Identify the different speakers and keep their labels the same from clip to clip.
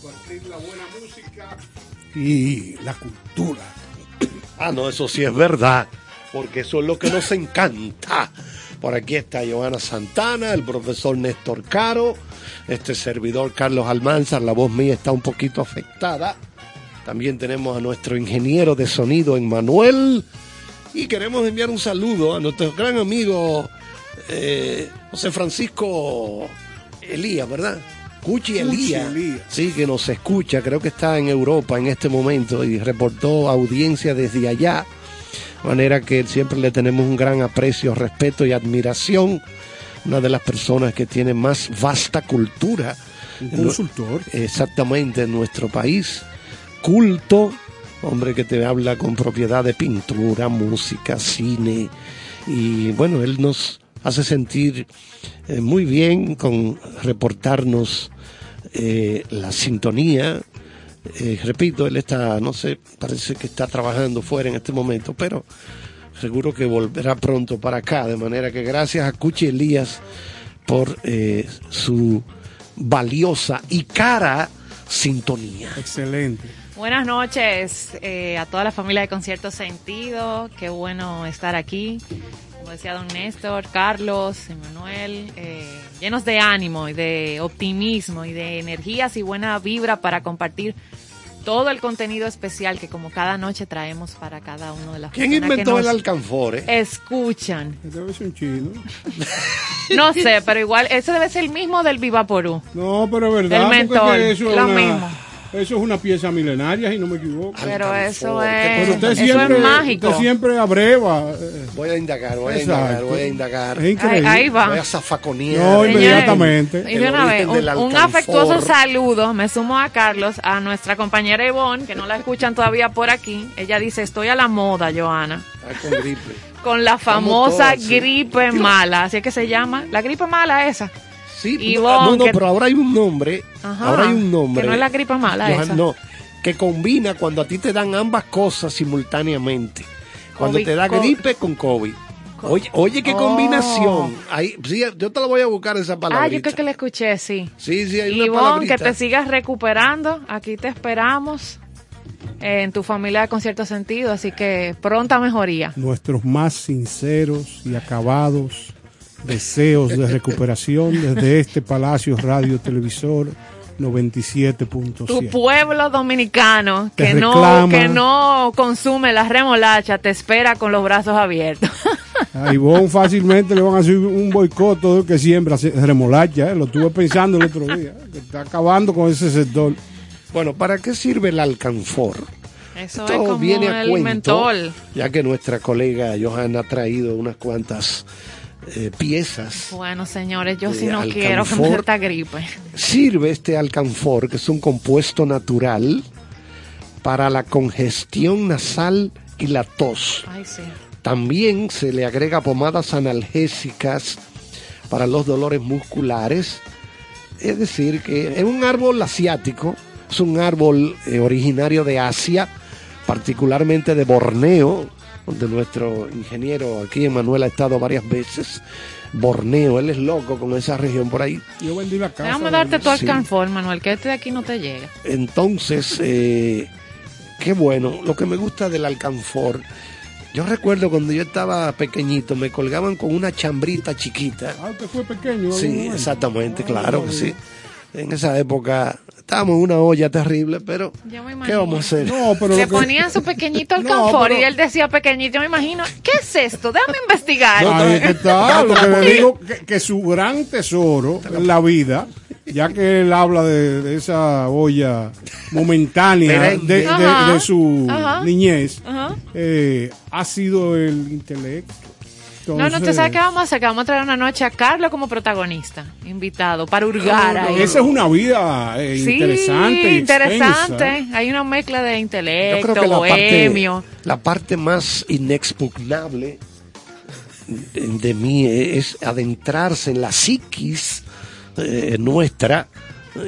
Speaker 1: compartir la buena música.
Speaker 2: y la cultura. Ah, no, eso sí es verdad, porque eso es lo que nos encanta. Por aquí está Joana Santana, el profesor Néstor Caro, este servidor Carlos Almanzar, la voz mía está un poquito afectada. También tenemos a nuestro ingeniero de sonido, Emmanuel, y queremos enviar un saludo a nuestro gran amigo eh, José Francisco Elías, ¿verdad? Cuchi Elías. Sí, que nos escucha, creo que está en Europa en este momento y reportó audiencia desde allá. De manera que siempre le tenemos un gran aprecio, respeto y admiración. Una de las personas que tiene más vasta cultura.
Speaker 1: Un consultor.
Speaker 2: Exactamente, en nuestro país. Culto, hombre que te habla con propiedad de pintura, música, cine. Y bueno, él nos hace sentir eh, muy bien con reportarnos eh, la sintonía. Eh, repito, él está, no sé, parece que está trabajando fuera en este momento, pero seguro que volverá pronto para acá. De manera que gracias a Cuchi Elías por eh, su valiosa y cara sintonía.
Speaker 1: Excelente.
Speaker 3: Buenas noches eh, a toda la familia de Concierto Sentido. Qué bueno estar aquí. Como decía don Néstor, Carlos, Emanuel, eh, llenos de ánimo y de optimismo y de energías y buena vibra para compartir todo el contenido especial que como cada noche traemos para cada uno de las
Speaker 2: ¿Quién
Speaker 3: que
Speaker 2: inventó el
Speaker 3: nos
Speaker 2: alcanfor? eh?
Speaker 3: escuchan.
Speaker 1: Debe ser un chino.
Speaker 3: No sé, pero igual ese debe ser el mismo del Viva Porú.
Speaker 1: No, pero es verdad.
Speaker 3: El
Speaker 1: porque
Speaker 3: mentol,
Speaker 1: es que eso, es
Speaker 3: lo
Speaker 1: una,
Speaker 3: mismo.
Speaker 1: Eso es una pieza milenaria, si no me equivoco.
Speaker 3: Pero eso
Speaker 2: ¿qué
Speaker 3: es,
Speaker 1: Pero usted
Speaker 3: eso
Speaker 1: siempre,
Speaker 3: es mágico.
Speaker 1: usted siempre abreva. eh,
Speaker 2: Voy a indagar, voy a
Speaker 1: Exacto.
Speaker 2: indagar, voy a indagar.
Speaker 1: Es
Speaker 3: Ahí,
Speaker 1: increíble.
Speaker 3: ahí va.
Speaker 2: Voy a zafaconear.
Speaker 1: No, inmediatamente.
Speaker 3: Y de una vez, un, afectuoso saludo, me sumo a Carlos, a nuestra compañera Ivonne, que no la escuchan todavía por aquí. Ella dice, estoy a la moda, Joana,
Speaker 2: Ah, con gripe.
Speaker 3: con la famosa
Speaker 2: sí.
Speaker 3: gripe mala, así es que se llama, la gripe mala esa.
Speaker 2: Sí, no,
Speaker 3: Ivonne,
Speaker 2: no, no,
Speaker 3: que-
Speaker 2: pero ahora hay un nombre.
Speaker 3: Ajá,
Speaker 2: ahora hay un nombre.
Speaker 3: que no es la gripe mala
Speaker 2: Johan,
Speaker 3: esa.
Speaker 2: No, que combina cuando a ti te dan ambas cosas simultáneamente. Cuando
Speaker 3: COVID,
Speaker 2: te da gripe con COVID. Oye, oye qué
Speaker 3: Oh.
Speaker 2: combinación. Ahí, sí, yo te la voy a buscar esa palabra.
Speaker 3: Ah, yo creo que la escuché, sí.
Speaker 2: Sí, sí, hay una palabrita.
Speaker 3: que te sigas recuperando, aquí te esperamos eh, en tu familia de concierto sentido, así que pronta mejoría.
Speaker 1: Nuestros más sinceros y acabados deseos de recuperación desde este Palacio Radio Televisor
Speaker 3: Tu
Speaker 1: 97.7.
Speaker 3: pueblo dominicano que no, que no consume la remolacha te espera con los brazos abiertos.
Speaker 1: A Ivonne fácilmente le van a hacer un boicot todo el que siembra remolacha. eh, Lo estuve pensando el otro día. que está acabando con ese sector.
Speaker 2: Bueno, ¿para qué sirve el alcanfor?
Speaker 3: Eso
Speaker 2: Esto
Speaker 3: es como
Speaker 2: viene a
Speaker 3: el
Speaker 2: cuento,
Speaker 3: mentol.
Speaker 2: ya que nuestra colega Johanna ha traído unas cuantas eh, piezas.
Speaker 3: Bueno, señores, yo sí no quiero que me esta gripe.
Speaker 2: Sirve este alcanfor, que es un compuesto natural, para la congestión nasal y la tos.
Speaker 3: Ay, sí.
Speaker 2: También se le agrega pomadas analgésicas para los dolores musculares. Es decir, que es un árbol asiático, es un árbol eh, originario de Asia, particularmente de Borneo, donde nuestro ingeniero aquí, Emanuel, ha estado varias veces. Borneo, él es loco con esa región por ahí.
Speaker 1: Yo vendí la casa.
Speaker 3: Déjame darte todo el
Speaker 2: sí.
Speaker 3: canfor, Manuel, que este de aquí no te llega.
Speaker 2: Entonces, eh, qué bueno. Lo que me gusta del alcanfor, yo recuerdo cuando yo estaba pequeñito, me colgaban con una chambrita chiquita.
Speaker 1: Ah, usted fue pequeño. en
Speaker 2: Sí, exactamente,
Speaker 1: Ah,
Speaker 2: claro que
Speaker 1: no,
Speaker 2: sí. En esa época estábamos en una olla terrible, pero ¿qué vamos a hacer?
Speaker 1: No, pero
Speaker 3: Le
Speaker 1: que-
Speaker 3: ponían su pequeñito
Speaker 1: No,
Speaker 3: alcanfor
Speaker 1: pero-
Speaker 3: y él decía pequeñito. Yo me imagino, ¿qué es esto? Déjame investigar.
Speaker 1: Ahí está, lo que le digo, que, que su gran tesoro en la vida, ya que él habla de, de esa olla momentánea de, su
Speaker 3: ajá.
Speaker 1: niñez,
Speaker 3: Ajá.
Speaker 1: eh, ha sido el intelecto.
Speaker 3: No, no, ¿tú sabes qué vamos a hacer? Que vamos a traer una noche a Carlos como protagonista, invitado, para hurgar ahí.
Speaker 1: Esa es una vida eh,
Speaker 3: Sí,
Speaker 1: interesante.
Speaker 3: interesante.
Speaker 1: extensa.
Speaker 3: Hay una mezcla de
Speaker 2: Yo
Speaker 3: intelecto,
Speaker 2: creo que la parte,
Speaker 3: bohemio.
Speaker 2: la parte más inexpugnable de, de mí es adentrarse en la psiquis eh, nuestra,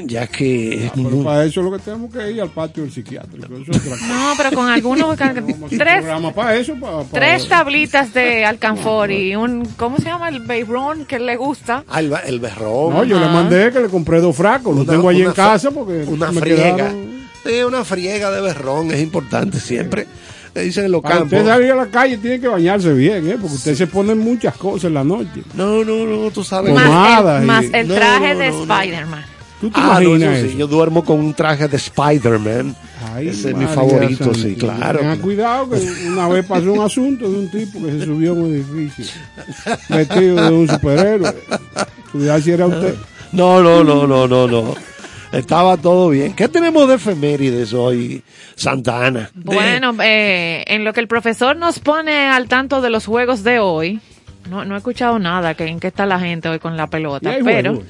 Speaker 2: ya que
Speaker 1: Ah, Pero para eso es lo que tenemos que ir al patio del psiquiátrico. Eso es.
Speaker 3: No, pero con algunos... Tres,
Speaker 1: para eso. Para, para-
Speaker 3: tres tablitas de alcanfor y un... ¿Cómo se llama? El beirón que le gusta.
Speaker 2: Ah, el, el berrón.
Speaker 1: No, yo le mandé que le compré dos frascos. Los
Speaker 2: Una-
Speaker 1: tengo allí
Speaker 2: una
Speaker 1: en casa porque
Speaker 2: una
Speaker 1: me
Speaker 2: friega.
Speaker 1: quedaron-
Speaker 2: Sí, una friega de berrón es importante siempre. Le dicen en los
Speaker 1: Para
Speaker 2: campos.
Speaker 1: usted salir a la calle tiene que bañarse bien, ¿eh? Porque usted se pone muchas cosas en la noche.
Speaker 2: No, no, no, tú sabes.
Speaker 3: Más el,
Speaker 1: y-
Speaker 3: más el traje
Speaker 2: no,
Speaker 3: de
Speaker 2: no, no.
Speaker 3: Spider-Man.
Speaker 1: ¿Tú te
Speaker 2: Ah, no,
Speaker 1: imaginas
Speaker 2: eso
Speaker 1: eso?
Speaker 2: sí, yo duermo con un traje de Spider-Man.
Speaker 1: Ay,
Speaker 2: Ese es mi favorito, sí, claro.
Speaker 1: Tenga cuidado que una vez pasó un asunto de un tipo que se subió a un edificio vestido de un superhéroe. Cuidado si era usted.
Speaker 2: No, no, no, no, no, no. Estaba todo bien. ¿Qué tenemos de efemérides hoy, Santa Ana?
Speaker 3: Bueno, eh, en lo que el profesor nos pone al tanto de los juegos de hoy, no, no he escuchado nada que en qué está la gente hoy con la pelota, pero...
Speaker 1: juegos,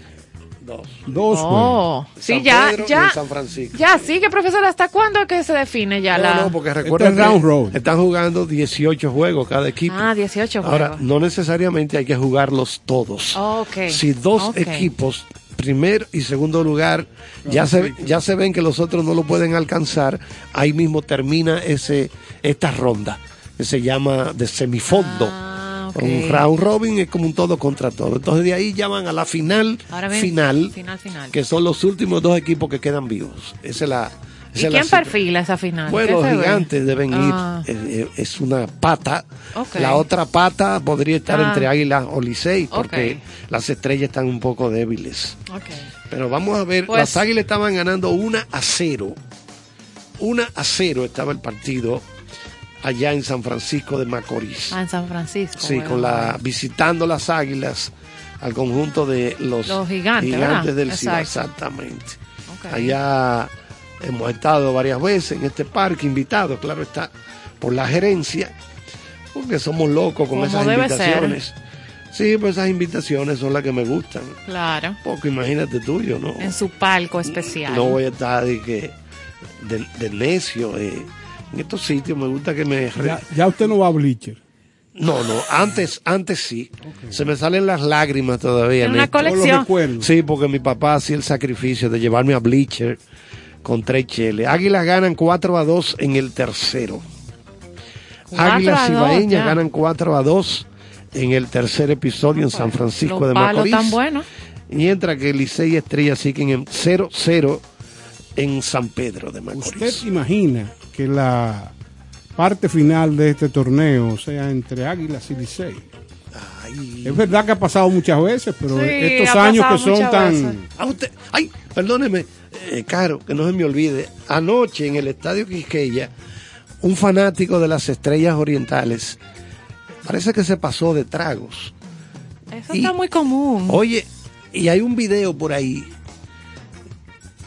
Speaker 2: Dos.
Speaker 1: Dos juegos.
Speaker 3: Oh, sí,
Speaker 2: San
Speaker 3: ya,
Speaker 2: Pedro
Speaker 3: ya,
Speaker 2: San Francisco.
Speaker 3: ya, sigue, profesor, ¿hasta cuándo es que se define ya
Speaker 2: No,
Speaker 3: la...?
Speaker 2: no, porque recuerda
Speaker 1: Este round
Speaker 2: están jugando 18 juegos cada equipo.
Speaker 3: Ah, 18
Speaker 2: Ahora,
Speaker 3: juegos.
Speaker 2: no necesariamente hay que jugarlos todos.
Speaker 3: Ok,
Speaker 2: Si dos equipos, primero y segundo lugar, ya se, ya se ven que los otros no lo pueden alcanzar, ahí mismo termina ese esta ronda, que se llama de semifondo.
Speaker 3: Ah,
Speaker 2: Un round robin es como un todo contra todo. Entonces de ahí ya van a la final, final,
Speaker 3: final, final.
Speaker 2: que son los últimos dos equipos que quedan vivos. Esa es la...
Speaker 3: ¿Y
Speaker 2: esa es la
Speaker 3: quién perfila esa final?
Speaker 2: Bueno,
Speaker 3: ¿Qué
Speaker 2: los
Speaker 3: ve?
Speaker 2: gigantes deben
Speaker 3: Ah,
Speaker 2: ir. eh, eh, es una pata.
Speaker 3: Ok.
Speaker 2: La otra pata podría estar
Speaker 3: Ah.
Speaker 2: entre Águilas o Licey, porque las estrellas están un poco débiles. Pero vamos a ver,
Speaker 3: Pues-
Speaker 2: las Águilas estaban ganando una a cero. Una a cero estaba el partido allá en San Francisco de Macorís.
Speaker 3: Ah, en San Francisco.
Speaker 2: sí,
Speaker 3: bueno.
Speaker 2: con la visitando las Águilas al conjunto de los,
Speaker 3: Los gigantes,
Speaker 2: del Cibao, exactamente. Allá hemos estado varias veces en este parque, invitados, claro está, por la gerencia, porque somos locos con
Speaker 3: Como
Speaker 2: esas invitaciones. Sí, pues esas invitaciones son las que me gustan.
Speaker 3: Claro,
Speaker 2: Porque imagínate tú, yo no,
Speaker 3: en su palco especial.
Speaker 2: no voy a estar de, que, de, de necio. eh. En estos sitios me gusta que me...
Speaker 1: Ya, ya usted no va a Bleacher.
Speaker 2: No, no, antes, antes sí. Se me salen las lágrimas todavía.
Speaker 3: En una
Speaker 2: Néstor.
Speaker 3: Colección.
Speaker 2: Sí, porque mi papá hacía el sacrificio de llevarme a Bleacher con tres cheles. Águilas ganan 4 a 2 en el tercero. Águilas
Speaker 3: dos,
Speaker 2: Ibaeñas ganan 4 a 2 en el tercer episodio en San Francisco
Speaker 3: Los
Speaker 2: de Macorís.
Speaker 3: tan buenos.
Speaker 2: Mientras que Licey y Estrella siguen en 0-0 en San Pedro de
Speaker 1: ¿Usted
Speaker 2: Macorís.
Speaker 1: imagina que la parte final de este torneo sea entre Águilas y Licey?
Speaker 2: Ay,
Speaker 1: Es verdad que ha pasado muchas veces, pero
Speaker 3: Sí,
Speaker 1: estos años que son tan...
Speaker 2: Ah, usted, ay, perdóneme, eh, Caro, que no se me olvide. Anoche en el Estadio Quisqueya, un fanático de las Estrellas Orientales parece que se pasó de tragos.
Speaker 3: Eso
Speaker 2: Y-
Speaker 3: está muy común.
Speaker 2: Oye, y hay un video por ahí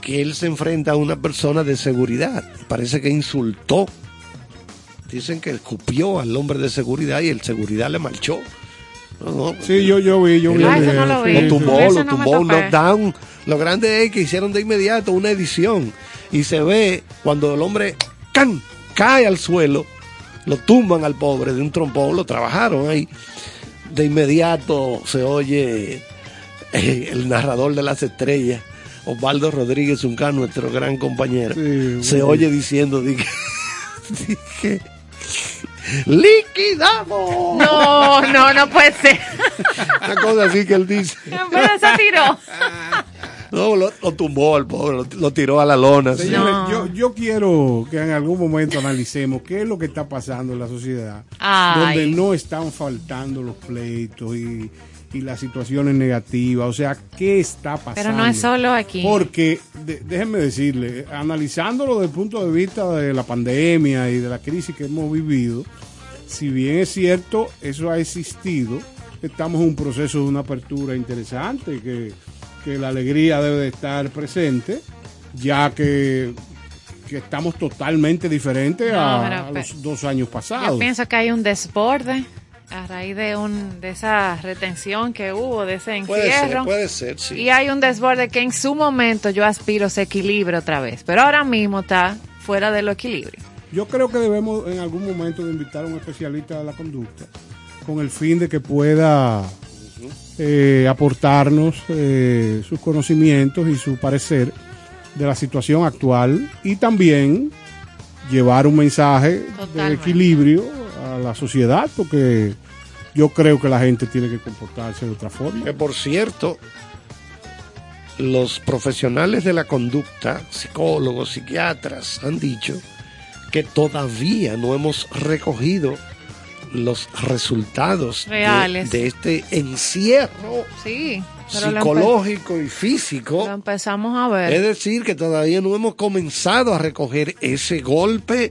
Speaker 2: que él se enfrenta a una persona de seguridad. Parece que insultó. Dicen que escupió al hombre de seguridad y el seguridad le marchó. No, no,
Speaker 1: Sí, yo, yo vi, yo vi.
Speaker 3: Ah, no lo vi.
Speaker 2: lo
Speaker 1: sí.
Speaker 2: tumbó,
Speaker 3: Eso
Speaker 2: lo tumbó, un knockdown. Lo grande es que hicieron de inmediato una edición y se ve cuando el hombre ¡can! cae al suelo, lo tumban al pobre de un trompón, lo trabajaron ahí. De inmediato se oye eh, el narrador de las estrellas, Osvaldo Rodríguez Uncar, nuestro gran compañero,
Speaker 1: Sí,
Speaker 2: se
Speaker 1: bueno.
Speaker 2: oye diciendo, dije, dije, ¡liquidamos!
Speaker 3: No, no, no puede ser.
Speaker 2: Una cosa así que él dice.
Speaker 3: Pero se tiró.
Speaker 2: No, lo, lo tumbó al pobre, lo, lo tiró a la lona.
Speaker 1: Señores,
Speaker 3: No.
Speaker 1: yo, yo quiero que en algún momento analicemos qué es lo que está pasando en la sociedad,
Speaker 3: Ay.
Speaker 1: donde no están faltando los pleitos y, y las situaciones negativas. O sea, ¿qué está pasando?
Speaker 3: Pero no es solo aquí.
Speaker 1: Porque, de- déjenme decirle, analizándolo desde el punto de vista de la pandemia y de la crisis que hemos vivido, si bien es cierto, eso ha existido, estamos en un proceso de una apertura interesante, que, que la alegría debe de estar presente, ya que, que estamos totalmente diferentes
Speaker 3: No,
Speaker 1: a,
Speaker 3: pero
Speaker 1: los dos años
Speaker 3: Yo
Speaker 1: pasados.
Speaker 3: pienso que hay un desborde a raíz de un de esa retención que hubo, de ese
Speaker 2: Puede ser,
Speaker 3: encierro.
Speaker 2: puede ser, sí.
Speaker 3: Y hay un desborde que en su momento yo aspiro se equilibre otra vez, pero ahora mismo está fuera de lo equilibrio.
Speaker 1: Yo creo que debemos en algún momento de invitar a un especialista de la conducta con el fin de que pueda eh, aportarnos eh, sus conocimientos y su parecer de la situación actual y también llevar un mensaje de
Speaker 3: Totalmente.
Speaker 1: equilibrio a la sociedad porque yo creo que la gente tiene que comportarse de otra forma.
Speaker 2: Que por cierto, los profesionales de la conducta, psicólogos, psiquiatras, han dicho que todavía no hemos recogido los resultados de-
Speaker 3: Reales.
Speaker 2: de, este encierro
Speaker 3: Sí,
Speaker 2: psicológico y físico.
Speaker 3: lo empezamos a ver.
Speaker 2: Es decir, que todavía no hemos comenzado a recoger ese golpe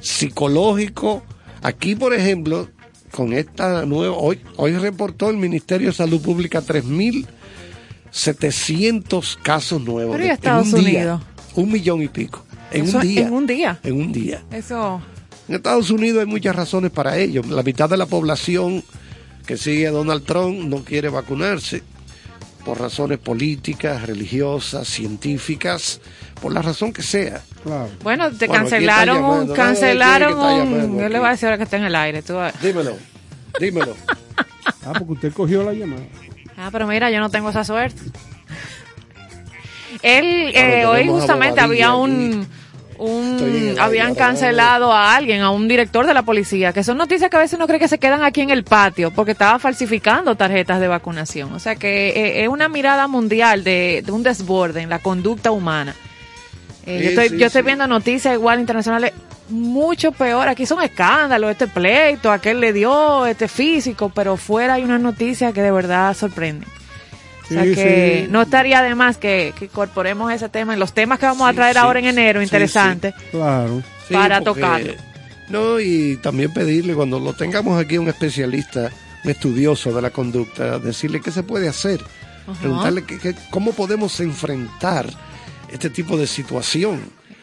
Speaker 2: psicológico. Aquí, por ejemplo, con esta nueva, hoy, hoy reportó el Ministerio de Salud Pública 3.700 casos nuevos.
Speaker 3: Pero ¿y Estados
Speaker 2: un día.
Speaker 3: Unidos?
Speaker 2: un millón y pico. En
Speaker 3: Eso
Speaker 2: un día.
Speaker 3: En un día.
Speaker 2: En un día.
Speaker 3: Eso.
Speaker 2: En Estados Unidos hay muchas razones para ello. La mitad de la población que sigue a Donald Trump no quiere vacunarse por razones políticas, religiosas, científicas, por la razón que sea.
Speaker 1: Claro.
Speaker 3: Bueno, te
Speaker 2: Bueno,
Speaker 3: cancelaron
Speaker 2: llamando.
Speaker 3: cancelaron
Speaker 2: No, no, ¿quién es que está
Speaker 3: un, yo le voy a decir ahora que está en el aire, tú vas-
Speaker 2: Dímelo, dímelo.
Speaker 1: Ah, porque usted cogió la llamada.
Speaker 3: Ah, pero mira, yo no tengo esa suerte. Él,
Speaker 2: Claro,
Speaker 3: eh, hoy justamente había un, un- habían cancelado a alguien, a un director de la policía, que son noticias que a veces uno cree que se quedan aquí en el patio, porque estaba falsificando tarjetas de vacunación. O sea que eh, es una mirada mundial de, de un desborde en la conducta humana. Eh,
Speaker 2: Sí,
Speaker 3: yo estoy,
Speaker 2: sí,
Speaker 3: yo estoy
Speaker 2: sí.
Speaker 3: viendo noticias igual internacionales mucho peor. Aquí son escándalos, este pleito, aquel le dio, este físico, pero fuera hay unas noticias que de verdad sorprenden. O sea
Speaker 1: Sí,
Speaker 3: que
Speaker 1: sí.
Speaker 3: no estaría de más que, que incorporemos ese tema en los temas que vamos a
Speaker 2: Sí,
Speaker 3: traer
Speaker 2: sí,
Speaker 3: ahora en enero,
Speaker 2: sí,
Speaker 3: interesante.
Speaker 1: Claro.
Speaker 2: Sí,
Speaker 3: Para
Speaker 2: porque-
Speaker 3: tocarlo.
Speaker 2: No, y también pedirle, cuando lo tengamos aquí, un especialista, un estudioso de la conducta, decirle qué se puede hacer. Preguntarle que- que- cómo podemos enfrentar este tipo de situación.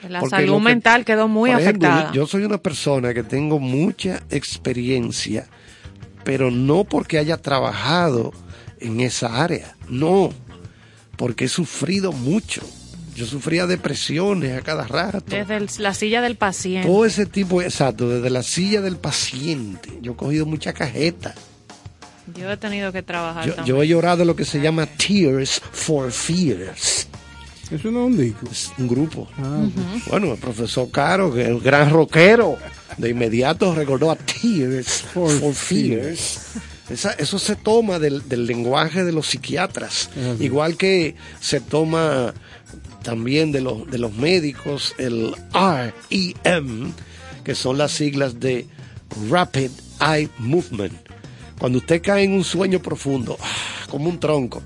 Speaker 3: La
Speaker 2: Porque
Speaker 3: salud mental quedó muy
Speaker 2: ejemplo,
Speaker 3: afectada.
Speaker 2: yo soy una persona que tengo mucha experiencia, pero no porque haya trabajado en esa área, no, porque he sufrido mucho. Yo sufría depresiones a cada rato.
Speaker 3: Desde el- la silla del paciente.
Speaker 2: Todo ese tipo, exacto, desde la silla del paciente. Yo he cogido mucha cajeta.
Speaker 3: Yo he tenido que trabajar
Speaker 2: Yo,
Speaker 3: también.
Speaker 2: yo he llorado lo que se llama Tears for Fears.
Speaker 1: Eso no es un disco.
Speaker 2: Es un grupo.
Speaker 1: Ah,
Speaker 2: Bueno, el profesor Caro, que es el gran rockero, de inmediato recordó a Tears for,
Speaker 1: For
Speaker 2: Fears. Esa- eso se toma del, del lenguaje de los psiquiatras,
Speaker 1: Ajá.
Speaker 2: igual que se toma también de los, de los médicos el REM, que son las siglas de Rapid Eye Movement. Cuando usted cae en un sueño profundo, ah, como un tronco.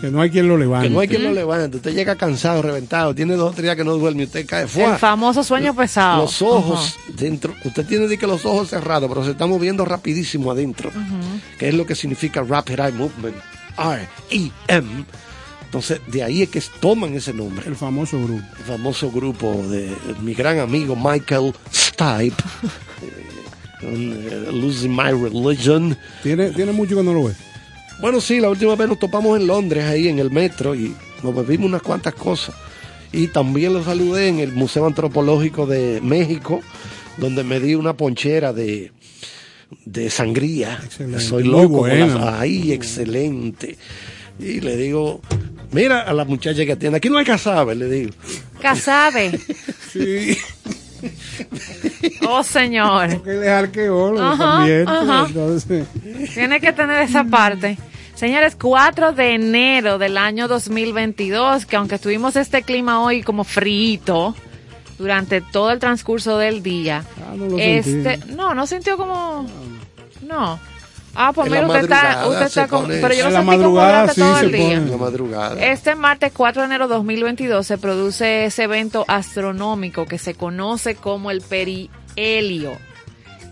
Speaker 1: Que no hay quien lo levante.
Speaker 2: que no hay quien lo levante, usted llega cansado, reventado, tiene dos o tres días que no duerme, usted cae
Speaker 3: el
Speaker 2: fuera.
Speaker 3: famoso sueño pesado.
Speaker 2: Los ojos dentro, usted tiene de que los ojos cerrados, pero se está moviendo rapidísimo adentro, que es lo que significa Rapid Eye Movement, R-E-M. Entonces, de ahí es que toman ese nombre.
Speaker 1: El famoso grupo.
Speaker 2: El famoso grupo de mi gran amigo Michael Stipe, eh, eh, Losing My Religion.
Speaker 1: Tiene, tiene mucho que no lo ve.
Speaker 2: Bueno, sí, la última vez nos topamos en Londres, ahí en el metro, y nos bebimos unas cuantas cosas. Y también lo saludé en el Museo Antropológico de México, donde me di una ponchera de, de sangría.
Speaker 1: Excelente,
Speaker 2: Soy loco.
Speaker 1: buena.
Speaker 2: Ahí, excelente. Y le digo, mira a la muchacha que atiende, aquí no hay casabe, le digo.
Speaker 3: Casabe.
Speaker 1: Sí.
Speaker 3: Oh, señor.
Speaker 1: que él es arqueólogo
Speaker 3: Ajá,
Speaker 1: también.
Speaker 3: ajá.
Speaker 1: Entonces,
Speaker 3: Tiene que tener esa parte. Señores, 4 de enero del año 2022, que aunque tuvimos este clima hoy como frito durante todo el transcurso del día,
Speaker 1: Ah, no lo
Speaker 3: este,
Speaker 1: sentí.
Speaker 3: no, no sintió como, no, Ah, pues mira, usted está, usted está con, pero yo sentí como
Speaker 1: madrugada
Speaker 3: durante
Speaker 1: sí
Speaker 3: todo
Speaker 1: se
Speaker 3: el día.
Speaker 1: pone.
Speaker 2: En la madrugada.
Speaker 3: Este martes 4 de enero de 2022 se produce ese evento astronómico que se conoce como el perihelio.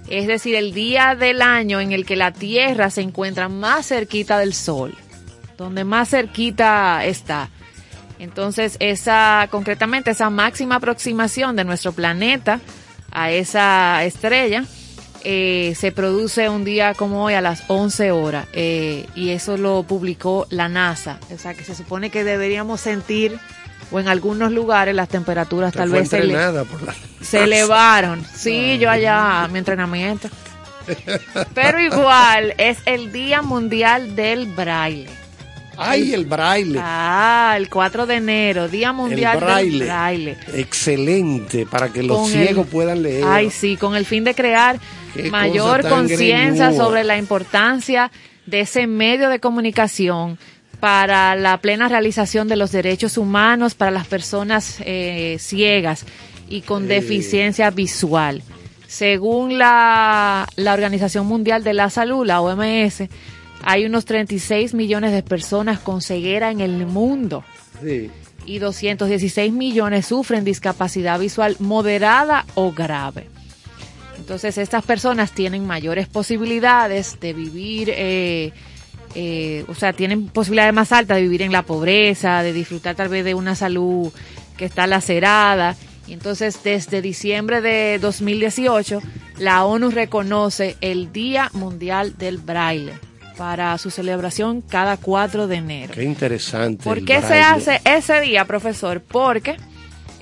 Speaker 3: Es decir, el día del año en el que la Tierra se encuentra más cerquita del Sol, donde más cerquita está. Entonces, esa, concretamente, esa máxima aproximación de nuestro planeta a esa estrella eh, se produce un día como hoy a las 11 horas eh, y eso lo publicó la NASA. O sea, que se supone que deberíamos sentir, o en algunos lugares las temperaturas
Speaker 2: Te
Speaker 3: tal vez se, le-
Speaker 2: por la-
Speaker 3: se elevaron. Sí, yo allá, mi entrenamiento. Pero igual, es el Día Mundial del Braille.
Speaker 2: Ay, el braille.
Speaker 3: Ah, el 4 de enero, Día Mundial
Speaker 2: el braille.
Speaker 3: del Braille.
Speaker 2: Excelente, para que los
Speaker 3: Con
Speaker 2: ciegos
Speaker 3: el-
Speaker 2: puedan leer.
Speaker 3: Ay, sí, con el fin de crear mayor conciencia sobre la importancia de ese medio de comunicación para la plena realización de los derechos humanos para las personas eh, ciegas y con deficiencia visual. Según la, la Organización Mundial de la Salud, la OMS, hay unos 36 millones de personas con ceguera en el mundo
Speaker 2: Sí.
Speaker 3: y 216 millones sufren discapacidad visual moderada o grave. Entonces estas personas tienen mayores posibilidades de vivir, eh, eh, o sea, tienen posibilidades más altas de vivir en la pobreza, de disfrutar tal vez de una salud que está lacerada. Y entonces desde diciembre de 2018 la ONU reconoce el Día Mundial del Braille para su celebración cada 4 de enero.
Speaker 2: Qué interesante.
Speaker 3: ¿Por qué se hace ese día, profesor? Porque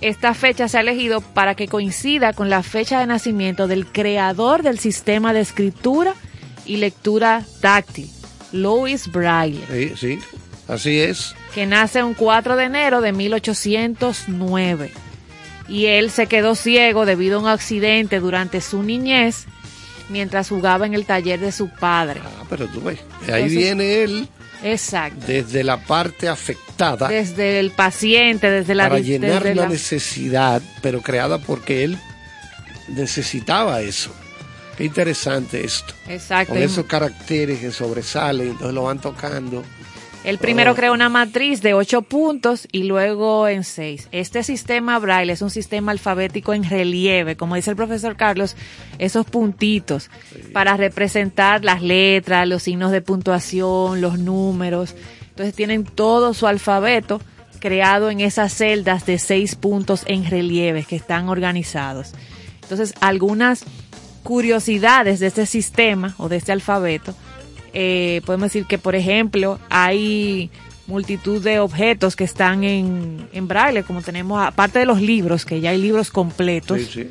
Speaker 3: esta fecha se ha elegido para que coincida con la fecha de nacimiento del creador del sistema de escritura y lectura táctil, Louis Braille,
Speaker 2: Sí, sí, así es.
Speaker 3: que nace un 4 de enero de 1809. Y él se quedó ciego debido a un accidente durante su niñez mientras jugaba en el taller de su padre.
Speaker 2: Ah, pero tú ves, ahí
Speaker 3: Entonces-
Speaker 2: viene él
Speaker 3: Exacto.
Speaker 2: desde la parte afectada
Speaker 3: Desde el paciente, desde la
Speaker 2: para llenar
Speaker 3: la-
Speaker 2: necesidad, pero creada porque él necesitaba eso. Qué interesante esto.
Speaker 3: Exacto.
Speaker 2: Con esos caracteres que sobresalen, entonces lo van tocando.
Speaker 3: El primero
Speaker 2: Oh.
Speaker 3: crea una matriz de ocho puntos y luego en seis. Este sistema braille es un sistema alfabético en relieve, como dice el profesor Carlos, esos puntitos para representar las letras, los signos de puntuación, los números. Entonces tienen todo su alfabeto creado en esas celdas de seis puntos en relieve que están organizados. Entonces, algunas curiosidades de este sistema o de este alfabeto eh, podemos decir que, por ejemplo, hay multitud de objetos que están en, en braille, como tenemos, aparte de los libros, que ya hay libros completos,
Speaker 2: Sí, sí.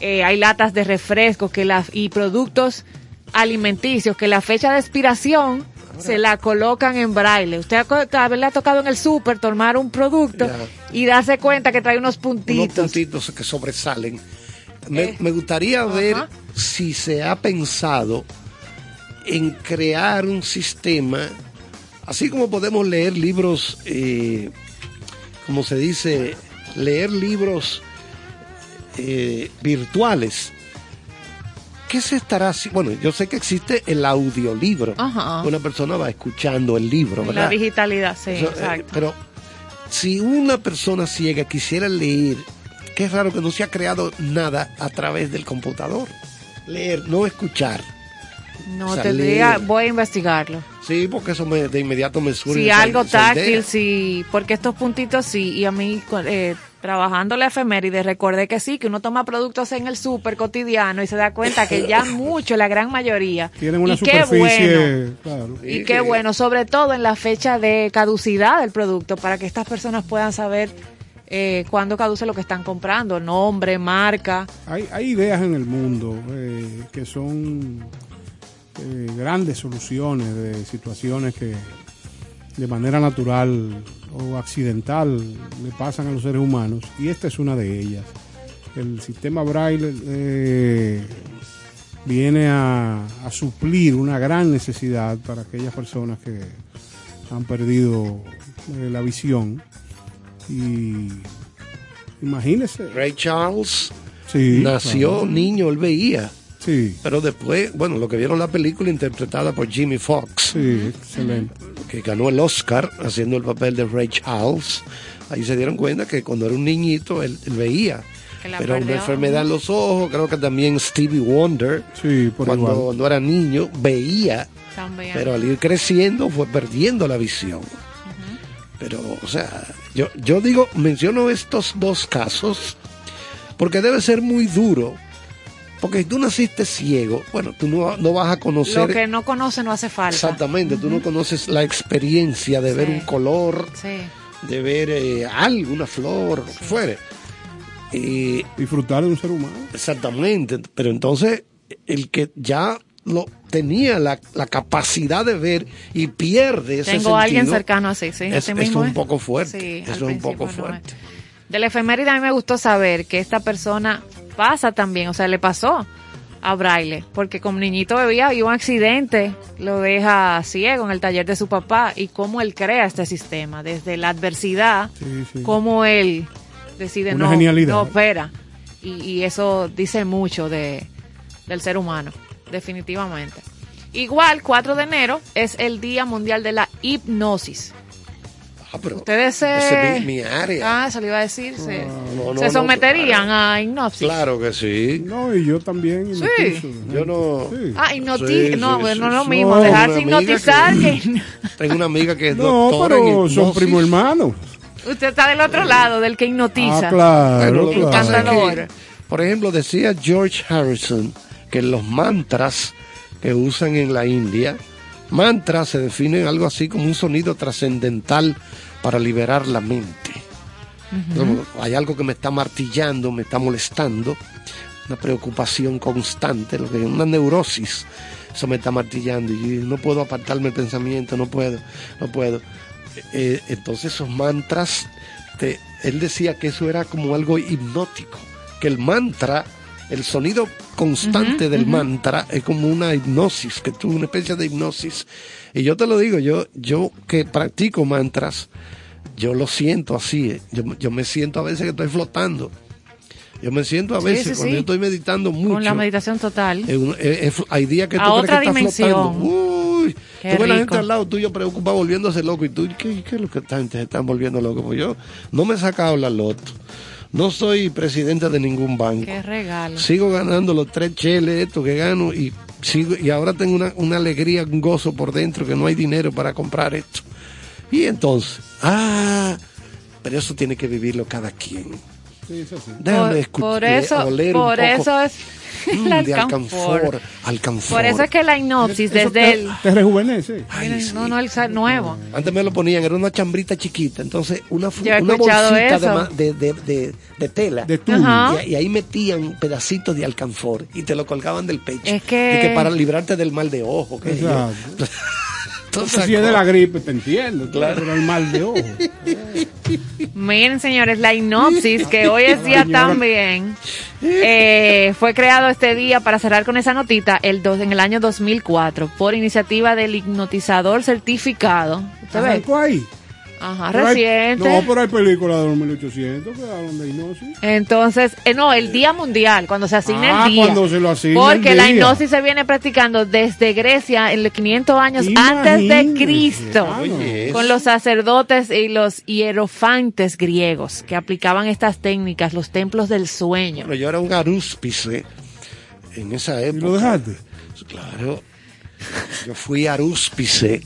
Speaker 3: eh, hay latas de refrescos que la, y productos alimenticios que la fecha de expiración se la colocan en braille. Usted ha co- tal vez le ha tocado en el súper tomar un producto
Speaker 2: Ya.
Speaker 3: y darse cuenta que trae unos
Speaker 2: Unos
Speaker 3: puntitos.
Speaker 2: puntitos que sobresalen. Me,
Speaker 3: Eh,
Speaker 2: me gustaría ver si se ha pensado en crear un sistema, así como podemos leer libros, eh, como se dice, leer libros eh, virtuales. ¿Qué se estará haciendo? Bueno, yo sé que existe el audiolibro.
Speaker 3: Ajá.
Speaker 2: Una persona va escuchando el libro,
Speaker 3: La
Speaker 2: ¿verdad?
Speaker 3: digitalidad, sí,
Speaker 2: Eso, eh,
Speaker 3: exacto.
Speaker 2: pero si una persona ciega quisiera leer, qué raro que no se ha creado nada a través del computador. Leer, no escuchar.
Speaker 3: No
Speaker 2: sea,
Speaker 3: tendría, voy a investigarlo.
Speaker 2: Sí, porque eso me- de inmediato me surge.
Speaker 3: Sí, algo táctil, sí, porque estos puntitos sí, y a mí eh, trabajando la efeméride recordé que sí, que uno toma productos en el súper cotidiano y se da cuenta que ya mucho, la gran mayoría.
Speaker 1: Tienen una
Speaker 3: y qué
Speaker 1: superficie.
Speaker 3: bueno,
Speaker 1: claro.
Speaker 2: Sí,
Speaker 3: y qué
Speaker 2: sí.
Speaker 3: bueno, sobre todo en la fecha de caducidad del producto, para que estas personas puedan saber eh, cuándo caduce lo que están comprando, nombre, marca.
Speaker 1: Hay, hay ideas en el mundo eh, que son eh, grandes soluciones de situaciones que de manera natural o accidental le pasan a los seres humanos y esta es una de ellas. El sistema braille eh, viene a, a suplir una gran necesidad para aquellas personas que han perdido eh, la visión y imagínese
Speaker 2: Ray Charles
Speaker 1: sí,
Speaker 2: nació
Speaker 1: claro.
Speaker 2: niño, él veía.
Speaker 1: Sí,
Speaker 2: Pero después, bueno, lo que vieron la película interpretada por Jimmy Fox,
Speaker 1: sí, excelente.
Speaker 2: que ganó el Oscar haciendo el papel de Ray Charles, ahí se dieron cuenta que cuando era un niñito él, él veía. Pero una enfermedad en los ojos, creo que también Stevie Wonder,
Speaker 1: Sí, por
Speaker 2: cuando,
Speaker 1: igual.
Speaker 2: cuando era niño, veía,
Speaker 3: También.
Speaker 2: pero al ir creciendo fue perdiendo la visión. Pero, o sea, yo, yo digo, menciono estos dos casos porque debe ser muy duro. Porque si tú naciste ciego, bueno, tú no, no vas a conocer
Speaker 3: Lo que no conoce no hace falta.
Speaker 2: exactamente, tú no conoces la experiencia de ver un color,
Speaker 3: Sí.
Speaker 2: de ver eh, algo, una flor, lo que fuere. Y
Speaker 1: Disfrutar de un ser humano.
Speaker 2: Exactamente, pero entonces el que ya lo tenía la, la capacidad de ver y pierde ese
Speaker 3: Tengo a alguien cercano así, sí.
Speaker 2: es-
Speaker 3: así
Speaker 2: es un poco fuerte,
Speaker 3: Sí,
Speaker 2: es un poco
Speaker 3: no es.
Speaker 2: fuerte.
Speaker 3: De la efeméride a mí me gustó saber que esta persona pasa también, o sea, le pasó a Braille, porque como niñito bebía y un accidente lo deja ciego en el taller de su papá y cómo él crea este sistema, desde la adversidad,
Speaker 1: Sí, sí.
Speaker 3: cómo él decide
Speaker 1: Una
Speaker 3: no,
Speaker 1: genialidad.
Speaker 3: no opera. Y, y eso dice mucho de, del ser humano, definitivamente. Igual, 4 de enero es el Día Mundial de la Hipnosis.
Speaker 2: Ah, pero
Speaker 3: Ustedes se...
Speaker 2: ese es mi, mi área.
Speaker 3: Ah, eso le iba a decir. Se,
Speaker 2: no, no,
Speaker 3: se
Speaker 2: no,
Speaker 3: someterían a hipnosis.
Speaker 2: Claro que sí.
Speaker 1: No, y yo también. hipnotizo.
Speaker 2: Yo no.
Speaker 1: Sí.
Speaker 3: Ah, hipnotiza.
Speaker 2: Sí,
Speaker 3: no,
Speaker 2: sí,
Speaker 3: bueno,
Speaker 2: sí,
Speaker 3: no es lo
Speaker 2: sí.
Speaker 3: mismo. Dejarse hipnotizar
Speaker 2: que-
Speaker 3: que...
Speaker 2: Tengo una amiga que es
Speaker 1: No, pero son primo hermano.
Speaker 3: Usted está del otro lado, del que hipnotiza.
Speaker 1: Ah, claro.
Speaker 2: Es que, por ejemplo, decía George Harrison que los mantras que usan en la India, mantras se definen algo así como un sonido trascendental para liberar la mente. Hay algo que me está martillando, me está molestando, una preocupación constante, lo que es una neurosis. Eso me está martillando y no puedo apartarme el pensamiento, no puedo, no puedo. Eh, entonces esos mantras, te- él decía que eso era como algo hipnótico, que el mantra, el sonido constante del mantra es como una hipnosis, que tú, una especie de hipnosis. Y yo te lo digo, yo, yo que practico mantras, yo lo siento así, eh. yo, yo me siento a veces que estoy flotando. Yo me siento a
Speaker 3: Sí,
Speaker 2: veces
Speaker 3: sí,
Speaker 2: cuando
Speaker 3: sí.
Speaker 2: yo estoy meditando mucho.
Speaker 3: Con la meditación total.
Speaker 2: Es- es- hay días que
Speaker 3: A
Speaker 2: tú crees que estás
Speaker 3: dimensión.
Speaker 2: flotando. Uy,
Speaker 3: Qué
Speaker 2: tú ves la gente al lado tuyo preocupada volviéndose loco y tú, ¿qué, qué es lo que esta gente se están volviendo loco? Pues yo no me he sacado la loto. No soy presidente de ningún banco.
Speaker 3: Qué regalo.
Speaker 2: Sigo ganando los tres cheles estos que gano y sigo y ahora tengo una, una alegría, un gozo por dentro que no hay dinero para comprar esto. Y entonces, ah, pero eso tiene que vivirlo cada quien.
Speaker 1: Sí.
Speaker 2: Déjame escuchar,
Speaker 3: por eso,
Speaker 2: oler un
Speaker 3: por
Speaker 2: poco.
Speaker 3: eso es
Speaker 2: Mm,
Speaker 3: el
Speaker 2: de
Speaker 3: alcanfor.
Speaker 2: alcanfor, alcanfor.
Speaker 3: Por eso es que la hipnosis
Speaker 1: Eso
Speaker 3: desde
Speaker 1: te,
Speaker 3: el...
Speaker 1: te rejuvenece.
Speaker 2: Ay,
Speaker 3: Miren,
Speaker 2: sí.
Speaker 3: No, no, el nuevo.
Speaker 2: Antes me lo ponían, era una chambrita chiquita, entonces una, una bolsita de,
Speaker 3: eso.
Speaker 2: ma- de, de, de- de tela.
Speaker 1: De
Speaker 2: y, y ahí metían pedacitos de alcanfor y te lo colgaban del pecho.
Speaker 3: Es que-
Speaker 2: Y que para librarte del mal de ojo. Que. Entonces,
Speaker 1: Entonces, si es de la gripe, te entiendo. Claro. Pero el mal de ojo.
Speaker 3: Miren, señores, la hipnosis, que hoy es día también, eh, fue creado este día para cerrar con esa notita el dos, en el año 2004 por iniciativa del hipnotizador certificado. ¿Usted ve?
Speaker 1: Ahí.
Speaker 3: Ajá,
Speaker 1: Pero hay-
Speaker 3: reciente.
Speaker 1: no, pero hay películas de los 1800 que hablan de hipnosis.
Speaker 3: Entonces, eh, no, el Día Mundial, cuando se asigna
Speaker 1: Ah,
Speaker 3: el día.
Speaker 1: cuando se lo asigna
Speaker 3: Porque
Speaker 1: el
Speaker 3: la hipnosis se viene practicando desde Grecia en los 500 años antes de Cristo.
Speaker 1: ah.
Speaker 2: Oye,
Speaker 3: Con los sacerdotes y los hierofantes griegos que aplicaban estas técnicas, los templos del sueño.
Speaker 2: Bueno, yo era un arúspice en esa
Speaker 1: ¿Y
Speaker 2: época.
Speaker 1: lo dejaste?
Speaker 2: Claro. Yo fui arúspice,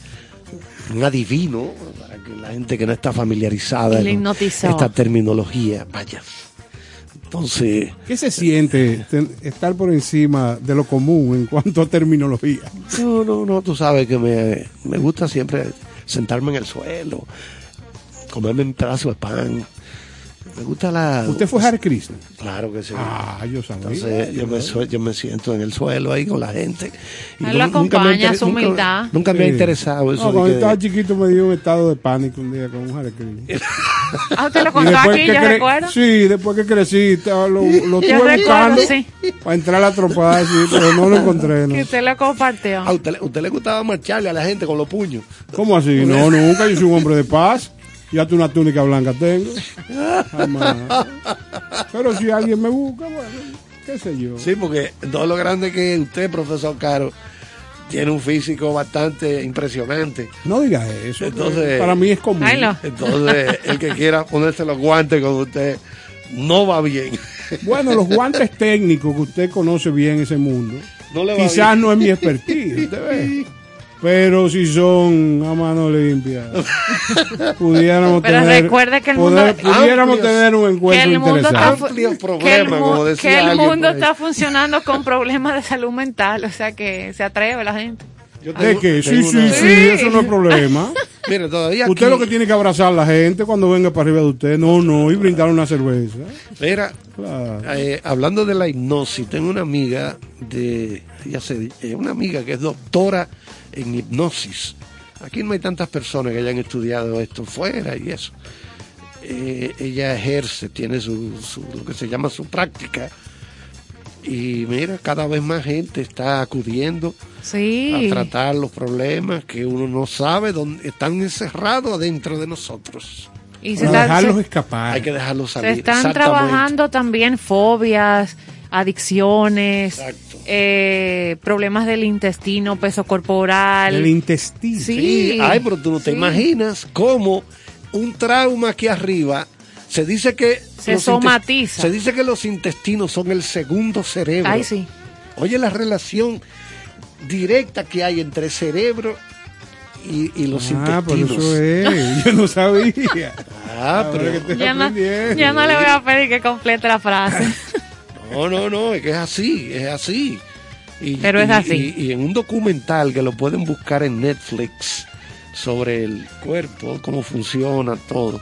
Speaker 2: un adivino, que la gente que no está familiarizada con esta terminología, vaya. Entonces,
Speaker 1: ¿Qué se siente ten- estar por encima de lo común en cuanto a terminología?
Speaker 2: no, no, no, tú sabes que me, me gusta siempre sentarme en el suelo, comerme un pedazo de pan. Me gusta la...
Speaker 1: ¿Usted fue Hare Krishna?
Speaker 2: Claro que sí.
Speaker 1: Ah, yo sabía.
Speaker 2: Entonces yo me, yo me siento en el suelo ahí con la gente. Y
Speaker 3: Él lo acompaña, su
Speaker 2: nunca-
Speaker 3: humildad.
Speaker 2: Nunca, me ha interesado eso.
Speaker 1: No, cuando
Speaker 2: que-
Speaker 1: estaba chiquito me dio un estado de pánico un día con un Hare Krishna.
Speaker 3: Ah, usted lo
Speaker 1: Y
Speaker 3: contó aquí, yo
Speaker 1: cre-
Speaker 3: recuerdo.
Speaker 1: Sí, después que crecí, estaba- lo, lo
Speaker 3: Yo
Speaker 1: tuve
Speaker 3: recuerdo,
Speaker 1: buscando
Speaker 3: sí.
Speaker 1: para entrar a la tropada, sí, pero no lo encontré. ¿no?
Speaker 3: Que usted lo compartió.
Speaker 2: ¿A usted, le- usted le gustaba marcharle a la gente con los puños?
Speaker 1: ¿Cómo así? No, nunca. Yo soy un hombre de paz. Ya tú una túnica blanca tengo. Jamás. Pero si alguien me busca, bueno. qué sé yo.
Speaker 2: Sí, porque todo lo grande que usted, profesor Caro, tiene un físico bastante impresionante.
Speaker 1: No diga eso.
Speaker 2: Entonces-
Speaker 1: para mí es común.
Speaker 3: Ay, no.
Speaker 2: Entonces, el que quiera ponerse los guantes con usted no va bien.
Speaker 1: Bueno, los guantes técnicos que usted conoce bien ese mundo,
Speaker 2: No le va
Speaker 1: quizás
Speaker 2: bien.
Speaker 1: no es mi expertise, usted ve. Pero si son a mano limpia, pudiéramos
Speaker 3: Pero
Speaker 1: tener,
Speaker 3: recuerde que el
Speaker 1: poder-
Speaker 3: mundo-
Speaker 1: pudiéramos
Speaker 2: Amplios-
Speaker 1: tener un
Speaker 3: que
Speaker 1: encuentro
Speaker 3: el mundo está,
Speaker 1: interesante.
Speaker 3: que el,
Speaker 2: problema,
Speaker 3: mu-
Speaker 2: como decía
Speaker 3: que el mundo está funcionando con problemas de salud mental, o sea que se atreve la gente.
Speaker 2: Yo
Speaker 1: ¿De qué? Sí, sí,
Speaker 2: una-
Speaker 1: sí, eso no es problema.
Speaker 2: Mire, todavía
Speaker 1: Usted
Speaker 2: aquí-
Speaker 1: lo que tiene que abrazar a la gente cuando venga para arriba de usted. No, no, y brindar una cerveza.
Speaker 2: Mira,
Speaker 1: Claro.
Speaker 2: eh, hablando de la hipnosis, tengo una amiga de, ya sé, eh, una amiga que es doctora en hipnosis. Aquí no hay tantas personas que hayan estudiado esto fuera y eso. Eh, ella ejerce, tiene su, su- lo que se llama su práctica. Y mira, cada vez más gente está acudiendo
Speaker 3: Sí.
Speaker 2: a tratar los problemas que uno no sabe dónde están encerrados adentro de nosotros.
Speaker 3: Y se, está-
Speaker 1: dejarlos
Speaker 3: se-
Speaker 1: escapar.
Speaker 2: Hay que dejarlos
Speaker 3: se
Speaker 2: salir.
Speaker 3: están
Speaker 2: Exactamente.
Speaker 3: trabajando también fobias, adicciones,
Speaker 2: Exacto.
Speaker 3: Eh, problemas del intestino, peso corporal.
Speaker 1: El intestino.
Speaker 3: Sí.
Speaker 2: Sí, ay, pero tú no te
Speaker 3: sí.
Speaker 2: imaginas cómo un trauma aquí arriba se dice que
Speaker 3: Se somatiza.
Speaker 2: Se dice que los intestinos son el segundo cerebro.
Speaker 3: Ay, sí.
Speaker 2: Oye la relación directa que hay entre cerebro y, y los
Speaker 1: Ah, por
Speaker 2: intestinos.
Speaker 1: eso es. Yo no sabía.
Speaker 2: Ah, pero
Speaker 1: que te-
Speaker 3: Ya no, ya no le voy a pedir que complete la frase.
Speaker 2: no, no, no, es que es así, es así. Y,
Speaker 3: Pero es
Speaker 2: y-
Speaker 3: así.
Speaker 2: Y, y en un documental que lo pueden buscar en Netflix sobre el cuerpo, cómo funciona todo.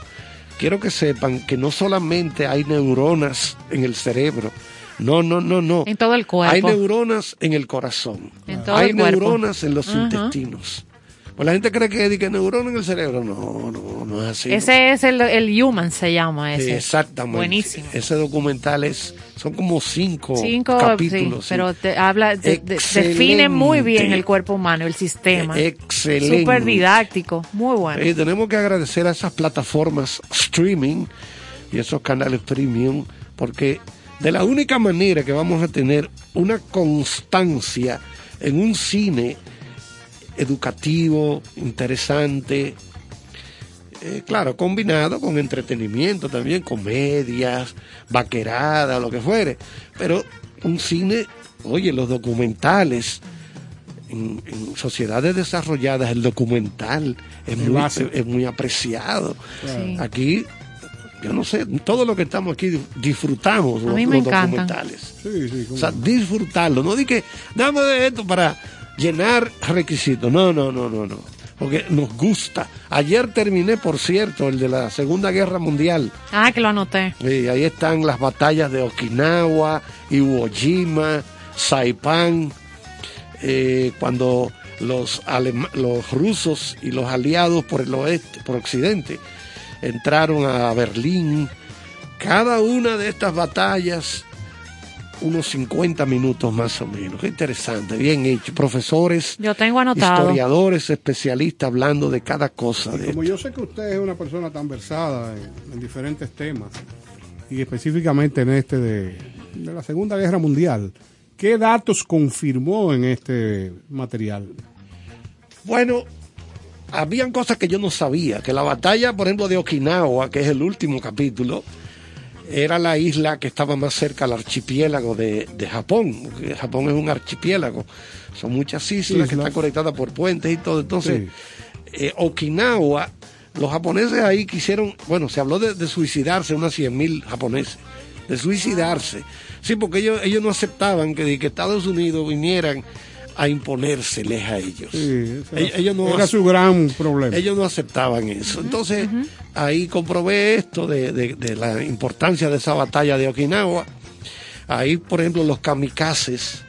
Speaker 2: Quiero que sepan que no solamente hay neuronas en el cerebro, no, no, no, no.
Speaker 3: En todo el cuerpo.
Speaker 2: Hay neuronas en el corazón.
Speaker 3: En todo
Speaker 2: hay
Speaker 3: el cuerpo.
Speaker 2: neuronas en los intestinos. Pues la gente cree que, que neuronas en el cerebro. No, no, no es así.
Speaker 3: Ese es el, el Human, se llama
Speaker 2: Sí,
Speaker 3: ese.
Speaker 2: Exactamente.
Speaker 3: Buenísimo.
Speaker 2: Ese documental es, son como cinco,
Speaker 3: Cinco,
Speaker 2: capítulos.
Speaker 3: sí, pero te habla, de- de-
Speaker 2: Excelente.
Speaker 3: define muy bien el cuerpo humano, el sistema.
Speaker 2: Excelente.
Speaker 3: Súper didáctico, muy bueno.
Speaker 2: Eh, tenemos que agradecer a esas plataformas streaming y esos canales premium, porque de la única manera que vamos a tener una constancia en un cine educativo, interesante, eh, claro, combinado con entretenimiento también, comedias, vaqueradas, lo que fuere, pero un cine, oye, los documentales, en, en sociedades desarrolladas el documental es muy, es muy apreciado.
Speaker 3: Sí.
Speaker 2: Aquí, yo no sé, todo lo que estamos aquí disfrutamos los, documentales.
Speaker 1: Sí, sí.
Speaker 2: O sea, disfrutarlo, no di que dame de esto para llenar requisitos. No, no, no, no, no. Porque nos gusta. Ayer terminé, por cierto, el de la Segunda Guerra Mundial.
Speaker 3: Ah, que lo anoté.
Speaker 2: Ahí están las batallas de Okinawa, Iwo Jima, Saipan, eh, cuando los, los rusos y los aliados por el oeste, por occidente, entraron a Berlín. Cada una de estas batallas, unos 50 minutos más o menos. Qué interesante, bien hecho. Profesores,
Speaker 3: Yo tengo anotado.
Speaker 2: historiadores, especialistas hablando de cada cosa.
Speaker 1: Y
Speaker 2: De
Speaker 1: como yo sé que usted es una persona tan versada en, en diferentes temas, y específicamente en este de, de la Segunda Guerra Mundial, ¿qué datos confirmó en este material?
Speaker 2: Bueno, habían cosas que yo no sabía, que la batalla, por ejemplo, de Okinawa, que es el último capítulo, era la isla que estaba más cerca al archipiélago de, de Japón, Japón es un archipiélago, son muchas islas que están conectadas por puentes y todo, entonces eh, Okinawa, los japoneses ahí quisieron, bueno, se habló de, de suicidarse, unas 100.000 japoneses, de suicidarse, sí, porque ellos, ellos no aceptaban que, que Estados Unidos vinieran a imponérseles a ellos.
Speaker 1: Sí,
Speaker 2: Ellos- no
Speaker 1: era su gran problema.
Speaker 2: ellos no aceptaban eso. Entonces, ahí comprobé esto de, de- de la importancia de esa batalla de Okinawa. Ahí, por ejemplo, los kamikazes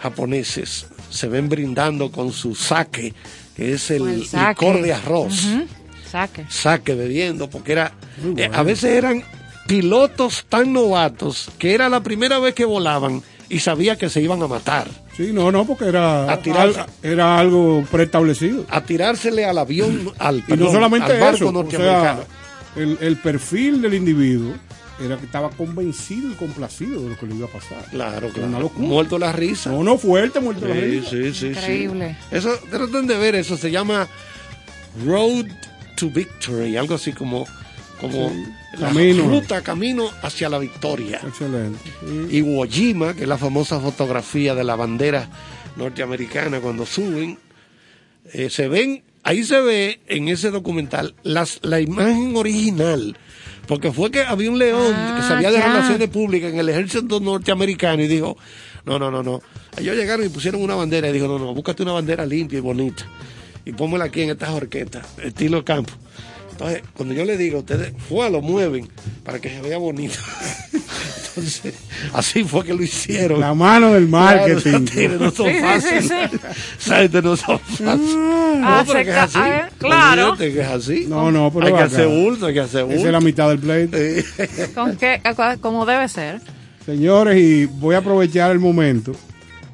Speaker 2: japoneses se ven brindando con su sake, que es el,
Speaker 3: Con el sake.
Speaker 2: licor de arroz.
Speaker 3: Ujú. Saque.
Speaker 2: Sake bebiendo, porque era. Eh, a veces eran pilotos tan novatos que era la primera vez que volaban y sabía que se iban a matar.
Speaker 1: Sí, no, no, porque era,
Speaker 2: A tirarse.
Speaker 1: al- era algo preestablecido.
Speaker 2: A tirársele al avión, al,
Speaker 1: Y no
Speaker 2: perdón,
Speaker 1: solamente
Speaker 2: al barco
Speaker 1: eso, o
Speaker 2: norteamericano.
Speaker 1: sea, el, el perfil del individuo era que estaba convencido y complacido de lo que le iba a pasar.
Speaker 2: Claro,
Speaker 1: Una
Speaker 2: claro.
Speaker 1: locura.
Speaker 2: Muerto la risa.
Speaker 1: No, no fuerte, muerto la
Speaker 2: Sí,
Speaker 1: risa.
Speaker 2: sí, sí, sí.
Speaker 3: Increíble.
Speaker 2: Eso, traten de ver eso, se llama Road to Victory, algo así como, como la
Speaker 1: Camino.
Speaker 2: ruta, camino hacia la victoria.
Speaker 1: Excelente. Sí.
Speaker 2: Iwo Jima, que es la famosa fotografía de la bandera norteamericana cuando suben, eh, se ven, ahí se ve en ese documental las, la imagen original, porque fue que había un león
Speaker 3: Ah,
Speaker 2: que sabía de
Speaker 3: ya.
Speaker 2: relaciones públicas en el ejército norteamericano y dijo, no, no, no, no. Ellos llegaron y pusieron una bandera y dijo, no, no, búscate una bandera limpia y bonita y pónmela aquí en estas horquetas, estilo campo. Entonces, cuando yo le digo, ustedes, fue, lo mueven para que se vea bonito. Entonces, así fue que lo hicieron.
Speaker 1: La mano del marketing.
Speaker 2: Claro, no son
Speaker 3: Sí, sí,
Speaker 2: fáciles.
Speaker 3: sí, sí.
Speaker 2: Esa gente no son fáciles.
Speaker 3: Ah,
Speaker 2: No, pero que es así.
Speaker 3: ah, claro.
Speaker 2: Que es así.
Speaker 1: No, no, pero
Speaker 2: Hay que
Speaker 1: acá.
Speaker 2: hacer bulto, hay que hacer bulto.
Speaker 1: Esa es la mitad del pleito.
Speaker 2: Sí.
Speaker 3: Con qué, como debe ser.
Speaker 1: Señores, y voy a aprovechar el momento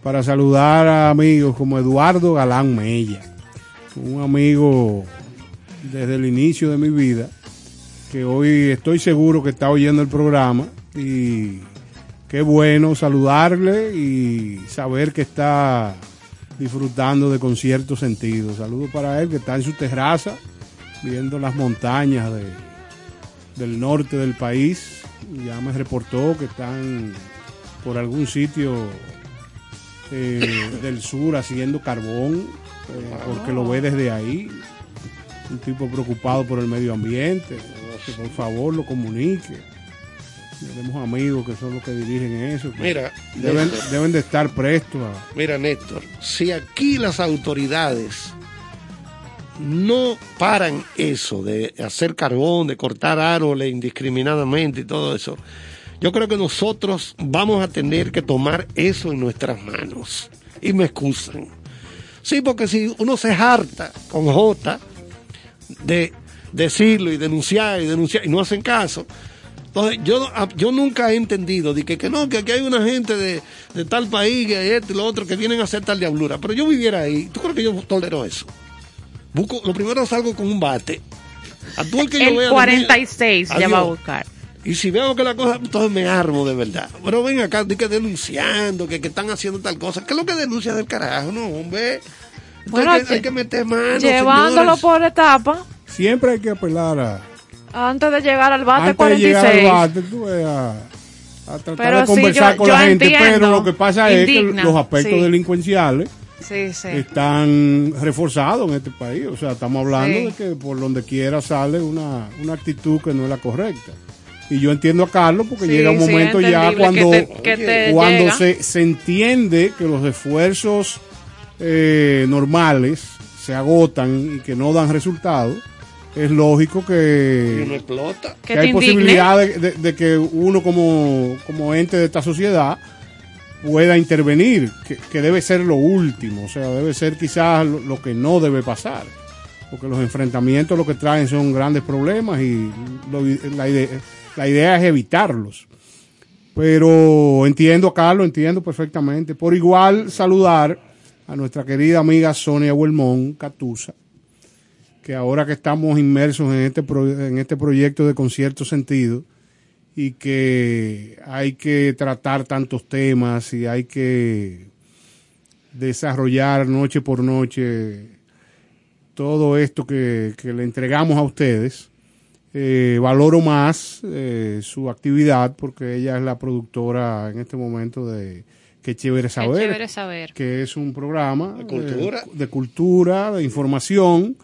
Speaker 1: para saludar a amigos como Eduardo Galán Mella, un amigo desde el inicio de mi vida, que hoy estoy seguro que está oyendo el programa y qué bueno saludarle y saber que está disfrutando de concierto sentido. Saludos para él que está en su terraza viendo las montañas de, del norte del país. Ya me reportó que están por algún sitio eh, del sur haciendo carbón, eh, porque lo ve desde ahí. Un tipo preocupado por el medio ambiente, que por favor lo comunique. Tenemos amigos que son los que dirigen eso.
Speaker 2: Mira,
Speaker 1: deben,
Speaker 2: Néstor,
Speaker 1: deben de estar prestos a,
Speaker 2: mira, Néstor, si aquí las autoridades no paran eso de hacer carbón, de cortar árboles indiscriminadamente y todo eso, yo creo que nosotros vamos a tener que tomar eso en nuestras manos. Y me excusan. Sí, porque si uno se harta con J de decirlo y denunciar y denunciar y no hacen caso. Entonces, yo, yo nunca he entendido de que, que no, que aquí hay una gente de, de tal país, que esto y lo otro, que vienen a hacer tal diablura. Pero yo viviera ahí, ¿tú crees que yo tolero eso? Busco, lo primero salgo con un bate. A todo el que yo
Speaker 3: El
Speaker 2: vea de
Speaker 3: 46 ya va a buscar.
Speaker 2: y si veo que la cosa, entonces me armo de verdad. Pero ven acá, di que denunciando, que, que están haciendo tal cosa. ¿Qué es lo que denuncia del carajo? No, hombre.
Speaker 3: Bueno,
Speaker 2: hay, que,
Speaker 3: que-
Speaker 2: hay que meter mano.
Speaker 3: Llevándolo
Speaker 2: señores.
Speaker 3: por etapa,
Speaker 1: Siempre hay que apelar a...
Speaker 3: antes de llegar al bate
Speaker 1: antes de llegar al
Speaker 3: 46.
Speaker 1: bate, tú ves, a, a tratar
Speaker 3: Pero
Speaker 1: de
Speaker 3: sí,
Speaker 1: conversar
Speaker 3: yo-
Speaker 1: con
Speaker 3: yo
Speaker 1: la gente, pero lo que pasa es que los aspectos
Speaker 3: sí.
Speaker 1: delincuenciales
Speaker 3: Sí, sí.
Speaker 1: están reforzados en este país. O sea, estamos hablando
Speaker 3: Sí.
Speaker 1: de que por donde quiera sale una, una actitud que no es la correcta. Y yo entiendo a Carlos porque
Speaker 3: Sí,
Speaker 1: llega un
Speaker 3: sí,
Speaker 1: momento ya cuando,
Speaker 3: que te- que te
Speaker 1: cuando se, se entiende que los esfuerzos eh, normales se agotan y que no dan resultados. Es lógico que
Speaker 2: Y uno explota.
Speaker 3: Que
Speaker 1: hay
Speaker 3: indigne.
Speaker 1: posibilidad de, de- de que uno como, como ente de esta sociedad pueda intervenir, que, que debe ser lo último, o sea, debe ser quizás lo, lo que no debe pasar, porque los enfrentamientos lo que traen son grandes problemas y lo- la, idea, la idea es evitarlos. Pero entiendo Carlos, entiendo perfectamente. Por igual saludar a nuestra querida amiga Sonia Huelmón Catusa, que ahora que estamos inmersos en este, pro- en este proyecto de concierto sentido y que hay que tratar tantos temas y hay que desarrollar noche por noche todo esto que, que le entregamos a ustedes, eh, valoro más eh, su actividad porque ella es la productora en este momento de Qué chévere
Speaker 3: Qué
Speaker 1: saber
Speaker 3: chévere saber.
Speaker 1: que es un programa
Speaker 2: De cultura.
Speaker 1: de cultura, de información,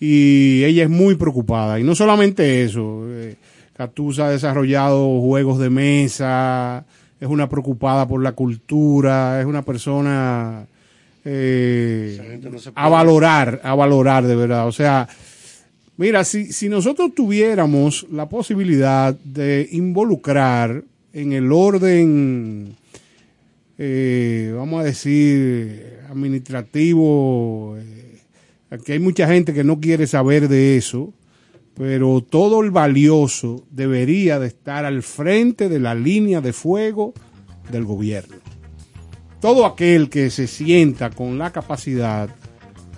Speaker 1: y ella es muy preocupada. Y no solamente eso, eh, Catusa ha desarrollado juegos de mesa, es una preocupada por la cultura, es una persona eh,
Speaker 2: no
Speaker 1: a valorar, a valorar de verdad. O sea, mira, si, si nosotros tuviéramos la posibilidad de involucrar en el orden eh, vamos a decir, administrativo. eh, aquí hay mucha gente que no quiere saber de eso, pero todo el valioso debería de estar al frente de la línea de fuego del gobierno. Todo aquel que se sienta con la capacidad,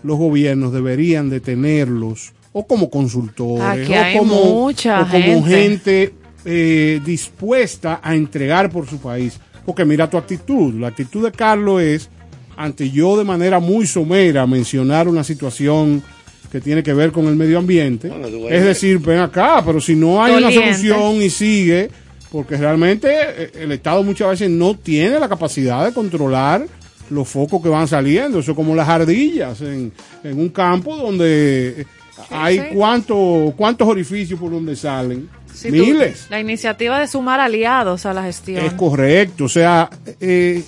Speaker 1: los gobiernos deberían de tenerlos o como consultores
Speaker 3: Aquí
Speaker 1: o como,
Speaker 3: mucha
Speaker 1: o como
Speaker 3: gente.
Speaker 1: gente eh, dispuesta a entregar por su país. Porque mira tu actitud. La actitud de Carlos es, ante yo de manera muy somera mencionar una situación que tiene que ver con el medio ambiente,
Speaker 2: Bueno,
Speaker 1: es decir, ven acá, pero si no hay una solución y sigue, porque realmente eh, el Estado muchas veces no tiene la capacidad de controlar los focos que van saliendo. Eso es como las ardillas en, en un campo donde hay
Speaker 3: sí.
Speaker 1: cuánto- cuántos orificios por donde salen.
Speaker 3: Sí, tú-
Speaker 1: Miles.
Speaker 3: la iniciativa de sumar aliados a la gestión.
Speaker 1: Es correcto. O sea, eh,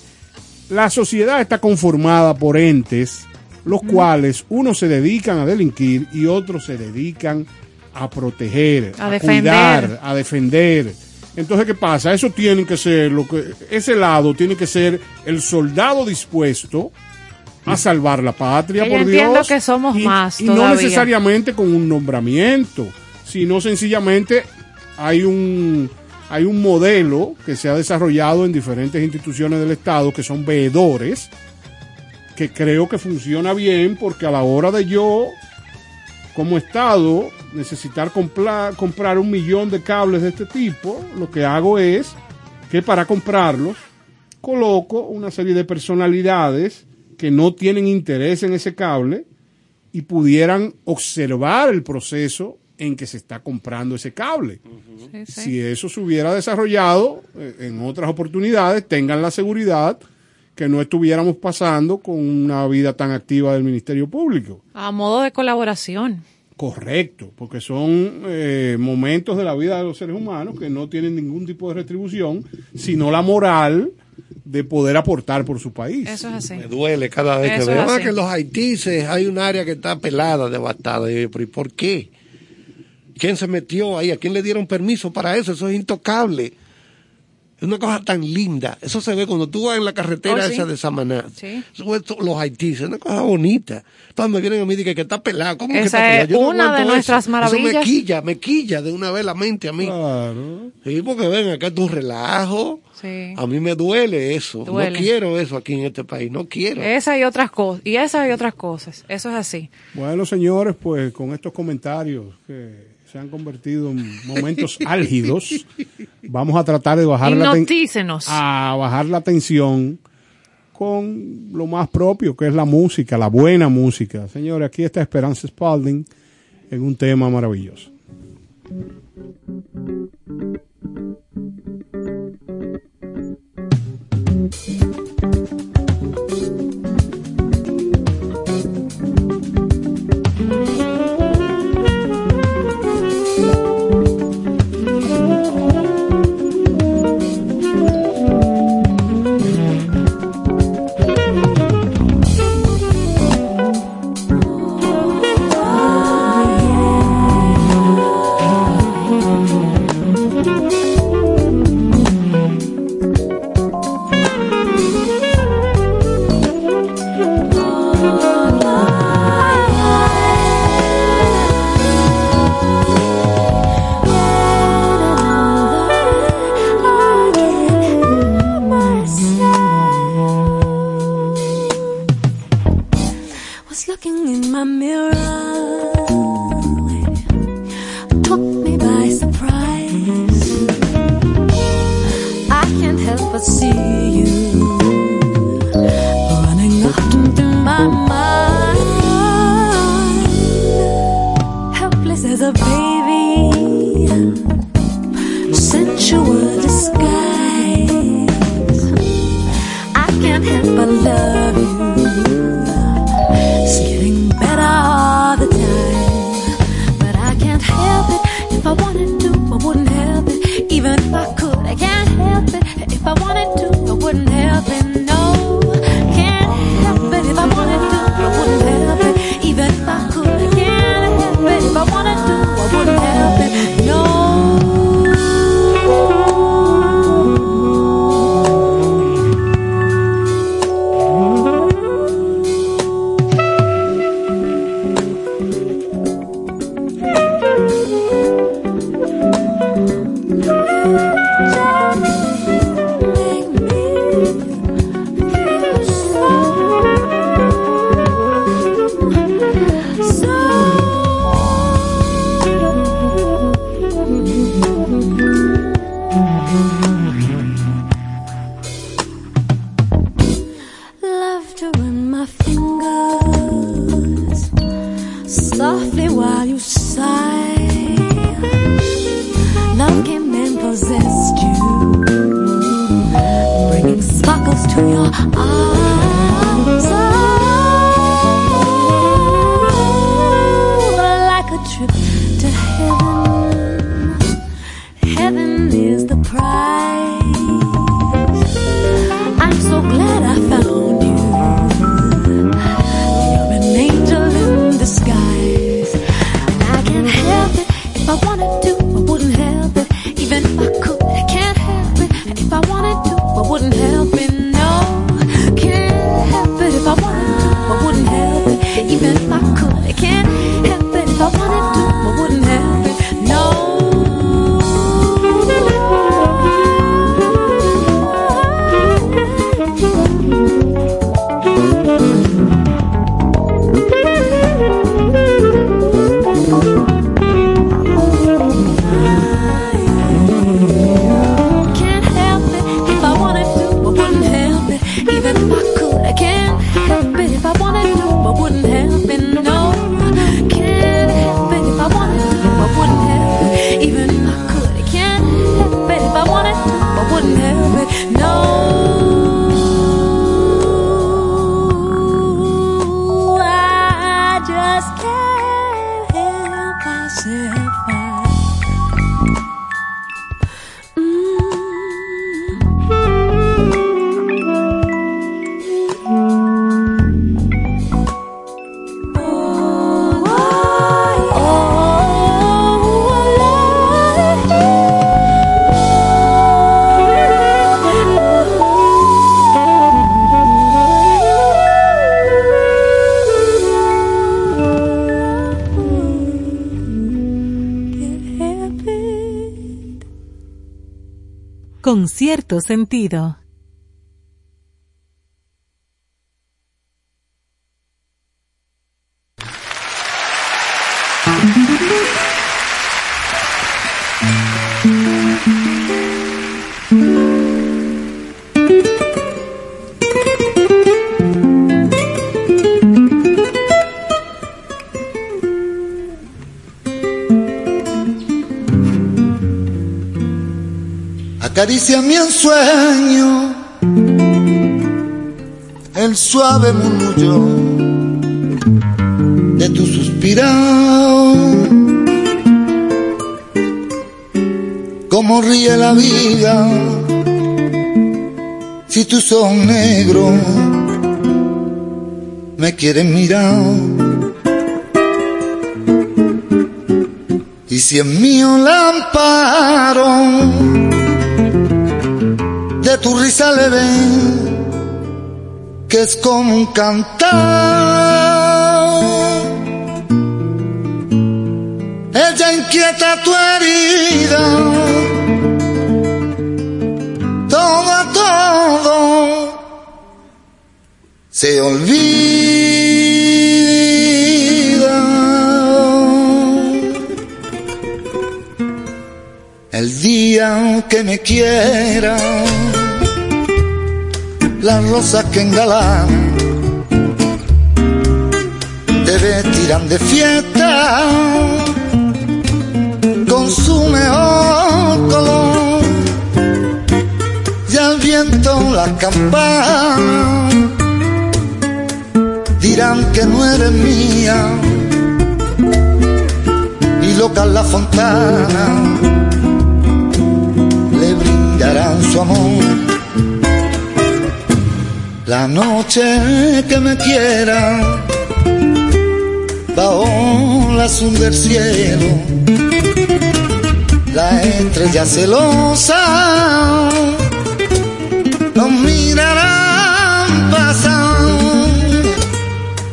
Speaker 1: la sociedad está conformada por entes, los cuales unos se dedican a delinquir y otros se dedican a proteger,
Speaker 3: A
Speaker 1: a,
Speaker 3: defender.
Speaker 1: cuidar, a defender. Entonces, ¿qué pasa? Eso tiene que ser, lo que, ese lado tiene que ser el soldado dispuesto a salvar la patria,
Speaker 3: Que yo
Speaker 1: por
Speaker 3: entiendo
Speaker 1: Dios.
Speaker 3: que somos
Speaker 1: y,
Speaker 3: más
Speaker 1: y no necesariamente con un nombramiento, sino sencillamente hay un hay un modelo que se ha desarrollado en diferentes instituciones del Estado que son veedores, que creo que funciona bien porque a la hora de yo, como Estado, necesitar comprar, comprar un millón de cables de este tipo, lo que hago es que para comprarlos coloco una serie de personalidades que no tienen interés en ese cable y pudieran observar el proceso en que se está comprando ese cable.
Speaker 3: Sí, sí.
Speaker 1: Si eso se hubiera desarrollado eh, en otras oportunidades, tengan la seguridad que no estuviéramos pasando con una vida tan activa del Ministerio Público.
Speaker 3: A modo de colaboración.
Speaker 1: Correcto, porque son eh, momentos de la vida de los seres humanos que no tienen ningún tipo de retribución, sino la moral de poder aportar por su país.
Speaker 3: Eso es así.
Speaker 2: Me duele cada vez
Speaker 3: Eso
Speaker 2: que veo ah, que en los haitises hay un área que está pelada, devastada. Y yo, pero ¿y por qué? ¿Quién se metió ahí? ¿A quién le dieron permiso para eso? Eso es intocable. Es una cosa tan linda. Eso se ve cuando tú vas en la carretera
Speaker 3: Oh, sí.
Speaker 2: esa de Samaná.
Speaker 3: Sí.
Speaker 2: Es los haitises, es una cosa bonita. Entonces me vienen a mí y dicen que está pelado. ¿Cómo que
Speaker 3: Esa
Speaker 2: está pelado?
Speaker 3: es
Speaker 2: Yo no
Speaker 3: una de nuestras
Speaker 2: eso.
Speaker 3: maravillas.
Speaker 2: Eso me quilla, me quilla de una vez la mente a mí.
Speaker 1: Claro.
Speaker 2: Sí, porque ven, acá es un relajo.
Speaker 3: Sí.
Speaker 2: A mí me duele eso.
Speaker 3: Duele.
Speaker 2: No quiero eso aquí en este país. No quiero.
Speaker 3: Esa y otras cosas. Y esa y otras cosas. Eso es así.
Speaker 1: Bueno, señores, pues con estos comentarios que se han convertido en momentos álgidos, vamos a tratar de bajar la, a bajar la tensión con lo más propio, que es la música, la buena música. Señores, aquí está Esperanza Spalding en un tema maravilloso.
Speaker 4: Sentido.
Speaker 5: Acariciame en sueño el suave murmullo de tu suspirado. Cómo ríe la vida si tus ojos negros me quieren mirar. Y si en mío lámparo tu risa le ven que es como un cantar. Ella inquieta tu herida, todo a todo se olvida. El día que me quiera, las rosas que engalanan te vestirán de fiesta con su mejor color y al viento las campanas dirán que no eres mía y locas la fontana le brindarán su amor la noche que me quiera la azul del cielo la estrella celosa nos mirarán pasar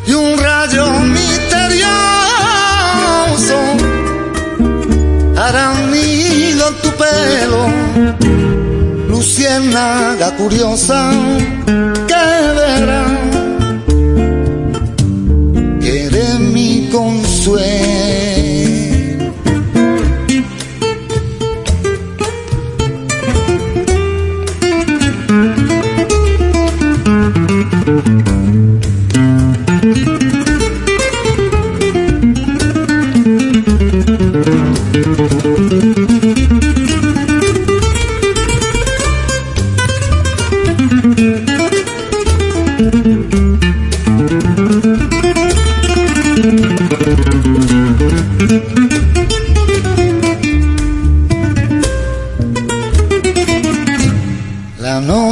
Speaker 5: y un rayo misterioso hará un nido en tu pelo luciérnaga curiosa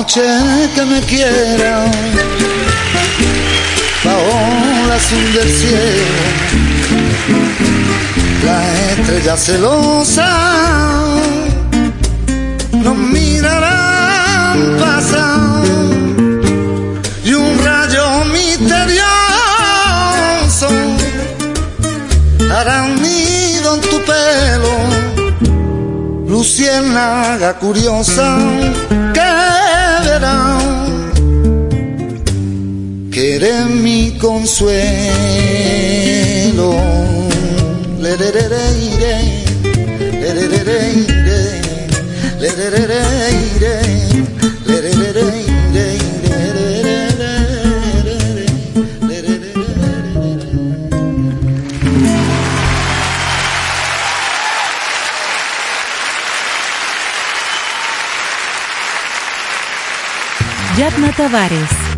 Speaker 5: noche que me quiera. Bajo la azul del cielo. La estrella celosa nos mirarán pasar. Y un rayo misterioso harán nido en tu pelo, luciérnaga curiosa eres mi consuelo. Le, le, le, le, le, re, re, re, re.
Speaker 4: Yatna Tavares,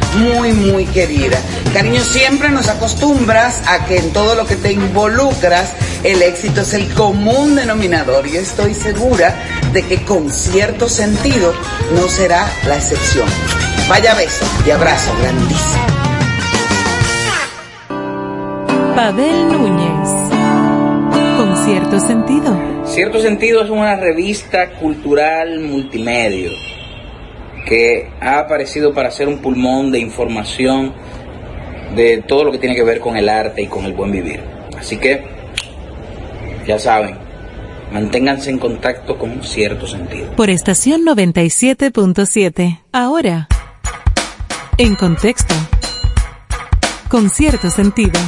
Speaker 6: muy, muy querida. Cariño, siempre nos acostumbras a que en todo lo que te involucras, el éxito es el común denominador y estoy segura de que con cierto sentido no será la excepción. Vaya beso y abrazo grandísimo.
Speaker 4: Pavel Núñez, con cierto sentido.
Speaker 7: Cierto sentido es una revista cultural multimedia que ha aparecido para ser un pulmón de información de todo lo que tiene que ver con el arte y con el buen vivir. Así que, ya saben, manténganse en contacto con cierto sentido.
Speaker 4: Por estación 97.7. Ahora, en contexto. Con cierto sentido.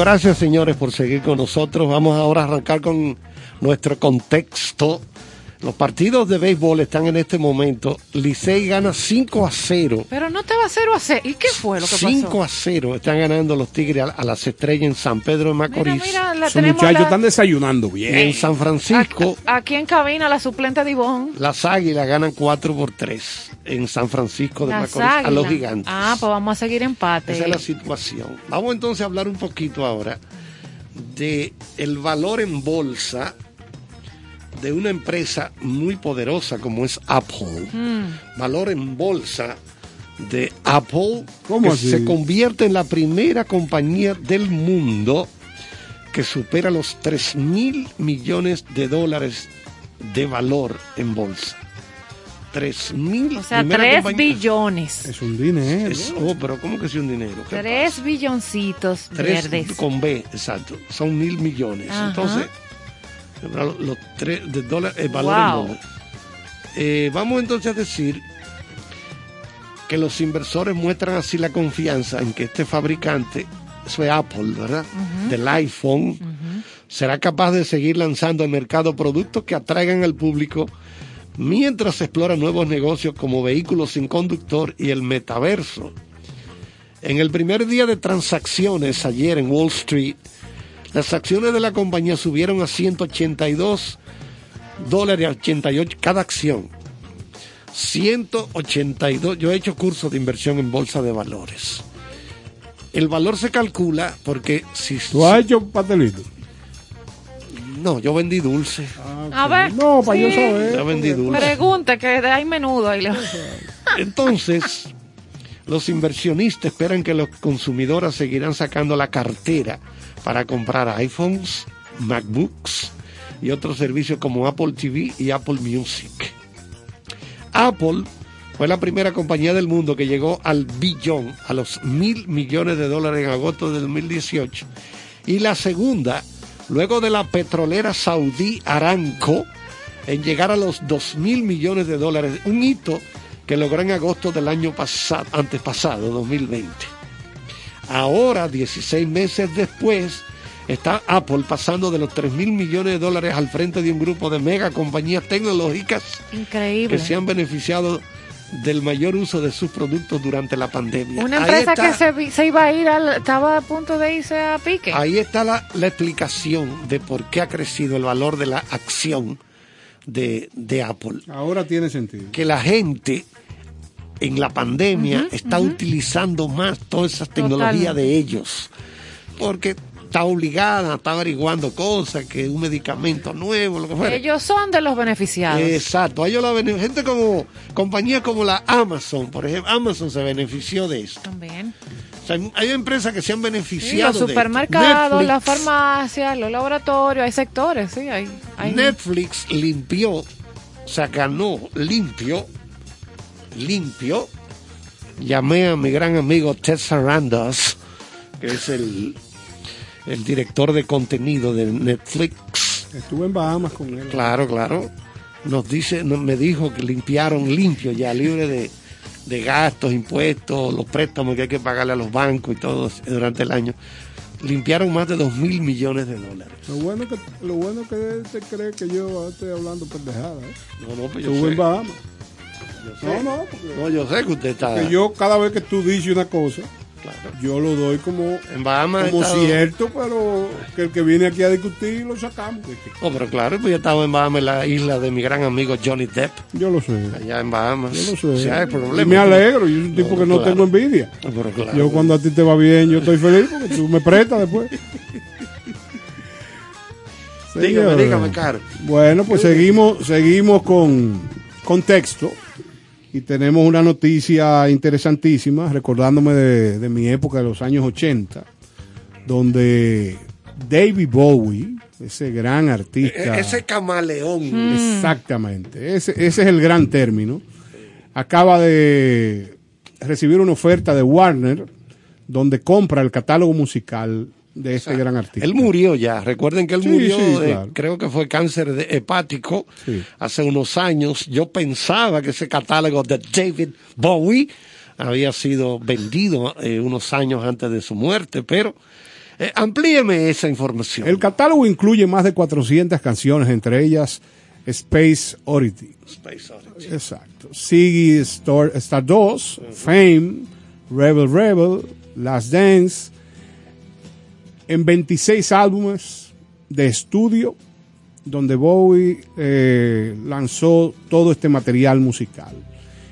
Speaker 2: Gracias señores por seguir con nosotros. Vamos ahora a arrancar con nuestro contexto. Los partidos de béisbol están en este momento. Licey gana 5 a 0.
Speaker 3: Pero no te va a 0 a 0. ¿Y qué fue lo que
Speaker 2: 5
Speaker 3: pasó?
Speaker 2: a 0 están ganando los Tigres a, a las estrellas en San Pedro de
Speaker 3: Mira,
Speaker 2: Macorís.
Speaker 3: mira,
Speaker 1: Esos
Speaker 3: tenemos
Speaker 1: muchachos
Speaker 3: la-
Speaker 1: están desayunando bien.
Speaker 2: en San Francisco,
Speaker 3: a- aquí en cabina la suplente de Ivonne.
Speaker 2: las águilas ganan 4 por 3 en San Francisco de
Speaker 3: Las
Speaker 2: Macorís a los gigantes.
Speaker 3: Ah, pues vamos a seguir empate.
Speaker 2: Esa es la situación. Vamos entonces a hablar un poquito ahora de el valor en bolsa de una empresa muy poderosa como es Apple.
Speaker 3: Mm.
Speaker 2: Valor en bolsa de Apple
Speaker 1: ¿Cómo
Speaker 2: que
Speaker 1: así?
Speaker 2: se convierte en la primera compañía del mundo que supera los 3 mil millones de dólares de valor en bolsa. 3 mil.
Speaker 3: o sea,
Speaker 2: primera
Speaker 3: 3
Speaker 2: compañía-
Speaker 3: billones.
Speaker 1: Es un dinero.
Speaker 2: Es- oh, pero ¿cómo que es un dinero? ¿Qué
Speaker 3: 3 billoncitos
Speaker 2: Tres
Speaker 3: verdes.
Speaker 2: con B, exacto. Son mil millones.
Speaker 3: Ajá.
Speaker 2: Entonces, los tres de dólares, el valor
Speaker 3: Wow.
Speaker 2: en. Eh, vamos entonces a decir que los inversores muestran así la confianza en que este fabricante, eso es Apple, ¿verdad? Del iPhone, será capaz de seguir lanzando al mercado productos que atraigan al público mientras se exploran nuevos negocios como vehículos sin conductor y el metaverso. En el primer día de transacciones ayer en Wall Street, las acciones de la compañía subieron a 182 dólares 88 cada acción. 182, yo he hecho cursos de inversión en bolsa de valores. El valor se calcula porque si...
Speaker 1: ¿Tú has hecho pastelito?
Speaker 2: No, yo vendí dulce.
Speaker 3: A ver.
Speaker 1: No, para yo saber.
Speaker 2: Yo vendí dulce.
Speaker 3: Pregunta que hay menudo ahí. le-
Speaker 2: Entonces, los inversionistas esperan que los consumidores seguirán sacando la cartera para comprar iPhones, MacBooks y otros servicios como Apple TV y Apple Music. Apple fue la primera compañía del mundo que llegó al billón, a los mil millones de dólares en agosto de 2018. Y la segunda, luego de la petrolera saudí Aramco, en llegar a los 2 mil millones de dólares, un hito que logró en agosto del año pasado, antepasado, 2020. Ahora, 16 meses después, está Apple pasando de los 3 mil millones de dólares al frente de un grupo de mega compañías tecnológicas
Speaker 3: Increíble.
Speaker 2: que se han beneficiado del mayor uso de sus productos durante la pandemia.
Speaker 3: Una empresa
Speaker 2: está-
Speaker 3: que se iba a ir, al- estaba a punto de irse a pique.
Speaker 2: Ahí está la, la explicación de por qué ha crecido el valor de la acción de, de Apple.
Speaker 1: Ahora tiene sentido.
Speaker 2: Que la gente en la pandemia está utilizando más todas esas tecnologías de ellos. Porque está obligada, está averiguando cosas, que un medicamento nuevo, lo que fuera.
Speaker 3: Ellos son de los beneficiados.
Speaker 2: Exacto, ellos la gente como compañías como la Amazon, por ejemplo, Amazon se benefició de esto.
Speaker 3: También.
Speaker 2: O sea, hay- empresas que se han
Speaker 3: Sí,
Speaker 2: beneficiado
Speaker 3: los
Speaker 2: de esto.
Speaker 3: supermercados, las farmacias, los laboratorios, hay sectores, sí, hay. hay
Speaker 2: Netflix limpió, o sea, ganó limpio, limpio. Llamé a mi gran amigo Ted Sarandos, que es el, el director de contenido de Netflix.
Speaker 1: Estuve en Bahamas con él.
Speaker 2: Claro, claro. Nos dice, me dijo que limpiaron limpio ya, libre de, de gastos, impuestos, los préstamos que hay que pagarle a los bancos y todo durante el año. Limpiaron más de dos mil millones de dólares.
Speaker 1: Lo bueno que lo bueno que él te cree que yo estoy hablando pendejada. ¿eh?
Speaker 2: No, no, pues yo
Speaker 1: Estuve
Speaker 2: sé.
Speaker 1: en Bahamas.
Speaker 2: Yo sé.
Speaker 1: No, no, porque,
Speaker 2: No, yo sé que usted está.
Speaker 1: porque yo cada vez que tú dices una cosa,
Speaker 2: Claro.
Speaker 1: yo lo doy como,
Speaker 2: En Bahamas
Speaker 1: como
Speaker 2: estado-
Speaker 1: cierto, pero que el que viene aquí a discutir lo sacamos.
Speaker 2: No, pero claro, pues yo estaba en Bahamas, en la isla de mi gran amigo Johnny Depp,
Speaker 1: Yo lo sé.
Speaker 2: allá en Bahamas.
Speaker 1: Yo lo sé.
Speaker 2: O sea, hay
Speaker 1: y
Speaker 2: problema.
Speaker 1: me alegro, yo soy un tipo
Speaker 2: No,
Speaker 1: que no
Speaker 2: claro.
Speaker 1: tengo envidia.
Speaker 2: No, pero claro.
Speaker 1: Yo cuando a ti te va bien, yo estoy feliz porque tú me prestas después.
Speaker 2: Dígame, dígame, Caro.
Speaker 1: Bueno, pues seguimos, seguimos con, con texto y tenemos una noticia interesantísima, recordándome de, de mi época de los años 80, donde David Bowie, ese gran artista,
Speaker 2: E- Ese camaleón.
Speaker 1: exactamente, ese, ese es el gran término, acaba de recibir una oferta de Warner donde compra el catálogo musical de este gran artista.
Speaker 2: Él murió ya. Recuerden que él
Speaker 1: Sí,
Speaker 2: murió,
Speaker 1: sí,
Speaker 2: de-
Speaker 1: claro.
Speaker 2: creo que fue cáncer de- hepático
Speaker 1: Sí.
Speaker 2: hace unos años. Yo pensaba que ese catálogo de David Bowie había sido vendido eh, unos años antes de su muerte, pero eh, amplíeme esa información.
Speaker 1: El catálogo incluye más de 400 canciones, entre ellas Space Oddity.
Speaker 2: Space Oddity.
Speaker 1: Exacto. Ziggy Star, Stardust, Fame, Rebel Rebel, Last Dance, en 26 álbumes de estudio, donde Bowie eh, lanzó todo este material musical.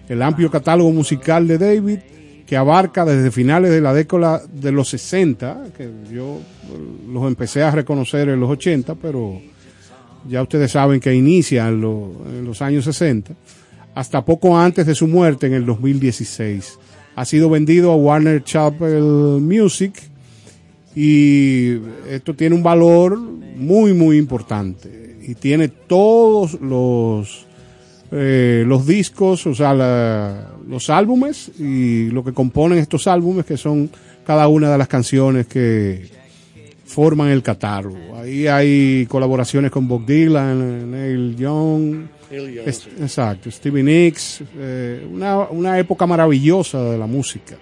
Speaker 1: El amplio catálogo musical de David, que abarca desde finales de la década de los 60, que yo eh, los empecé a reconocer en los 80, pero ya ustedes saben que inicia en, en los años 60, hasta poco antes de su muerte en el 2016. Ha sido vendido a Warner Chappell Music y esto tiene un valor muy, muy importante. Y tiene todos los, eh, los discos, o sea, la- los álbumes y lo que componen estos álbumes, que son cada una de las canciones que, forman el catálogo. Ahí hay colaboraciones con Bob Dylan, Neil Young,
Speaker 2: Neil Young,
Speaker 1: es-
Speaker 2: sí.
Speaker 1: exacto, Stevie Nicks, eh, una, una época maravillosa de la música.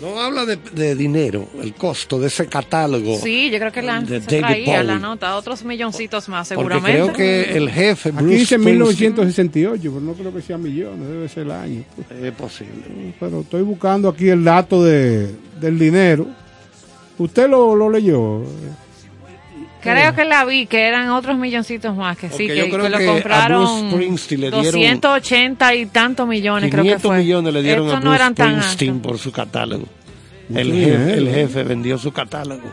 Speaker 2: No habla de, de dinero, el costo de ese catálogo.
Speaker 3: Sí, yo creo que la,
Speaker 2: de
Speaker 3: se
Speaker 2: David
Speaker 3: traía la nota, otros milloncitos más,
Speaker 2: Porque
Speaker 3: seguramente.
Speaker 2: creo que el jefe
Speaker 1: Aquí
Speaker 2: Bruce
Speaker 1: dice
Speaker 2: Springsteen-
Speaker 1: 1968, pero no creo que sea millones, debe ser el año.
Speaker 2: Es posible.
Speaker 1: Pero estoy buscando aquí el dato de, del dinero. ¿Usted lo, lo leyó?
Speaker 3: Creo que la vi, que eran otros milloncitos más, que sí, que,
Speaker 2: yo creo
Speaker 3: que lo
Speaker 2: que a
Speaker 3: compraron
Speaker 2: Bruce Springsteen le dieron
Speaker 3: 280 y tantos millones, creo que
Speaker 2: 500
Speaker 3: fue.
Speaker 2: millones le dieron
Speaker 3: Estos
Speaker 2: a
Speaker 3: no
Speaker 2: Bruce
Speaker 3: eran tan
Speaker 2: Springsteen por su catálogo. El jefe, el jefe vendió su catálogo.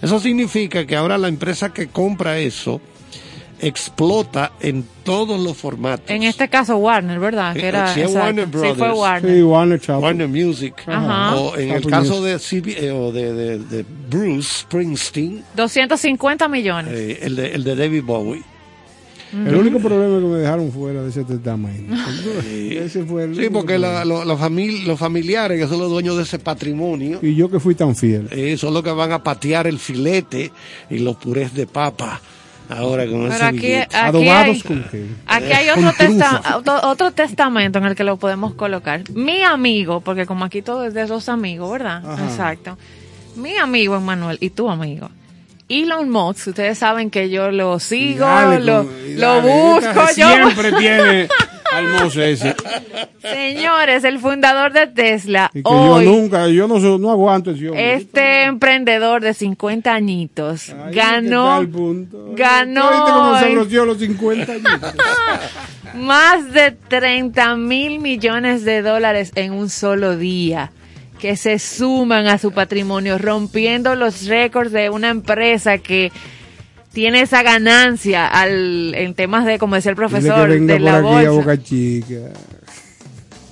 Speaker 2: Eso significa que ahora la empresa que compra eso explota en todos los formatos.
Speaker 3: En este caso Warner, ¿verdad? Que
Speaker 2: Eh,
Speaker 3: era.
Speaker 2: Warner
Speaker 3: Sí, fue
Speaker 2: Brothers.
Speaker 3: Warner.
Speaker 1: Sí, Warner
Speaker 2: Music.
Speaker 3: Ajá.
Speaker 2: O en el caso
Speaker 1: Music.
Speaker 2: de, CB, eh, o de, de- de Bruce Springsteen,
Speaker 3: 250 millones.
Speaker 2: eh, el, de, el de David Bowie.
Speaker 1: El único problema que me dejaron fuera de ese testamento. Ese fue el
Speaker 2: Sí, porque la- lo- la los familiares que son los dueños de ese patrimonio
Speaker 1: Y yo que fui tan fiel.
Speaker 2: eh, son los que van a patear el filete y los purés de papa. Ahora con
Speaker 3: Pero
Speaker 2: ese
Speaker 3: aquí, aquí
Speaker 1: Adobados
Speaker 3: hay,
Speaker 1: con qué.
Speaker 3: aquí hay otro,
Speaker 1: trufa.
Speaker 3: testa- otro, otro testamento en el que lo podemos colocar. Mi amigo, porque como aquí todo es de los amigos, ¿verdad?
Speaker 1: Ajá.
Speaker 3: Exacto. Mi amigo Emanuel y tu amigo. Elon Musk, ustedes saben que yo lo sigo,
Speaker 1: Dale,
Speaker 3: lo, lo busco, yo
Speaker 1: Siempre tiene al Mosese.
Speaker 3: Señores, el fundador de Tesla,
Speaker 1: Y que
Speaker 3: hoy,
Speaker 1: yo nunca, yo no, no aguanto ese hombre.
Speaker 3: este emprendedor de 50 añitos,
Speaker 1: que
Speaker 3: ganó ganó
Speaker 1: ¿Tú ¿Viste cómo se
Speaker 3: hoy
Speaker 1: los 50 años?
Speaker 3: más de 30 mil millones de dólares en un solo día que se suman a su patrimonio, rompiendo los récords de una empresa que tiene esa ganancia al, en temas de, como decía el profesor, de la bolsa.
Speaker 1: Boca Chica.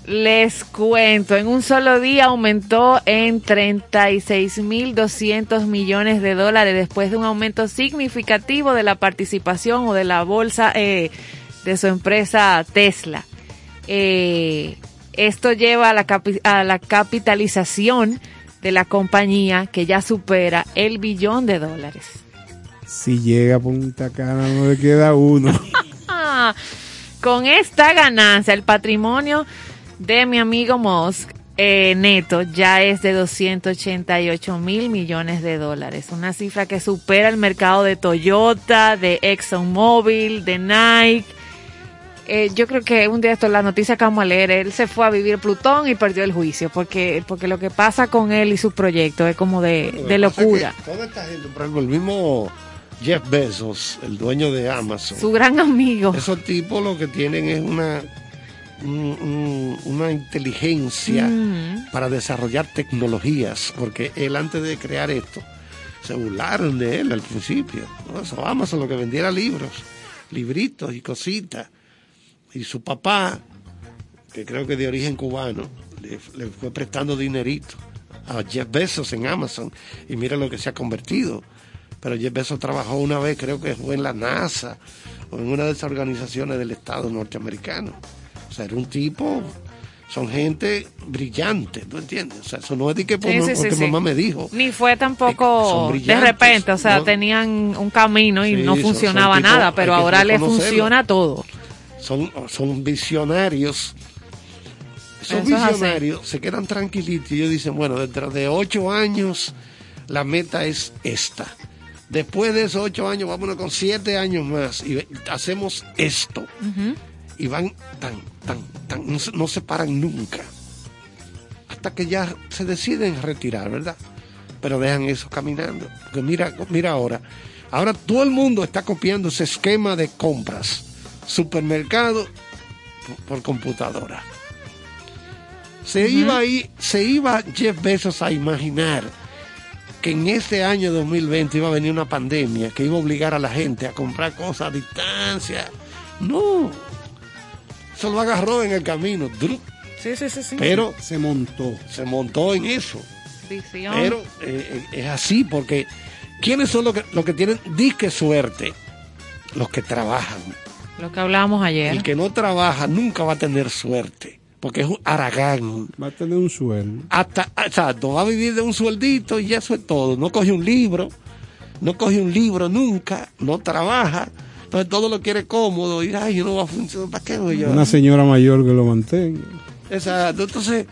Speaker 3: Les cuento, en un solo día aumentó en 36.200 millones de dólares después de un aumento significativo de la participación o de la bolsa eh, de su empresa Tesla. Eh, esto lleva a la, capi- a la capitalización de la compañía que ya supera el billón de dólares.
Speaker 1: Si llega a Punta Cana no le queda uno.
Speaker 3: Con esta ganancia, el patrimonio de mi amigo Musk eh, neto ya es de 288 mil millones de dólares. Una cifra que supera el mercado de Toyota, de ExxonMobil, de Nike. Eh, yo creo que un día esto, la noticia que vamos a leer, él se fue a vivir Plutón y perdió el juicio, porque, porque lo que pasa con él y su proyecto es como de, de locura.
Speaker 2: que Toda esta gente, por ejemplo, el mismo Jeff Bezos, el dueño de Amazon,
Speaker 3: Su gran amigo.
Speaker 2: esos tipos lo que tienen es una, un- un- una inteligencia
Speaker 3: Mm.
Speaker 2: para desarrollar tecnologías, porque él antes de crear esto, se burlaron de él al principio. ¿no? Eso, Amazon lo que vendiera libros, libritos y cositas. Y su papá, que creo que de origen cubano, le, le fue prestando dinerito a Jeff Bezos en Amazon y mira lo que se ha convertido. Pero Jeff Bezos trabajó una vez, creo que fue en la NASA o en una de esas organizaciones del Estado norteamericano. O sea, era un tipo, son gente brillante, ¿tú entiendes? O sea, eso no es de que por
Speaker 3: Sí, sí,
Speaker 2: porque
Speaker 3: sí.
Speaker 2: mamá me dijo.
Speaker 3: Ni fue
Speaker 2: Eh,
Speaker 3: tampoco
Speaker 2: son
Speaker 3: de repente, o sea,
Speaker 2: ¿no?
Speaker 3: tenían un camino y no funcionaba
Speaker 2: son
Speaker 3: nada, pero ahora le funciona todo.
Speaker 2: son, son visionarios. Esos
Speaker 3: Eso es
Speaker 2: visionarios se quedan tranquilitos y ellos dicen, bueno, dentro de ocho años la meta es esta. Después de esos ocho años, vámonos con siete años más y hacemos esto. Y van tan, tan, tan, no se, no se paran nunca. Hasta que ya se deciden retirar, ¿verdad? Pero dejan eso caminando. Porque mira, mira ahora. Ahora todo el mundo está copiando ese esquema de compras. Supermercado por, por computadora. Se iba ahí, se iba Jeff Bezos a imaginar que en este año 2020 iba a venir una pandemia que iba a obligar a la gente a comprar cosas a distancia. No. Eso lo agarró en el camino.
Speaker 3: Sí, sí, sí, sí.
Speaker 2: Pero
Speaker 1: Se montó.
Speaker 2: se montó en eso.
Speaker 3: Visión.
Speaker 2: Pero eh, eh, es así porque ¿quiénes son los que, los que tienen disque suerte? Los que trabajan.
Speaker 3: Lo que hablábamos ayer.
Speaker 2: El que no trabaja nunca va a tener suerte porque es un aragán.
Speaker 1: Va a tener un sueldo.
Speaker 2: Hasta, exacto, va a vivir de un sueldito y eso es todo. No coge un libro, no coge un libro nunca, no trabaja. Entonces todo lo quiere cómodo y ay, no va a funcionar. ¿Para qué voy yo?
Speaker 1: Una señora mayor que lo mantenga.
Speaker 2: Exacto, entonces,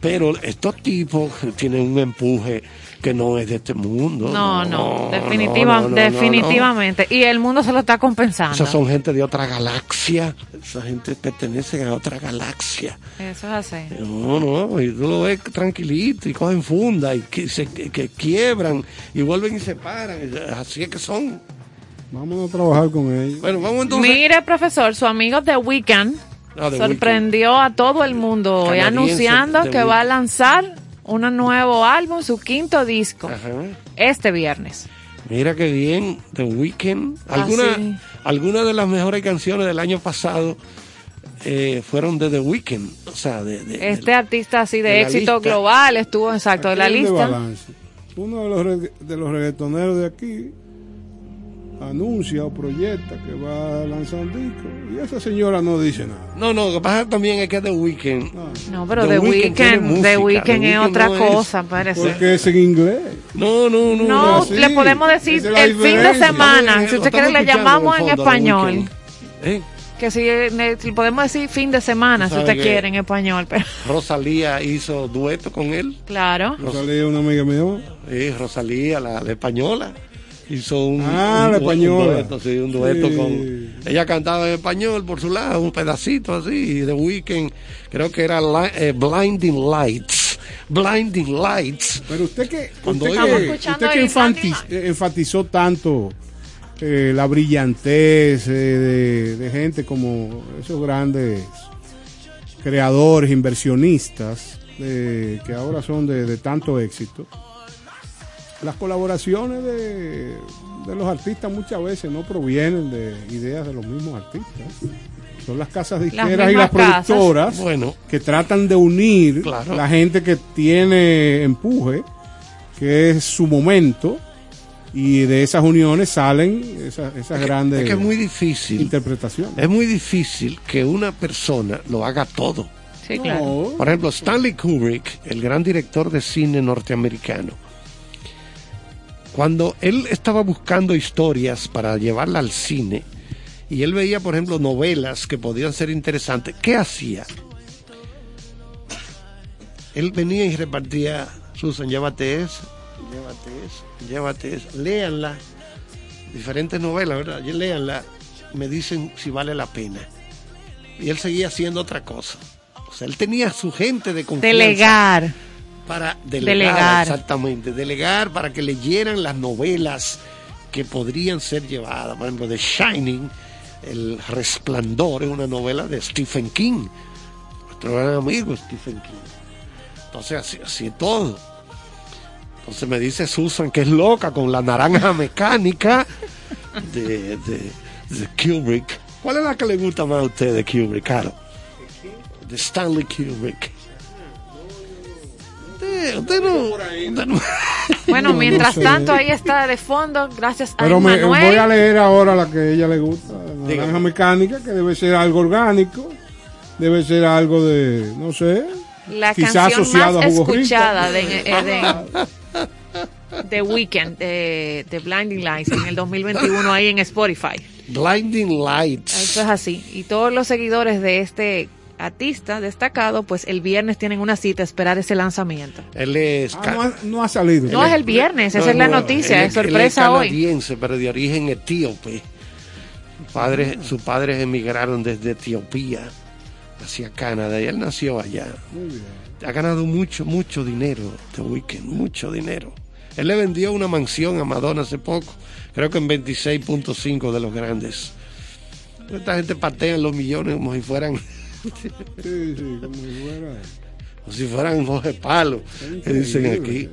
Speaker 2: pero estos tipos tienen un empuje que no es de este mundo.
Speaker 3: no, no, definitiva,
Speaker 2: no, no, no,
Speaker 3: definitivamente. Y el mundo se lo está compensando.
Speaker 2: Esas son gente de otra galaxia. Esa gente pertenece a otra galaxia.
Speaker 3: Eso es así.
Speaker 2: No, no, y tú lo ves tranquilito y cogen funda y que, se, que, que quiebran y vuelven y se paran. Así es que son.
Speaker 1: Vámonos a trabajar con ellos.
Speaker 2: Bueno, vamos entonces.
Speaker 3: Mire, profesor, su amigo The Weeknd
Speaker 2: Ah,
Speaker 3: sorprendió a todo el mundo hoy anunciando que va a lanzar un nuevo álbum, su quinto disco,
Speaker 2: Ajá.
Speaker 3: este viernes.
Speaker 2: Mira qué bien, The Weeknd.
Speaker 3: Ah,
Speaker 2: Algunas
Speaker 3: sí.
Speaker 2: algunas de las mejores canciones del año pasado eh, fueron de The Weeknd. O sea, de, de-
Speaker 3: Este
Speaker 2: de-
Speaker 3: artista así de, éxito global estuvo exacto de la lista.
Speaker 1: Uno de los, de los reggaetoneros de aquí anuncia o proyecta que va a lanzar un disco y esa señora no dice nada.
Speaker 2: No, no, lo que pasa también es que The Weeknd.
Speaker 3: No, pero
Speaker 2: The
Speaker 3: The
Speaker 2: Weeknd
Speaker 3: Weeknd,
Speaker 2: música,
Speaker 3: The
Speaker 2: The
Speaker 3: Weeknd es otra
Speaker 2: no es-
Speaker 3: cosa, parece.
Speaker 1: Porque es en inglés.
Speaker 2: No, no, no.
Speaker 3: No,
Speaker 1: así.
Speaker 3: le podemos decir
Speaker 1: es
Speaker 3: el fin de semana. Si usted quiere, le llamamos en español.
Speaker 2: ¿Eh?
Speaker 3: Que si si podemos decir fin de semana, si
Speaker 2: ¿Sabe
Speaker 3: usted quiere, en español. Pero,
Speaker 2: Rosalía hizo dueto con él.
Speaker 3: claro.
Speaker 1: Yo salí una amiga mía,
Speaker 2: Sí, Rosalía, la, la española. Hizo un,
Speaker 1: Ah,
Speaker 2: un un dueto, sí, un dueto
Speaker 1: Sí.
Speaker 2: con ella cantaba en español por su lado, un pedacito así, y The Weeknd, creo que era eh, Blinding Lights, Blinding Lights.
Speaker 1: Pero usted que,
Speaker 2: Cuando
Speaker 1: usted que, usted enfatiz- eh, enfatizó tanto eh, la brillantez eh, de, de gente como esos grandes creadores, inversionistas, de- que ahora son de, de tanto éxito. Las colaboraciones de, de los artistas muchas veces no provienen de ideas de los mismos artistas. Son las casas disqueras y las
Speaker 3: casas.
Speaker 1: productoras
Speaker 2: Bueno,
Speaker 1: que tratan de unir
Speaker 2: Claro.
Speaker 1: la gente que tiene empuje, que es su momento, y de esas uniones salen esas, esas grandes
Speaker 2: es que es muy difícil,
Speaker 1: interpretaciones.
Speaker 2: es muy difícil que una persona lo haga todo.
Speaker 3: Sí, claro.
Speaker 1: No,
Speaker 2: Por ejemplo, Stanley Kubrick, el gran director de cine norteamericano, cuando él estaba buscando historias para llevarla al cine, y él veía, por ejemplo, novelas que podían ser interesantes, ¿qué hacía? Él venía y repartía, Susan, llévate eso, llévate eso, llévate eso, léanla, diferentes novelas, ¿verdad? Léanla, me dicen si vale la pena. Y él seguía haciendo otra cosa. O sea, él tenía su gente de confianza
Speaker 3: Delegar.
Speaker 2: Para delegar,
Speaker 3: Delegar.
Speaker 2: exactamente, delegar para que leyeran las novelas que podrían ser llevadas. Por ejemplo, The Shining, El Resplandor, es una novela de Stephen King, nuestro gran amigo Stephen King. Entonces, así, así todo. Entonces me dice Susan que es loca con la naranja mecánica de, de, de Kubrick. ¿Cuál es la que le gusta más a usted de Kubrick, Caro? De Stanley Kubrick. Usted, usted no, usted no-
Speaker 3: Bueno,
Speaker 1: No, no
Speaker 3: mientras
Speaker 1: sé.
Speaker 3: tanto, ahí está de fondo, gracias a
Speaker 1: pero me, voy a leer ahora la que a ella le gusta, la naranja mecánica, que debe ser algo orgánico, debe ser algo de, no sé,
Speaker 3: La
Speaker 1: quizás
Speaker 3: canción
Speaker 1: asociado
Speaker 3: más escuchada de, eh, de, de Weekend, de, de Blinding Lights, en el 2021 ahí en Spotify.
Speaker 2: Blinding Lights.
Speaker 3: Eso es así. Y todos los seguidores de este artista destacado, pues el viernes tienen una cita a esperar ese lanzamiento.
Speaker 2: Él es,
Speaker 1: Ah, no, ha, no ha salido.
Speaker 3: No es el viernes, esa
Speaker 2: no,
Speaker 3: es la
Speaker 2: no,
Speaker 3: noticia,
Speaker 2: él
Speaker 3: es sorpresa
Speaker 2: él es
Speaker 3: hoy.
Speaker 2: canadiense, pero de origen etíope. Padre- Sus padres emigraron desde Etiopía hacia Canadá y él nació allá. Ha ganado mucho, mucho dinero The Weeknd, mucho dinero. Él le vendió una mansión a Madonna hace poco, creo que en 26.5 de los grandes. Esta gente patea los millones como si fueran,
Speaker 1: Sí, sí, como si fuera.
Speaker 2: como si fueran hojas de palo, que dicen aquí.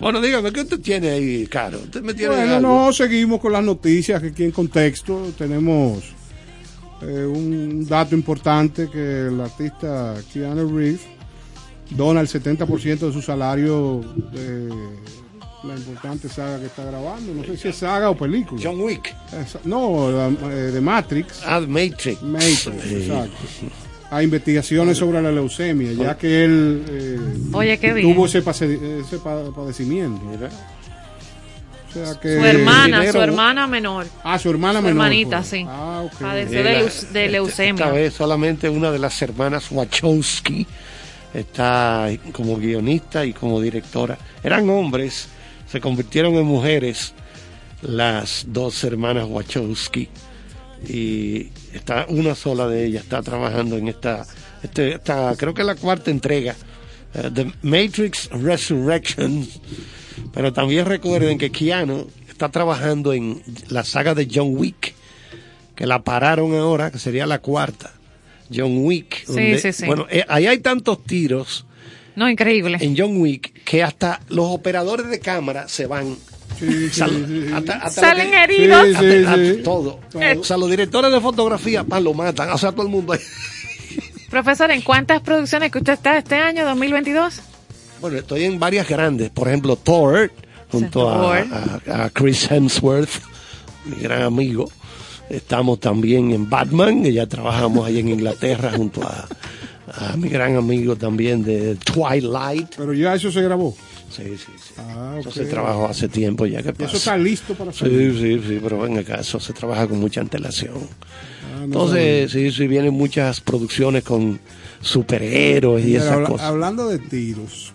Speaker 2: Bueno, dígame, ¿qué usted tiene ahí, Caro? ¿Usted me tiene
Speaker 1: Bueno,
Speaker 2: algo?
Speaker 1: no, seguimos con las noticias que aquí en contexto tenemos eh, un dato importante que el artista Keanu Reeves dona el 70% de su salario de la importante saga que está grabando. No sé si es saga o película.
Speaker 2: John Wick.
Speaker 1: Esa- no, la, eh, de Matrix.
Speaker 2: Ah, Matrix.
Speaker 1: Matrix,
Speaker 2: Sí.
Speaker 1: exacto. A investigaciones sobre la leucemia, ya que él eh,
Speaker 3: Oye, qué bien.
Speaker 1: tuvo ese, pase- ese pa- padecimiento. O sea que,
Speaker 3: Su hermana,
Speaker 2: dinero-
Speaker 3: su hermana menor.
Speaker 1: Ah, su hermana
Speaker 3: Su
Speaker 1: menor.
Speaker 3: hermanita,
Speaker 1: pues.
Speaker 3: sí.
Speaker 1: Ah, ok.
Speaker 3: Padeció de, de leucemia.
Speaker 2: Esta vez solamente una de las hermanas Wachowski está como guionista y como directora. Eran hombres, se convirtieron en mujeres las dos hermanas Wachowski y está una sola de ellas está trabajando en esta, este, esta creo que es la cuarta entrega eh, The Matrix Resurrection pero también recuerden que Keanu está trabajando en la saga de John Wick que la pararon ahora que sería la cuarta John Wick
Speaker 3: Sí, sí, sí.
Speaker 2: bueno eh, ahí hay tantos tiros
Speaker 3: No, increíble.
Speaker 2: en John Wick que hasta los operadores de cámara se van
Speaker 1: Sí, sí,
Speaker 2: Sal-
Speaker 1: sí, sí.
Speaker 2: hasta- hasta
Speaker 3: Salen
Speaker 2: que-
Speaker 3: heridos.
Speaker 1: Sí, sí,
Speaker 2: hasta-
Speaker 1: sí.
Speaker 2: todo.
Speaker 3: Eh.
Speaker 2: O sea, los directores de fotografía, pan, lo matan. O sea, todo el mundo. ahí.
Speaker 3: Profesor, ¿en cuántas producciones que usted está este año, 2022?
Speaker 2: Bueno, estoy en varias grandes. Por ejemplo, Thor, junto a- a Chris Hemsworth, mi gran amigo. Estamos también en Batman, que ya trabajamos ahí en Inglaterra junto a, a mi gran amigo también de Twilight.
Speaker 1: Pero ya eso se grabó.
Speaker 2: Sí, sí, sí.
Speaker 1: Ah,
Speaker 2: Eso se trabajó hace tiempo ya que pasa.
Speaker 1: eso está listo para salir.
Speaker 2: Sí, sí, sí, pero ven acá, eso se trabaja con mucha antelación.
Speaker 1: Ah, no
Speaker 2: Entonces, sí, sí, vienen muchas producciones con superhéroes y
Speaker 1: Mira,
Speaker 2: esas
Speaker 1: habla-
Speaker 2: cosas.
Speaker 1: Hablando de tiros,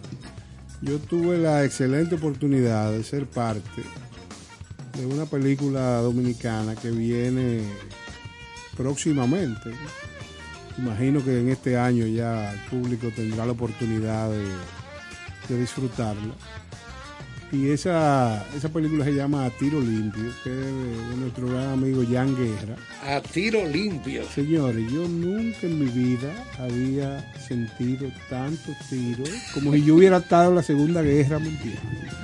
Speaker 1: yo tuve la excelente oportunidad de ser parte de una película dominicana que viene próximamente. Imagino que en este año ya el público tendrá la oportunidad de, de disfrutarla. Y esa, esa película se llama A Tiro Limpio, que es de, de nuestro gran amigo Jan Guerra.
Speaker 2: A tiro limpio.
Speaker 1: Señores, yo nunca en mi vida había sentido tantos tiros como si yo hubiera estado en la Segunda Guerra Mundial.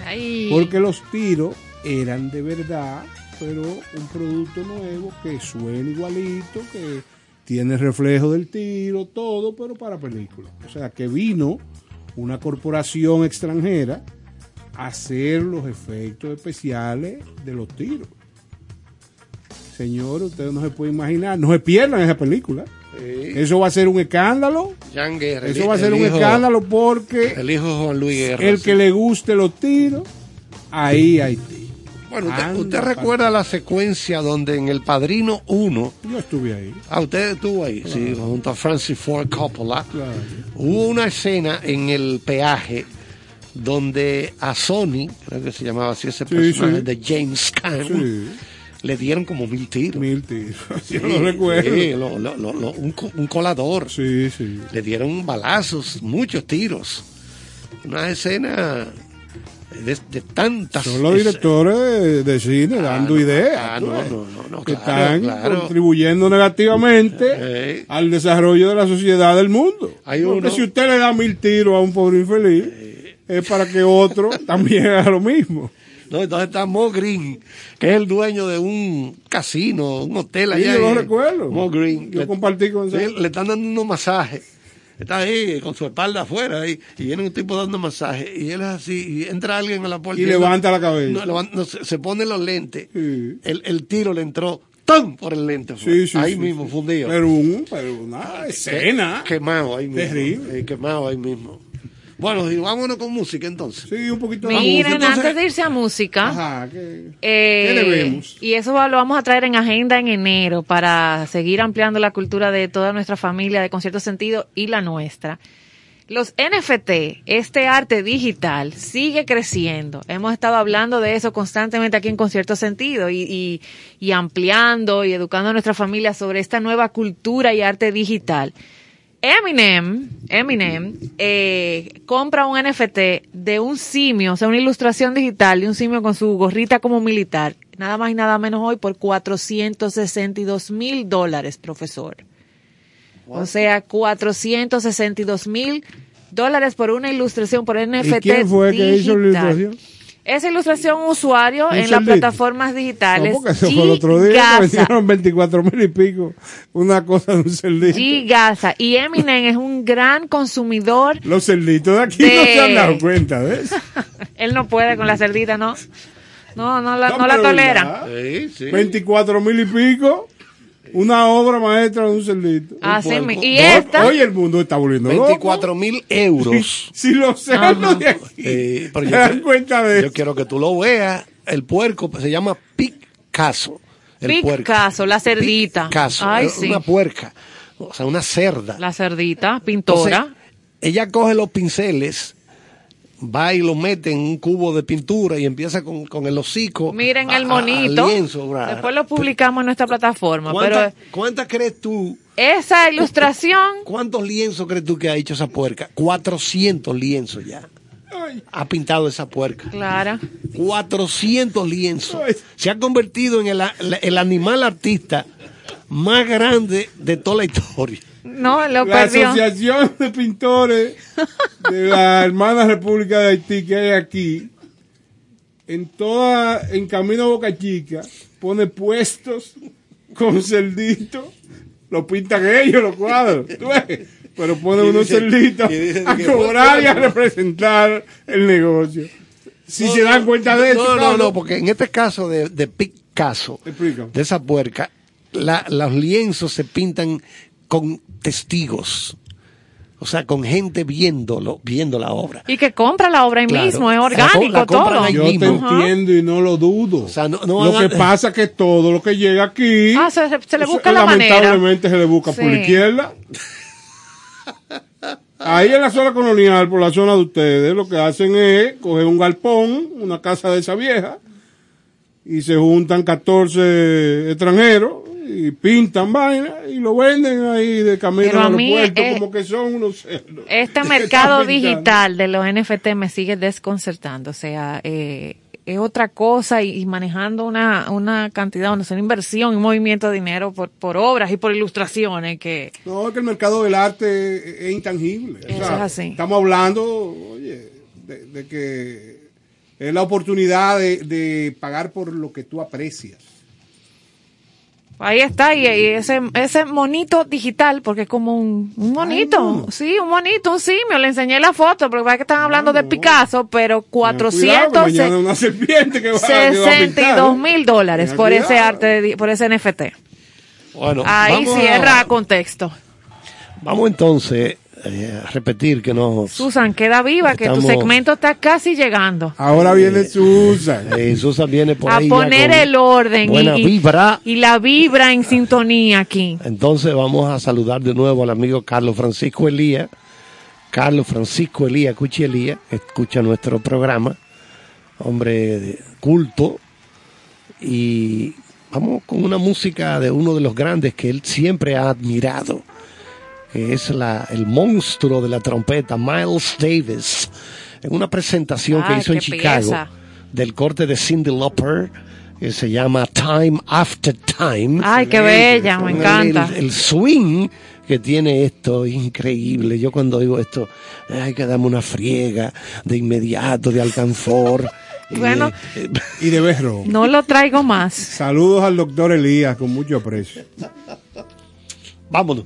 Speaker 3: Ay.
Speaker 1: Porque los tiros eran de verdad, pero un producto nuevo que suena igualito, que tiene reflejo del tiro, todo, pero para películas. O sea, que vino una corporación extranjera a hacer los efectos especiales de los tiros. Señor, ustedes no se pueden imaginar, no se pierdan esa película. Eso va a ser un escándalo.
Speaker 2: Guerra.
Speaker 1: Eso va a ser un
Speaker 2: hijo-
Speaker 1: escándalo porque
Speaker 2: El hijo Juan Luis Guerra.
Speaker 1: el
Speaker 2: sí.
Speaker 1: que le guste los tiros, ahí hay tiros.
Speaker 2: Bueno, usted,
Speaker 1: Anda,
Speaker 2: usted recuerda la secuencia donde en El Padrino 1,
Speaker 1: Yo estuve ahí.
Speaker 2: ah, usted estuvo ahí, sí, junto a Francis Ford Coppola,
Speaker 1: Claro.
Speaker 2: hubo una escena en el peaje donde a Sony, creo que se llamaba así ese
Speaker 1: Sí,
Speaker 2: personaje
Speaker 1: sí.
Speaker 2: de James Caan,
Speaker 1: Sí,
Speaker 2: le dieron como mil tiros.
Speaker 1: mil tiros. Yo lo recuerdo.
Speaker 2: sí, lo- lo- lo- lo- un, co- un colador.
Speaker 1: Sí, sí.
Speaker 2: Le dieron balazos, muchos tiros. Una escena de, de tantas.
Speaker 1: Son los
Speaker 2: es-
Speaker 1: directores de, cine dando
Speaker 2: no,
Speaker 1: ideas.
Speaker 2: ah, no,
Speaker 1: ves,
Speaker 2: no,
Speaker 1: que
Speaker 2: claro,
Speaker 1: están
Speaker 2: claro.
Speaker 1: contribuyendo negativamente
Speaker 2: Eh.
Speaker 1: al desarrollo de la sociedad del mundo.
Speaker 2: Hay
Speaker 1: Porque
Speaker 2: uno-
Speaker 1: si usted le da mil tiros a un pobre infeliz, es para que otro también haga lo mismo.
Speaker 2: No, entonces está Mo Green, que es el dueño de un casino, un hotel
Speaker 1: Sí,
Speaker 2: allá.
Speaker 1: yo lo recuerdo.
Speaker 2: Mo Green.
Speaker 1: Yo
Speaker 2: Le-
Speaker 1: compartí con él.
Speaker 2: le están dando unos masajes. Está ahí con su espalda afuera ahí, y viene un tipo dando masajes y él es así y entra alguien a la puerta
Speaker 1: Y levanta la cabeza.
Speaker 2: no, levanta- no, se, se pone los lentes
Speaker 1: Sí.
Speaker 2: el, el tiro le entró ¡tum! por el lente fue.
Speaker 1: Sí, sí,
Speaker 2: ahí mismo fundido
Speaker 1: Pero, un, pero una escena.
Speaker 2: quemado ahí mismo
Speaker 1: Terrible.
Speaker 2: Quemado ahí mismo bueno y vámonos con música entonces
Speaker 1: Sí, un poquito de
Speaker 3: Miren,
Speaker 1: música.
Speaker 3: antes de irse a música,
Speaker 1: Ajá, ¿qué,
Speaker 3: eh,
Speaker 1: ¿qué debemos?
Speaker 3: y eso lo vamos a traer en agenda en enero para seguir ampliando la cultura de toda nuestra familia de concierto sentido y la nuestra. Los NFT, este arte digital, sigue creciendo. Hemos estado hablando de eso constantemente aquí en Concierto Sentido y, y, y ampliando y educando a nuestra familia sobre esta nueva cultura y arte digital. Eminem, Eminem eh, compra un NFT de un simio, o sea, una ilustración digital de un simio con su gorrita como militar, nada más y nada menos hoy por 462 mil dólares, profesor. O sea, 462 mil dólares por una ilustración por NFT.
Speaker 1: ¿Y quién fue que hizo la
Speaker 3: digital.
Speaker 1: ilustración?
Speaker 3: Esa ilustración usuario en las plataformas digitales.
Speaker 1: No, eso fue el otro día, vendieron 24 mil y pico, una cosa de un cerdito.
Speaker 3: Gigaza. Y Eminem es un gran consumidor.
Speaker 1: Los cerditos de aquí
Speaker 3: De-
Speaker 1: no se han dado cuenta de eso.
Speaker 3: Él no puede con la cerdita, ¿no? No, no la,
Speaker 1: No,
Speaker 3: no la
Speaker 1: pero
Speaker 3: tolera.
Speaker 1: ¿verdad?
Speaker 2: sí, sí.
Speaker 1: 24 mil y pico, una obra maestra de un cerdito.
Speaker 3: Así mi- Y esta,
Speaker 1: Hoy el mundo está volviendo loco.
Speaker 2: 24 mil euros
Speaker 1: Si los cerdos de aquí
Speaker 2: Eh, pero yo,
Speaker 1: cuenta de
Speaker 2: yo
Speaker 1: eso.
Speaker 2: quiero que tú lo veas el puerco se llama Picasso el puerco
Speaker 3: Picasso, la cerdita.
Speaker 2: Picasso,
Speaker 3: Ay, sí.
Speaker 2: una puerca o sea una cerda
Speaker 3: La cerdita,
Speaker 2: Entonces,
Speaker 3: pintora.
Speaker 2: ella coge los pinceles, va y lo mete en un cubo de pintura y empieza con, con el hocico.
Speaker 3: Miren
Speaker 2: a-
Speaker 3: el
Speaker 2: a-
Speaker 3: monito.
Speaker 2: lienzo.
Speaker 3: Después lo publicamos en nuestra plataforma.
Speaker 2: ¿Cuántas
Speaker 3: Pero
Speaker 2: cuántas crees tú?
Speaker 3: esa ilustración,
Speaker 2: ¿Cuántos lienzos crees tú que ha hecho esa puerca? 400 lienzos ya. Ha pintado esa puerca.
Speaker 3: Clara.
Speaker 2: 400 lienzos. Se ha convertido en el, el animal artista más grande de toda la historia.
Speaker 3: No, lo
Speaker 1: La
Speaker 3: perdió.
Speaker 1: Asociación de Pintores de la hermana República de Haití que hay aquí, en toda, en camino a Boca Chica, pone puestos con cerditos, lo pintan ellos los cuadros, ¿tú ves? pero ponen
Speaker 2: Y
Speaker 1: unos cerditos a cobrar y a representar el negocio. Si se dan cuenta de eso,
Speaker 2: No, no, no, porque en este caso de, de Picasso, de esa puerca, la- los lienzos se pintan con testigos. O sea, con gente viéndolo, viendo la obra.
Speaker 3: Y que compra la obra ahí
Speaker 2: Claro.
Speaker 3: mismo, es orgánico
Speaker 2: la
Speaker 3: todo.
Speaker 2: ahí
Speaker 1: Yo
Speaker 2: mismo.
Speaker 1: te entiendo y no lo dudo.
Speaker 2: O sea, no- no
Speaker 1: lo que pasa es que todo lo que llega aquí,
Speaker 3: Ah, se, se- se le busca la
Speaker 1: lamentablemente
Speaker 3: manera.
Speaker 1: se le busca por la
Speaker 3: Sí.
Speaker 1: izquierda. Ahí en la zona colonial, por la zona de ustedes, lo que hacen es coger un galpón, una casa de esa vieja, y se juntan 14 extranjeros y pintan vaina y lo venden ahí de camino
Speaker 3: Pero
Speaker 1: al aeropuerto
Speaker 3: eh,
Speaker 1: como que son unos cerdos.
Speaker 3: Este mercado digital de los NFT me sigue desconcertando. O sea, eh, es otra cosa y, y manejando una, una cantidad, una inversión, un movimiento de dinero por, por obras y por ilustraciones que
Speaker 1: No, es que el mercado del arte es intangible. O
Speaker 3: Eso
Speaker 1: sea,
Speaker 3: es así.
Speaker 1: Estamos hablando, oye, de, de que es la oportunidad de, de pagar por lo que tú aprecias.
Speaker 3: Ahí está. Y, y ese, ese monito digital, porque es como un, un monito.
Speaker 1: mono.
Speaker 3: sí, un monito, un simio. Le enseñé la foto, porque parece que están hablando de
Speaker 1: no.
Speaker 3: Picasso, pero
Speaker 1: Cuidado, que
Speaker 3: 400...
Speaker 1: mañana una serpiente que va, que va a pintar,
Speaker 3: 62
Speaker 1: ¿eh?
Speaker 3: mil dólares por ese
Speaker 1: cuidado.
Speaker 3: arte, de por ese NFT.
Speaker 2: Bueno,
Speaker 3: Ahí
Speaker 2: vamos a-
Speaker 3: cierra contexto.
Speaker 2: Vamos entonces eh, repetir que nos...
Speaker 3: Susan, queda viva, que tu segmento está casi llegando.
Speaker 1: Ahora viene Susan.
Speaker 2: eh, Susan viene por
Speaker 3: A
Speaker 2: ahí
Speaker 3: poner el orden
Speaker 2: Buena
Speaker 3: y,
Speaker 2: vibra.
Speaker 3: y la vibra en sintonía aquí.
Speaker 2: Entonces vamos a saludar de nuevo al amigo Carlos Francisco Elías. Carlos Francisco Elías Cuchi Elías, escucha nuestro programa, hombre de culto. Y vamos con una música de uno de los grandes que él siempre ha admirado, es la, el monstruo de la trompeta, Miles Davis, en una presentación que hizo en Chicago
Speaker 3: pieza.
Speaker 2: del corte de Cindy Lauper, que se llama Time After Time.
Speaker 3: Ay, qué bella, me encanta.
Speaker 2: El, el swing que tiene esto, increíble. Yo cuando digo esto, eh, hay que darme una friega de inmediato, de alcanfor. y
Speaker 3: Bueno.
Speaker 2: de- eh,
Speaker 1: Y de berro.
Speaker 3: No lo traigo más.
Speaker 1: Saludos al doctor Elías con mucho aprecio.
Speaker 2: vámonos.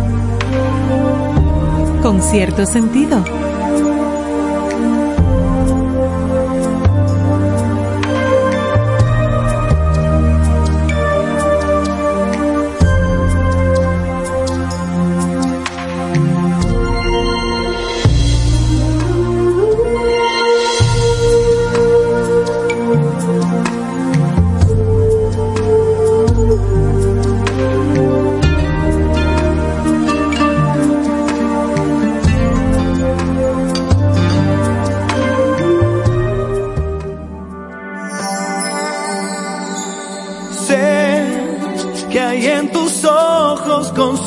Speaker 4: con cierto sentido.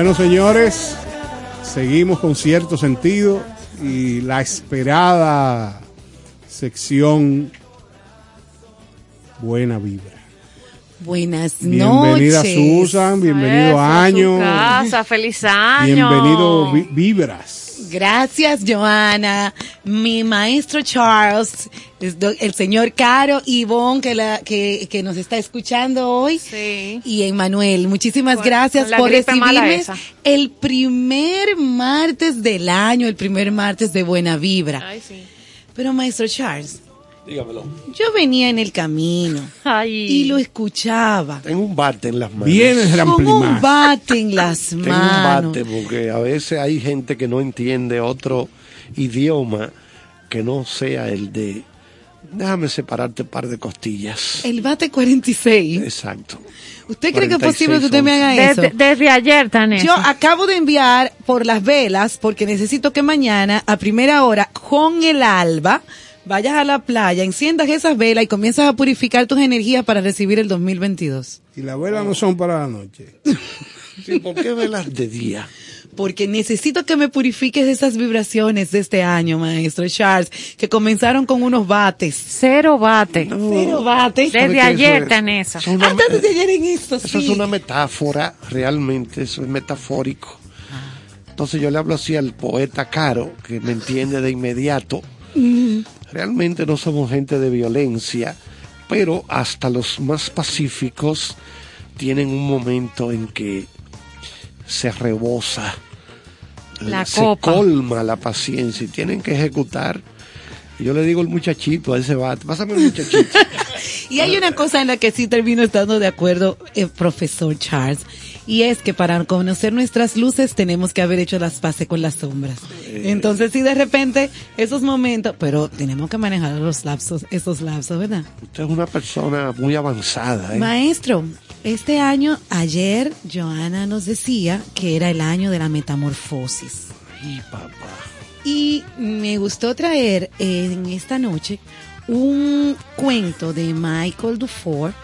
Speaker 1: Bueno, señores, seguimos con cierto sentido y la esperada sección Buena Vibra.
Speaker 8: Buenas
Speaker 1: Bienvenida
Speaker 8: noches.
Speaker 1: Susan, bienvenido
Speaker 3: Eso, a su
Speaker 1: Año,
Speaker 3: casa, feliz año.
Speaker 1: bienvenido Vi- Vibras.
Speaker 8: Gracias, Joana. Mi maestro Charles, el señor Caro Ivonne, que, la, que, que nos está escuchando hoy.
Speaker 3: Sí.
Speaker 8: Y Emanuel, muchísimas gracias por recibirme el primer martes del año, el primer martes de Buena Vibra.
Speaker 3: Ay, sí.
Speaker 8: Pero maestro Charles,
Speaker 2: Dígamelo.
Speaker 8: yo venía en el camino
Speaker 3: Ay.
Speaker 8: y lo escuchaba.
Speaker 2: Tengo un bate en las manos.
Speaker 1: Vienes
Speaker 8: Con un bate en las
Speaker 2: Tengo un
Speaker 8: manos.
Speaker 2: bate porque a veces hay gente que no entiende otro idioma que no sea el de déjame separarte un par de costillas.
Speaker 8: El bate 46.
Speaker 2: Exacto.
Speaker 8: ¿Usted cree que es
Speaker 2: 46
Speaker 8: posible que usted me haga eso?
Speaker 3: Desde, desde ayer, Tanés.
Speaker 8: Yo acabo de enviar por las velas porque necesito que mañana a primera hora con el alba vayas a la playa, enciendas esas velas y comienzas a purificar tus energías para recibir el 2022.
Speaker 1: Y las velas no son para la noche.
Speaker 2: Sí, ¿Por qué velas de día?
Speaker 8: Porque necesito que me purifiques esas vibraciones de este año, maestro Charles, que comenzaron con unos bates.
Speaker 3: Cero bate.
Speaker 8: Cero bates.
Speaker 2: ¿Sabe
Speaker 3: Desde ayer,
Speaker 2: Eso es-
Speaker 3: Tanesa.
Speaker 2: eso es una-
Speaker 8: Antes Ah, de ayer en esto,
Speaker 2: Eso
Speaker 8: sí.
Speaker 2: es una metáfora, realmente, eso es metafórico. Entonces yo le hablo así al poeta Caro, que me entiende de inmediato. Realmente no somos gente de violencia, pero hasta los más pacíficos tienen un momento en que se rebosa,
Speaker 3: La
Speaker 2: se
Speaker 3: copa.
Speaker 2: colma la paciencia y tienen que ejecutar. Yo le digo al muchachito, a ese bate, pásame el muchachito.
Speaker 8: Y hay una cosa en la que sí termino estando de acuerdo, el profesor Charles, y es que para conocer nuestras luces tenemos que haber hecho las paces con las sombras. Entonces, sí, de repente, esos momentos, pero tenemos que manejar los lapsos, esos lapsos, ¿verdad?
Speaker 2: Usted es una persona muy avanzada. ¿eh?
Speaker 8: Maestro, este año, ayer, Joana nos decía que era el año de la metamorfosis.
Speaker 2: Ay, papá.
Speaker 8: Y me gustó traer eh, en esta noche un cuento de Michael Dufour,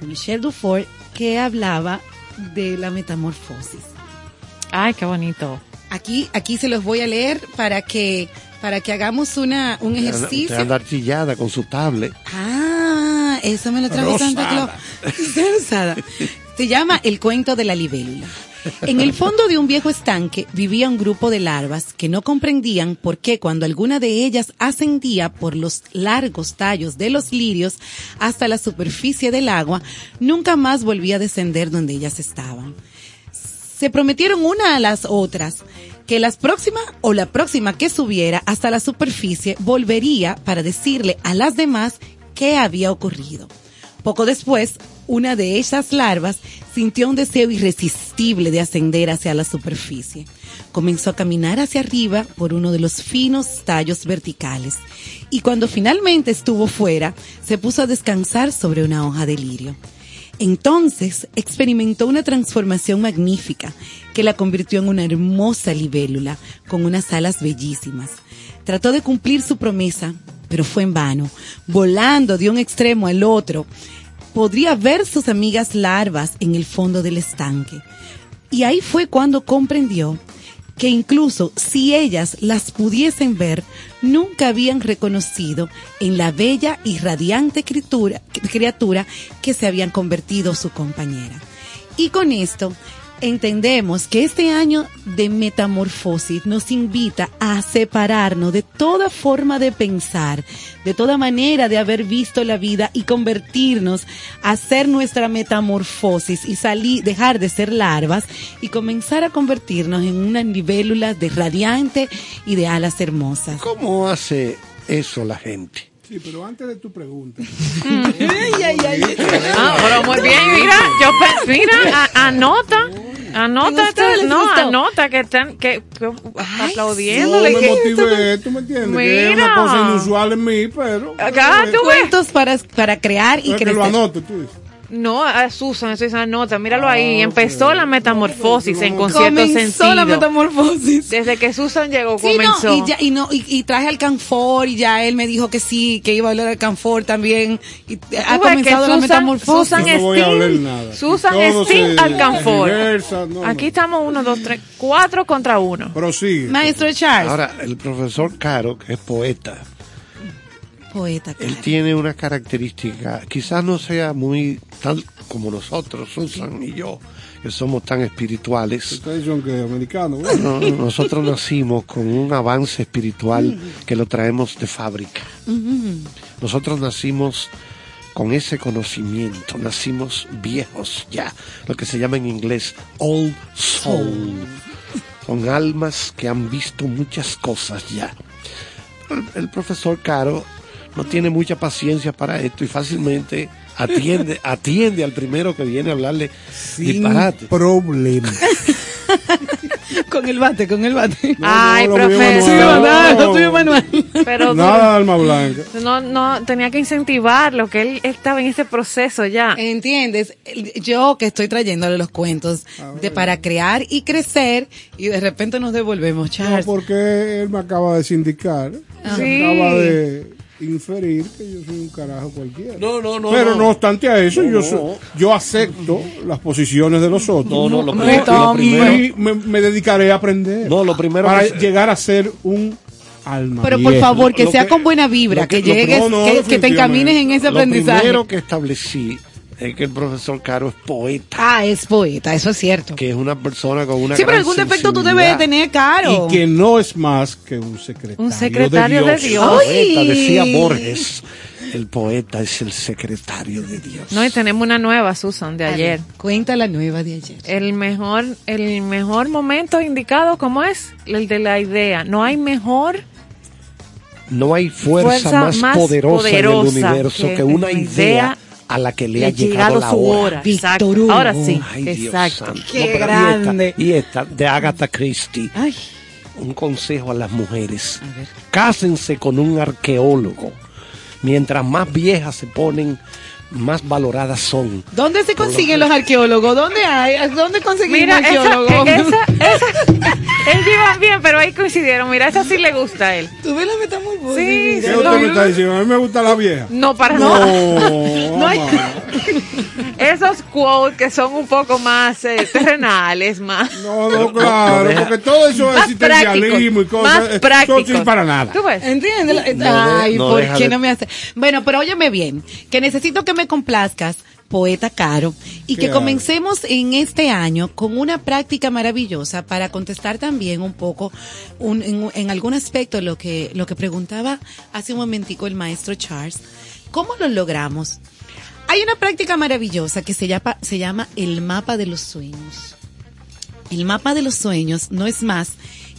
Speaker 8: de Michel Dufour, que hablaba de la metamorfosis.
Speaker 3: Ay, qué bonito.
Speaker 8: Aquí, aquí se los voy a leer para que, para que hagamos una, un
Speaker 2: Usted
Speaker 8: ejercicio.
Speaker 2: Anda artillada con su tablet.
Speaker 8: Ah, eso me lo trajo Santa Claus. Se llama El cuento de la libélula. En el fondo de un viejo estanque vivía un grupo de larvas que no comprendían por qué cuando alguna de ellas ascendía por los largos tallos de los lirios hasta la superficie del agua, nunca más volvía a descender donde ellas estaban. Se prometieron una a las otras que las próximas o la próxima que subiera hasta la superficie volvería para decirle a las demás qué había ocurrido. Poco después, una de esas larvas sintió un deseo irresistible de ascender hacia la superficie. Comenzó a caminar hacia arriba por uno de los finos tallos verticales y cuando finalmente estuvo fuera, se puso a descansar sobre una hoja de lirio. Entonces experimentó una transformación magnífica que la convirtió en una hermosa libélula con unas alas bellísimas. Trató de cumplir su promesa, pero fue en vano. Volando de un extremo al otro, podría ver sus amigas larvas en el fondo del estanque. Y ahí fue cuando comprendió que incluso si ellas las pudiesen ver, nunca habían reconocido en la bella y radiante criatura, que se habían convertido su compañera. Y con esto entendemos que este año de metamorfosis nos invita a separarnos de toda forma de pensar, de toda manera de haber visto la vida y convertirnos a hacer nuestra metamorfosis y salir, dejar de ser larvas y comenzar a convertirnos en una libélula de radiante y de alas hermosas.
Speaker 2: ¿Cómo hace eso la gente?
Speaker 1: Sí, pero antes de tu pregunta.
Speaker 8: Ay, ay, ay.
Speaker 3: Ah, pero muy bien, mira, yo mira, a- anota, anota,
Speaker 8: ¿Les gustó?
Speaker 3: esto-
Speaker 8: ¿Les
Speaker 3: no,
Speaker 8: gustó?
Speaker 3: anota que están, que, que
Speaker 8: Ay,
Speaker 3: aplaudiéndole.
Speaker 1: No me motivé, tú me entiendes. Que es
Speaker 3: Mira.
Speaker 1: una cosa inusual en mí, pero.
Speaker 3: Acá tú ves.
Speaker 8: Cuentos para, para crear y
Speaker 1: Pero que lo
Speaker 8: crecer.
Speaker 1: anote, tú dices.
Speaker 3: No, a Susan, eso es esa nota, míralo ahí. Empezó la metamorfosis en concierto
Speaker 8: Comenzó
Speaker 3: sentido.
Speaker 8: la metamorfosis.
Speaker 3: Desde que Susan llegó,
Speaker 8: Sí,
Speaker 3: comenzó.
Speaker 8: no, y, ya, y, no, y, y traje al Canfor y ya él me dijo que sí, que iba a hablar al Canfor también. Y ha comenzado la metamorfosis.
Speaker 3: Susan
Speaker 1: Yo no voy a hablar nada.
Speaker 3: Susan Sting al Canfor.
Speaker 1: no,
Speaker 3: Aquí
Speaker 1: no.
Speaker 3: estamos uno, dos, tres, cuatro contra uno.
Speaker 1: Prosigue.
Speaker 8: Maestro Charles,
Speaker 2: Ahora, el profesor Caro, que es poeta,
Speaker 8: poeta.
Speaker 2: él
Speaker 8: claro.
Speaker 2: tiene una característica, quizás no sea muy tal como nosotros, Susan y yo, que somos tan espirituales.
Speaker 1: Ustedes son que americanos. güey.
Speaker 2: No, nosotros nacimos con un avance espiritual que lo traemos de fábrica. Nosotros nacimos con ese conocimiento, nacimos viejos ya, lo que se llama en inglés old soul, con almas que han visto muchas cosas ya. El, el profesor Caro no tiene mucha paciencia para esto y fácilmente atiende, atiende al primero que viene a hablarle
Speaker 1: Sin
Speaker 2: disparate.
Speaker 1: problema.
Speaker 8: Con el bate, con el bate.
Speaker 3: Ay,
Speaker 1: no. No.
Speaker 8: Lo tuyo, Manuel.
Speaker 3: Pero
Speaker 1: Nada de alma blanca.
Speaker 3: no, no, tenía que incentivarlo, que él estaba en ese proceso ya.
Speaker 8: ¿Entiendes? Yo que estoy trayéndole los cuentos de para crear y crecer y de repente nos devolvemos,
Speaker 1: No,
Speaker 8: Charles.
Speaker 1: porque él me acaba de sindicar.
Speaker 3: Sí.
Speaker 1: Me acaba de inferir que yo soy un carajo cualquiera.
Speaker 2: No, no, no.
Speaker 1: Pero
Speaker 2: no.
Speaker 1: no obstante a eso,
Speaker 2: No,
Speaker 1: yo,
Speaker 2: no.
Speaker 1: yo acepto las posiciones de los otros.
Speaker 2: No, no, lo, lo primero.
Speaker 1: y me, me dedicaré a aprender.
Speaker 2: No, lo primero
Speaker 1: para llegar a ser un alma.
Speaker 8: Pero por favor, que
Speaker 2: Lo
Speaker 8: sea con buena vibra,
Speaker 2: lo
Speaker 8: que,
Speaker 2: que- lo
Speaker 8: llegues,
Speaker 1: no, no,
Speaker 8: que, que te encamines en ese
Speaker 2: Lo
Speaker 8: aprendizaje.
Speaker 2: primero que establecí es que el profesor Caro es poeta,
Speaker 8: Ah, es poeta, eso es cierto.
Speaker 2: que es una persona con una
Speaker 8: Sí, pero algún defecto tú debes de tener, Caro.
Speaker 1: Y que no es más que un secretario.
Speaker 3: Un secretario de Dios.
Speaker 8: Ay.
Speaker 2: Poeta, decía Borges, el poeta es el secretario de Dios.
Speaker 3: No, y tenemos una nueva, Susan, de ayer.
Speaker 8: Cuenta la nueva de ayer.
Speaker 3: El mejor, el mejor momento indicado, ¿cómo es? El de la idea. No hay mejor
Speaker 2: No hay fuerza,
Speaker 3: Fuerza
Speaker 2: más,
Speaker 3: más
Speaker 2: poderosa, en el universo
Speaker 3: que
Speaker 2: que, una
Speaker 3: una
Speaker 2: idea
Speaker 3: idea
Speaker 2: a la que le,
Speaker 3: le
Speaker 2: ha
Speaker 3: llegado
Speaker 2: la
Speaker 3: su
Speaker 2: hora.
Speaker 3: hora. Exacto.
Speaker 8: Víctor Hugo.
Speaker 3: Ahora sí,
Speaker 2: Ay, Dios
Speaker 3: exacto.
Speaker 2: santo.
Speaker 8: Qué
Speaker 2: pero y esta-
Speaker 8: grande.
Speaker 2: Y esta, de Agatha Christie.
Speaker 8: Ay,
Speaker 2: Un consejo a las mujeres.
Speaker 8: A ver.
Speaker 2: Cásense con un arqueólogo. Mientras más viejas se ponen, más valoradas son.
Speaker 8: ¿dónde se consiguen los arqueólogos? ¿Dónde hay? ¿Dónde conseguimos arqueólogos?
Speaker 3: esa, esa, ellos iban bien, pero ahí coincidieron. Mira, esa sí le gusta a él.
Speaker 8: ¿Tú ves la metamorfosis?
Speaker 3: Sí,
Speaker 1: ¿Qué
Speaker 3: sí,
Speaker 1: usted
Speaker 3: no.
Speaker 1: me está diciendo? A mí me gusta la vieja.
Speaker 3: No, para
Speaker 1: No,
Speaker 3: nada.
Speaker 8: No hay-.
Speaker 3: Esos quotes que son un poco más eh, terrenales, más.
Speaker 1: No, no, claro, porque todo eso es existencialismo y cosas.
Speaker 3: más
Speaker 1: eh,
Speaker 3: prácticos.
Speaker 1: No sirve para nada.
Speaker 3: ¿Tú ves?
Speaker 8: ¿Entiendes?
Speaker 2: No de-
Speaker 8: Ay,
Speaker 2: no
Speaker 8: ¿por qué
Speaker 2: de-
Speaker 8: no me hace? Bueno, pero óyeme bien, que necesito que me complazcas, poeta caro, y
Speaker 1: ¿Qué
Speaker 8: que comencemos en este año con una práctica maravillosa para contestar también un poco un- en, en algún aspecto lo que, lo que preguntaba hace un momentico el maestro Charles. ¿Cómo lo logramos? Hay una práctica maravillosa que se llama, se llama el mapa de los sueños. El mapa de los sueños no es más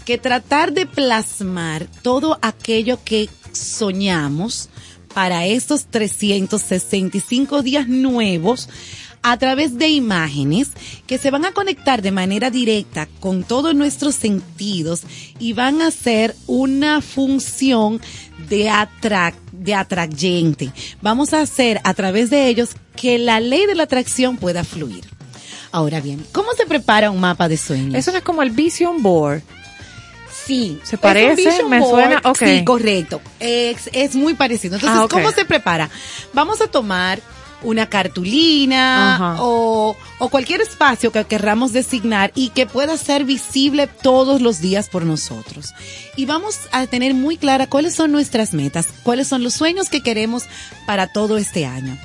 Speaker 8: que tratar de plasmar todo aquello que soñamos para estos 365 días nuevos a través de imágenes que se van a conectar de manera directa con todos nuestros sentidos y van a ser una función de, atrac de atrayente. Vamos a hacer a través de ellos que la ley de la atracción pueda fluir. Ahora bien, ¿cómo se prepara un mapa de sueños?
Speaker 3: Eso es como el Vision Board.
Speaker 8: Sí.
Speaker 3: ¿Se parece? Me
Speaker 8: board.
Speaker 3: suena, ok.
Speaker 8: Sí, correcto. Es, es muy parecido. Entonces,
Speaker 3: Ah.
Speaker 8: ¿cómo se prepara? Vamos a tomar una cartulina o, o cualquier espacio que querramos designar y que pueda ser visible todos los días por nosotros. Y vamos a tener muy clara cuáles son nuestras metas, cuáles son los sueños que queremos para todo este año.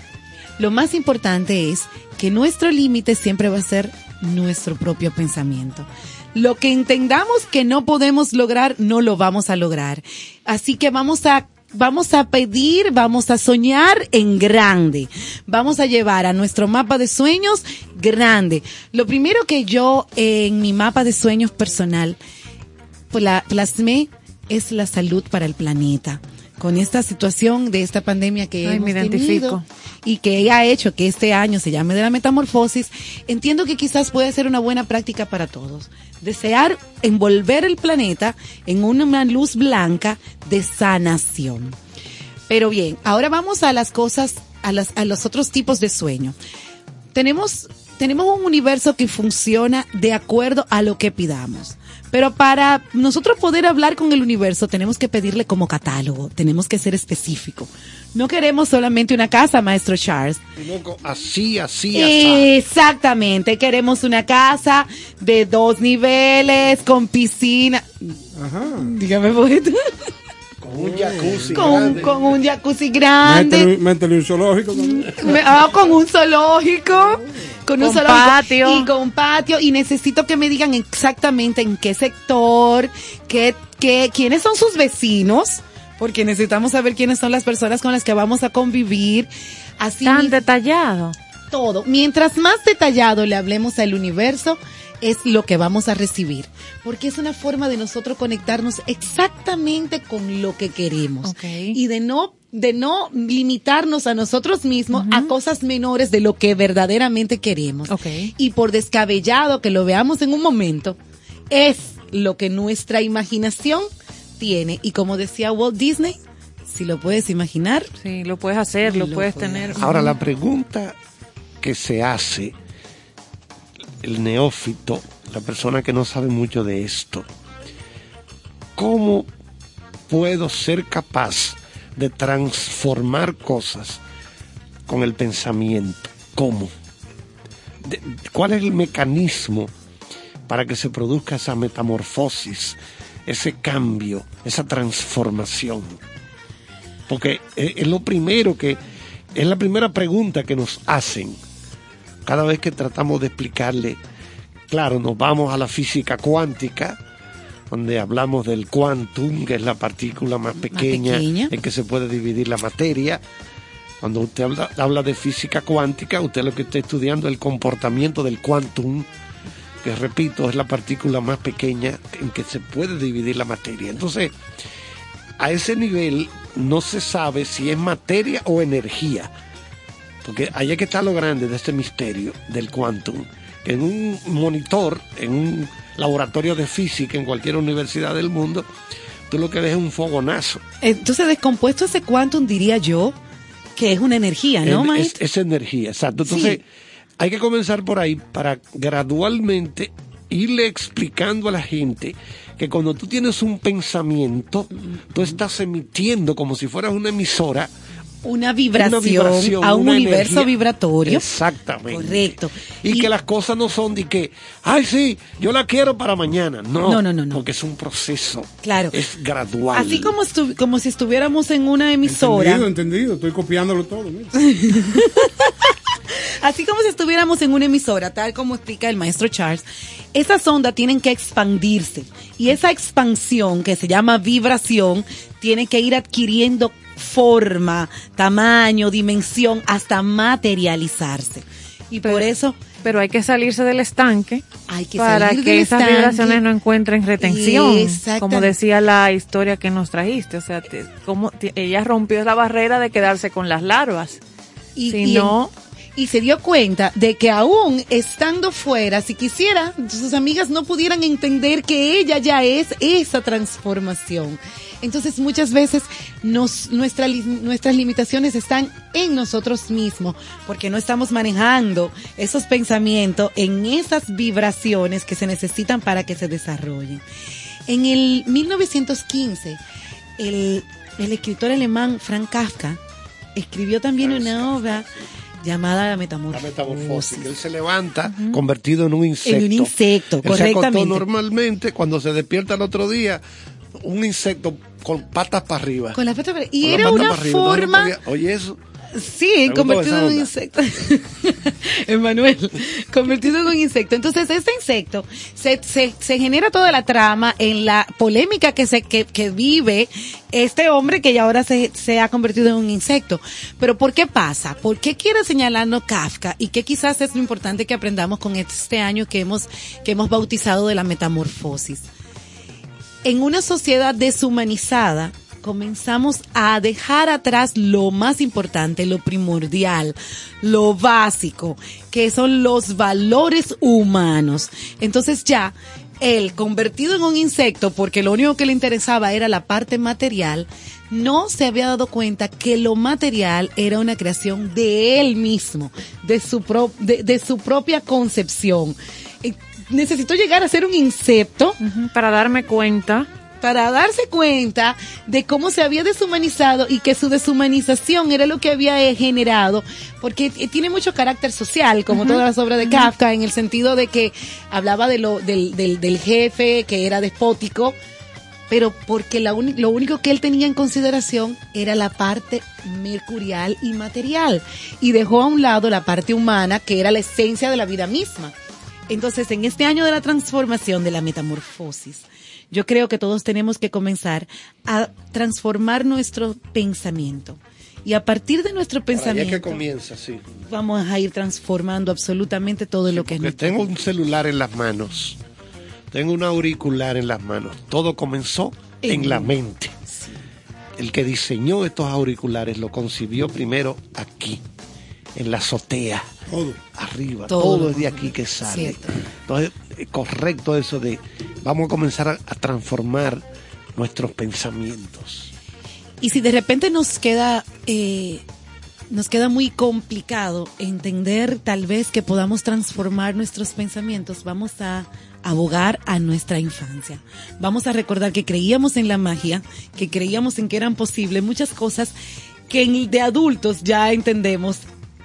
Speaker 8: Lo más importante es que nuestro límite siempre va a ser nuestro propio pensamiento. Lo que entendamos que no podemos lograr, no lo vamos a lograr. Así que vamos a Vamos a pedir, vamos a soñar en grande. Vamos a llevar a nuestro mapa de sueños grande. Lo primero que yo en mi mapa de sueños personal pla- plasmé es la salud para el planeta. Con esta situación de esta pandemia que
Speaker 3: Ay,
Speaker 8: hemos
Speaker 3: me identifico.
Speaker 8: tenido y que ha hecho que este año se llame de la metamorfosis, entiendo que quizás puede ser una buena práctica para todos. Desear envolver el planeta en una luz blanca de sanación. Pero bien, ahora vamos a las cosas, a, las, a los otros tipos de sueño. tenemos, tenemos un universo que funciona de acuerdo a lo que pidamos. Pero para nosotros poder hablar con el universo tenemos que pedirle como catálogo, tenemos que ser específico. No queremos solamente una casa, maestro Charles.
Speaker 2: Así, así, así.
Speaker 8: Exactamente, queremos una casa de dos niveles, con piscina.
Speaker 1: Ajá.
Speaker 8: Dígame, poeta.
Speaker 2: Con un jacuzzi
Speaker 8: Con,
Speaker 2: grande.
Speaker 8: con un jacuzzi grande.
Speaker 1: Métele, métele un zoológico. también.
Speaker 8: Me- ah, con un zoológico. Con un zoológico.
Speaker 3: patio.
Speaker 8: Y con patio. Y necesito que me digan exactamente en qué sector, qué, qué, quiénes son sus vecinos. Porque necesitamos saber quiénes son las personas con las que vamos a convivir. Así
Speaker 3: Tan detallado.
Speaker 8: todo. Mientras más detallado le hablemos al universo, es lo que vamos a recibir. Porque es una forma de nosotros conectarnos exactamente con lo que queremos.
Speaker 3: Ok.
Speaker 8: Y de no, de no limitarnos a nosotros mismos a cosas menores de lo que verdaderamente queremos. Y por descabellado que lo veamos en un momento, es lo que nuestra imaginación tiene. Y como decía Walt Disney, si lo puedes imaginar,
Speaker 3: Sí, lo puedes hacer, lo,
Speaker 8: Lo
Speaker 3: puedes
Speaker 8: puedes
Speaker 3: tener.
Speaker 2: Ahora, la pregunta que se hace el neófito, la persona que no sabe mucho de esto, ¿cómo puedo ser capaz de transformar cosas con el pensamiento? ¿Cómo? ¿Cuál es el mecanismo para que se produzca esa metamorfosis, ese cambio, esa transformación? Porque es, es lo primero que, es la primera pregunta que nos hacen cada vez que tratamos de explicarle. Claro, nos vamos a la física cuántica, donde hablamos del quantum, que es la partícula más pequeña,
Speaker 8: pequeña.
Speaker 2: en que se puede dividir la materia. Cuando usted habla, habla de física cuántica, usted lo que está estudiando es el comportamiento del quantum, que repito, es la partícula más pequeña en que se puede dividir la materia. Entonces, a ese nivel no se sabe si es materia o energía. Porque ahí es que está lo grande de este misterio del quantum. Que en un monitor, en un laboratorio de física en cualquier universidad del mundo, tú lo que ves es un fogonazo.
Speaker 8: Entonces, descompuesto ese quantum, diría yo, que es una energía, ¿no, maestro?
Speaker 2: es, es energía, exacto. Entonces,
Speaker 8: Sí.
Speaker 2: hay que comenzar por ahí para gradualmente irle explicando a la gente que cuando tú tienes un pensamiento, tú estás emitiendo como si fueras una emisora
Speaker 8: Una vibración,
Speaker 2: una vibración,
Speaker 8: a un universo
Speaker 2: energía.
Speaker 8: vibratorio.
Speaker 2: Exactamente.
Speaker 8: Correcto.
Speaker 2: Y, que las cosas no son de que, ay, sí, yo la quiero para mañana. No,
Speaker 8: No, no, no, no.
Speaker 2: Porque es un proceso.
Speaker 8: Claro.
Speaker 2: Es gradual.
Speaker 8: Así como, estu- como si estuviéramos en una emisora.
Speaker 1: Entendido, entendido. Estoy copiándolo todo. mira.
Speaker 8: Así como si estuviéramos en una emisora, tal como explica el maestro Charles, esas ondas tienen que expandirse. Y esa expansión, que se llama vibración, tiene que ir adquiriendo forma, tamaño, dimensión, hasta materializarse. Y por eso
Speaker 3: Pero hay que salirse del estanque
Speaker 8: hay que
Speaker 3: para
Speaker 8: salir
Speaker 3: que
Speaker 8: del
Speaker 3: esas
Speaker 8: estanque.
Speaker 3: vibraciones no encuentren retención. Como decía la historia que nos trajiste. O sea, te- como te- ella rompió la barrera de quedarse con las larvas.
Speaker 8: Y,
Speaker 3: Si
Speaker 8: y
Speaker 3: no-
Speaker 8: y se dio cuenta de que aún estando fuera, si quisiera, sus amigas no pudieran entender que ella ya es esa transformación. Entonces muchas veces nos, nuestra nuestras limitaciones están en nosotros mismos porque no estamos manejando esos pensamientos en esas vibraciones que se necesitan para que se desarrollen. En el 1915, el, el escritor alemán Frank Kafka escribió también una obra llamada La
Speaker 2: La
Speaker 8: Metamorfosis.
Speaker 2: metamorfosis. que Él se levanta convertido en un insecto.
Speaker 8: En un insecto,
Speaker 2: Él se acostó
Speaker 8: correctamente.
Speaker 2: normalmente, cuando se despierta el otro día, un insecto con patas para arriba.
Speaker 8: Con la pata para- y
Speaker 2: Con la
Speaker 8: era una
Speaker 2: arriba, no
Speaker 8: forma,
Speaker 2: podía- Oye, eso.
Speaker 8: sí, convertido en un insecto. Emanuel, convertido en un insecto. Entonces, este insecto se, se, se genera toda la trama en la polémica que se que, que vive este hombre que ya ahora se, se ha convertido en un insecto. Pero ¿por qué pasa? ¿Por qué quiere señalarnos Kafka? Y que quizás es lo importante que aprendamos con este año que hemos, que hemos bautizado de la metamorfosis. En una sociedad deshumanizada, comenzamos a dejar atrás lo más importante, lo primordial, lo básico, que son los valores humanos. Entonces ya él, convertido en un insecto, porque lo único que le interesaba era la parte material, no se había dado cuenta que lo material era una creación de él mismo, de su, pro- de, su propia concepción. Necesitó llegar a ser un insecto
Speaker 3: Para darme cuenta.
Speaker 8: para darse cuenta de cómo se había deshumanizado y que su deshumanización era lo que había eh, generado, porque eh, tiene mucho carácter social, como todas las obras de Kafka, en el sentido de que hablaba de lo, del, del, del jefe que era despótico, pero porque la lo único que él tenía en consideración era la parte mercurial y material, y dejó a un lado la parte humana, que era la esencia de la vida misma. Entonces, en este año de la transformación, de la metamorfosis, yo creo que todos tenemos que comenzar a transformar nuestro pensamiento. Y a partir de nuestro
Speaker 2: es que
Speaker 8: pensamiento,
Speaker 2: comienza, sí.
Speaker 8: vamos a ir transformando absolutamente todo lo que es nuestro
Speaker 2: tengo un celular en las manos, tengo un auricular en las manos. Todo comenzó en
Speaker 8: En-
Speaker 2: la mente. El que diseñó estos auriculares lo concibió primero aquí, en la azotea,
Speaker 1: Todo.
Speaker 2: arriba.
Speaker 8: Todo.
Speaker 2: Todo, es de aquí que sale.
Speaker 8: Cierto.
Speaker 2: Entonces, es correcto eso de vamos a comenzar a, a transformar nuestros pensamientos.
Speaker 8: Y si de repente nos queda, eh, nos queda muy complicado entender tal vez que podamos transformar nuestros pensamientos, vamos a abogar a nuestra infancia. Vamos a recordar que creíamos en la magia, que creíamos en que eran posibles muchas cosas que en- de adultos ya entendemos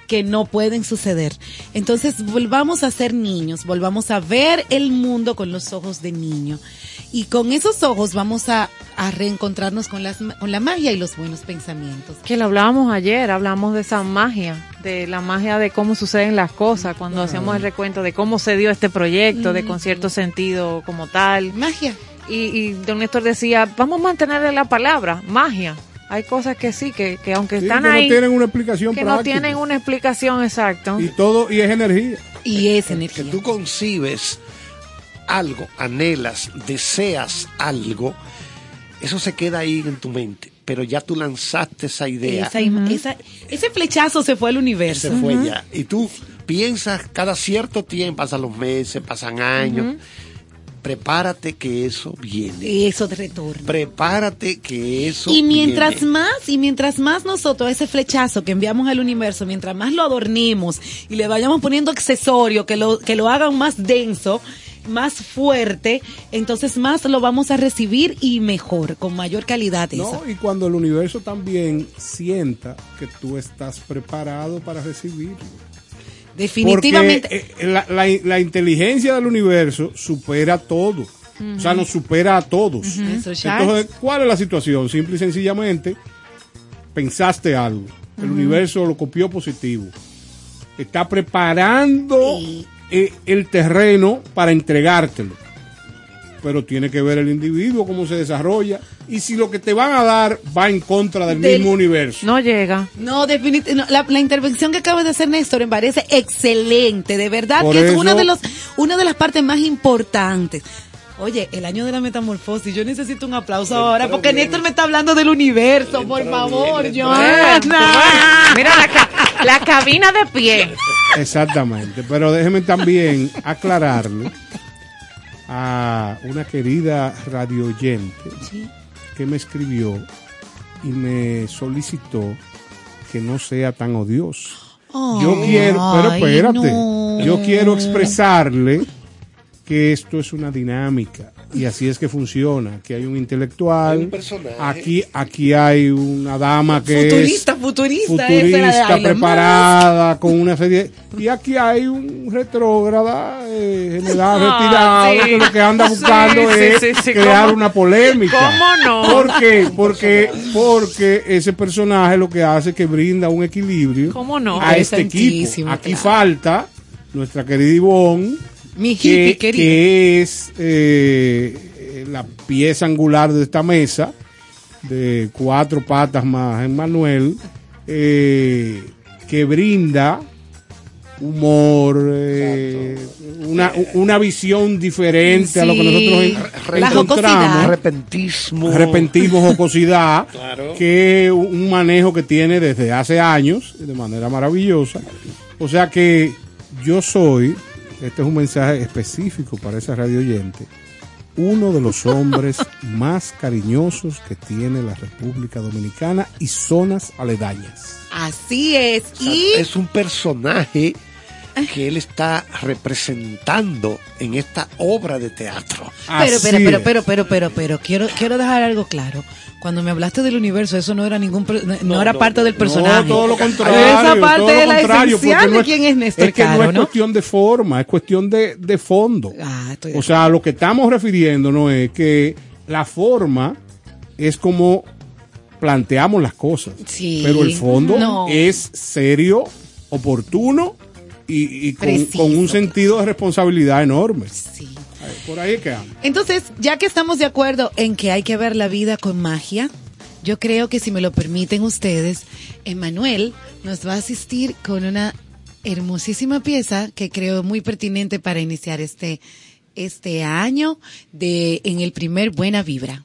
Speaker 8: que no pueden suceder. Entonces volvamos a ser niños, volvamos a ver el mundo con los ojos de niño. Y con esos ojos vamos a, a reencontrarnos con, las, con la magia y los buenos pensamientos.
Speaker 3: Que lo hablábamos ayer, hablamos de esa magia, de la magia de cómo suceden las cosas, cuando hacíamos el recuento de cómo se dio este proyecto, de con cierto sentido como tal.
Speaker 8: Magia.
Speaker 3: Y, y don Néstor decía, vamos a mantener la palabra, magia. Hay cosas que sí, que, que aunque
Speaker 1: Sí,
Speaker 3: están
Speaker 1: que
Speaker 3: ahí,
Speaker 1: no tienen una explicación
Speaker 3: que no tienen una explicación exacta.
Speaker 1: Y todo, y es energía.
Speaker 8: Y es
Speaker 2: Que
Speaker 8: energía.
Speaker 2: tú concibes algo, anhelas, deseas algo, eso se queda ahí en tu mente. Pero ya tú lanzaste esa idea.
Speaker 8: Esa ese flechazo se fue al universo.
Speaker 2: se fue ya. Y tú piensas cada cierto tiempo, pasan los meses, pasan años. Prepárate que eso viene.
Speaker 8: Eso de retorno.
Speaker 2: Prepárate que eso
Speaker 8: Y mientras
Speaker 2: viene.
Speaker 8: más, y mientras más nosotros ese flechazo que enviamos al universo, mientras más lo adornemos y le vayamos poniendo accesorios que lo, que lo hagan más denso, más fuerte, entonces más lo vamos a recibir y mejor, con mayor calidad.
Speaker 1: ¿no? Y cuando el universo también sienta que tú estás preparado para recibirlo.
Speaker 8: Definitivamente.
Speaker 1: Porque eh, la, la- la inteligencia del universo supera todo. O sea, nos supera a todos.
Speaker 8: Charles.
Speaker 1: Entonces, ¿cuál es la situación? Simple y sencillamente, pensaste algo. El universo lo copió positivo. Está preparando eh, el terreno para entregártelo. Pero tiene que ver el individuo, cómo se desarrolla. Y si lo que te van a dar va en contra del,
Speaker 8: Del-
Speaker 1: mismo universo.
Speaker 3: No llega.
Speaker 8: No, definitivamente. la, la intervención que acaba de hacer Néstor me parece excelente. De verdad
Speaker 1: Por
Speaker 8: que es una de, los, una de las partes más importantes. Oye, el año de la metamorfosis, yo necesito un aplauso ahora porque Néstor me está hablando del universo, por favor, Joana.
Speaker 3: Mira la, ca- la cabina de pie.
Speaker 1: Exactamente, pero déjeme también aclararle a una querida radio oyente que me escribió y me solicitó que no sea tan odioso. Yo quiero, pero espérate,
Speaker 8: no.
Speaker 1: yo quiero expresarle que esto es una dinámica y así es que funciona. Aquí hay un intelectual,
Speaker 2: Hay un personaje.
Speaker 1: aquí aquí hay una dama que
Speaker 8: Futurista,
Speaker 1: es
Speaker 8: futurista, de
Speaker 1: futurista,
Speaker 8: Elon
Speaker 1: preparada, con una serie. Y aquí hay un retrógrada, eh, general
Speaker 3: Ah,
Speaker 1: retirado,
Speaker 3: sí.
Speaker 1: que lo que anda buscando
Speaker 3: sí,
Speaker 1: es
Speaker 3: sí, sí,
Speaker 1: crear
Speaker 3: ¿cómo?
Speaker 1: una polémica.
Speaker 3: ¿Cómo no?
Speaker 1: ¿Por qué? Porque, porque ese personaje lo que hace es que brinda un equilibrio
Speaker 3: ¿Cómo no?
Speaker 1: a este equipo. Aquí
Speaker 8: claro.
Speaker 1: falta nuestra querida Ivonne,
Speaker 8: Mi
Speaker 1: que,
Speaker 8: querida.
Speaker 1: que es eh, la pieza angular de esta mesa, de cuatro patas más Emmanuel, eh, que brinda humor, eh, una, una visión diferente a lo que nosotros en-
Speaker 8: La
Speaker 1: encontramos.
Speaker 8: jocosidad.
Speaker 2: Arrepentismo.
Speaker 1: Arrepentismo, jocosidad,
Speaker 2: Claro.
Speaker 1: que un manejo que tiene desde hace años, de manera maravillosa. O sea que yo soy, este es un mensaje específico para esa radio oyente, uno de los hombres más cariñosos que tiene la República Dominicana y zonas aledañas.
Speaker 8: Así es.
Speaker 2: O sea,
Speaker 8: Y
Speaker 2: es un personaje que él está representando en esta obra de teatro.
Speaker 8: Pero,
Speaker 1: Así
Speaker 8: pero, pero,
Speaker 1: es.
Speaker 8: pero, pero, pero, pero, quiero, quiero dejar algo claro. Cuando me hablaste del universo, eso no era ningún, no, era parte del personaje.
Speaker 1: No, todo lo contrario.
Speaker 8: Esa parte es la esencial de
Speaker 1: es-
Speaker 8: quién es Néstor
Speaker 1: Es que no es
Speaker 8: ¿no?
Speaker 1: cuestión de forma, es cuestión de, de fondo.
Speaker 8: Ah, estoy
Speaker 1: O sea, lo que estamos refiriéndonos es que la forma es como planteamos las cosas.
Speaker 8: Sí.
Speaker 1: Pero el fondo
Speaker 8: No.
Speaker 1: es serio, oportuno y, y con, con un sentido de responsabilidad enorme.
Speaker 8: Sí.
Speaker 1: Por ahí es que anda.
Speaker 8: Entonces, ya que estamos de acuerdo en que hay que ver la vida con magia, yo creo que si me lo permiten ustedes, Emanuel nos va a asistir con una hermosísima pieza que creo muy pertinente para iniciar este, este año de, en el primer Buena Vibra.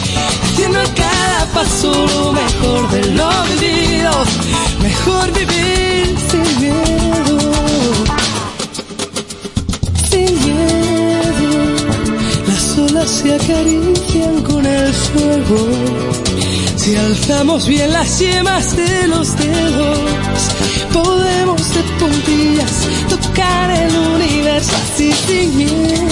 Speaker 9: haciendo a cada paso lo mejor de lo vivido, mejor vivir sin miedo, sin miedo. Las olas se acarician con el fuego. Si alzamos bien las yemas de los dedos, podemos de puntillas tocar el universo así sin miedo.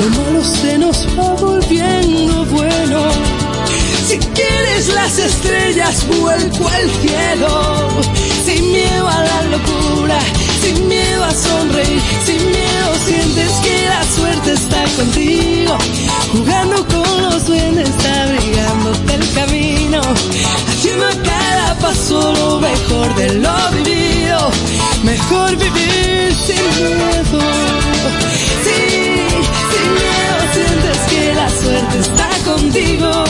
Speaker 9: lo malo se nos va volviendo bueno. Si quieres las estrellas, vuelco al cielo. Sin miedo a la locura, sin miedo a sonreír, sin miedo sientes que la suerte está contigo. Jugando con los duendes, abrigándote el camino. Haciendo a cada paso lo mejor de lo vivido. Mejor vivir sin miedo. Sí, sin miedo sientes que la suerte está contigo,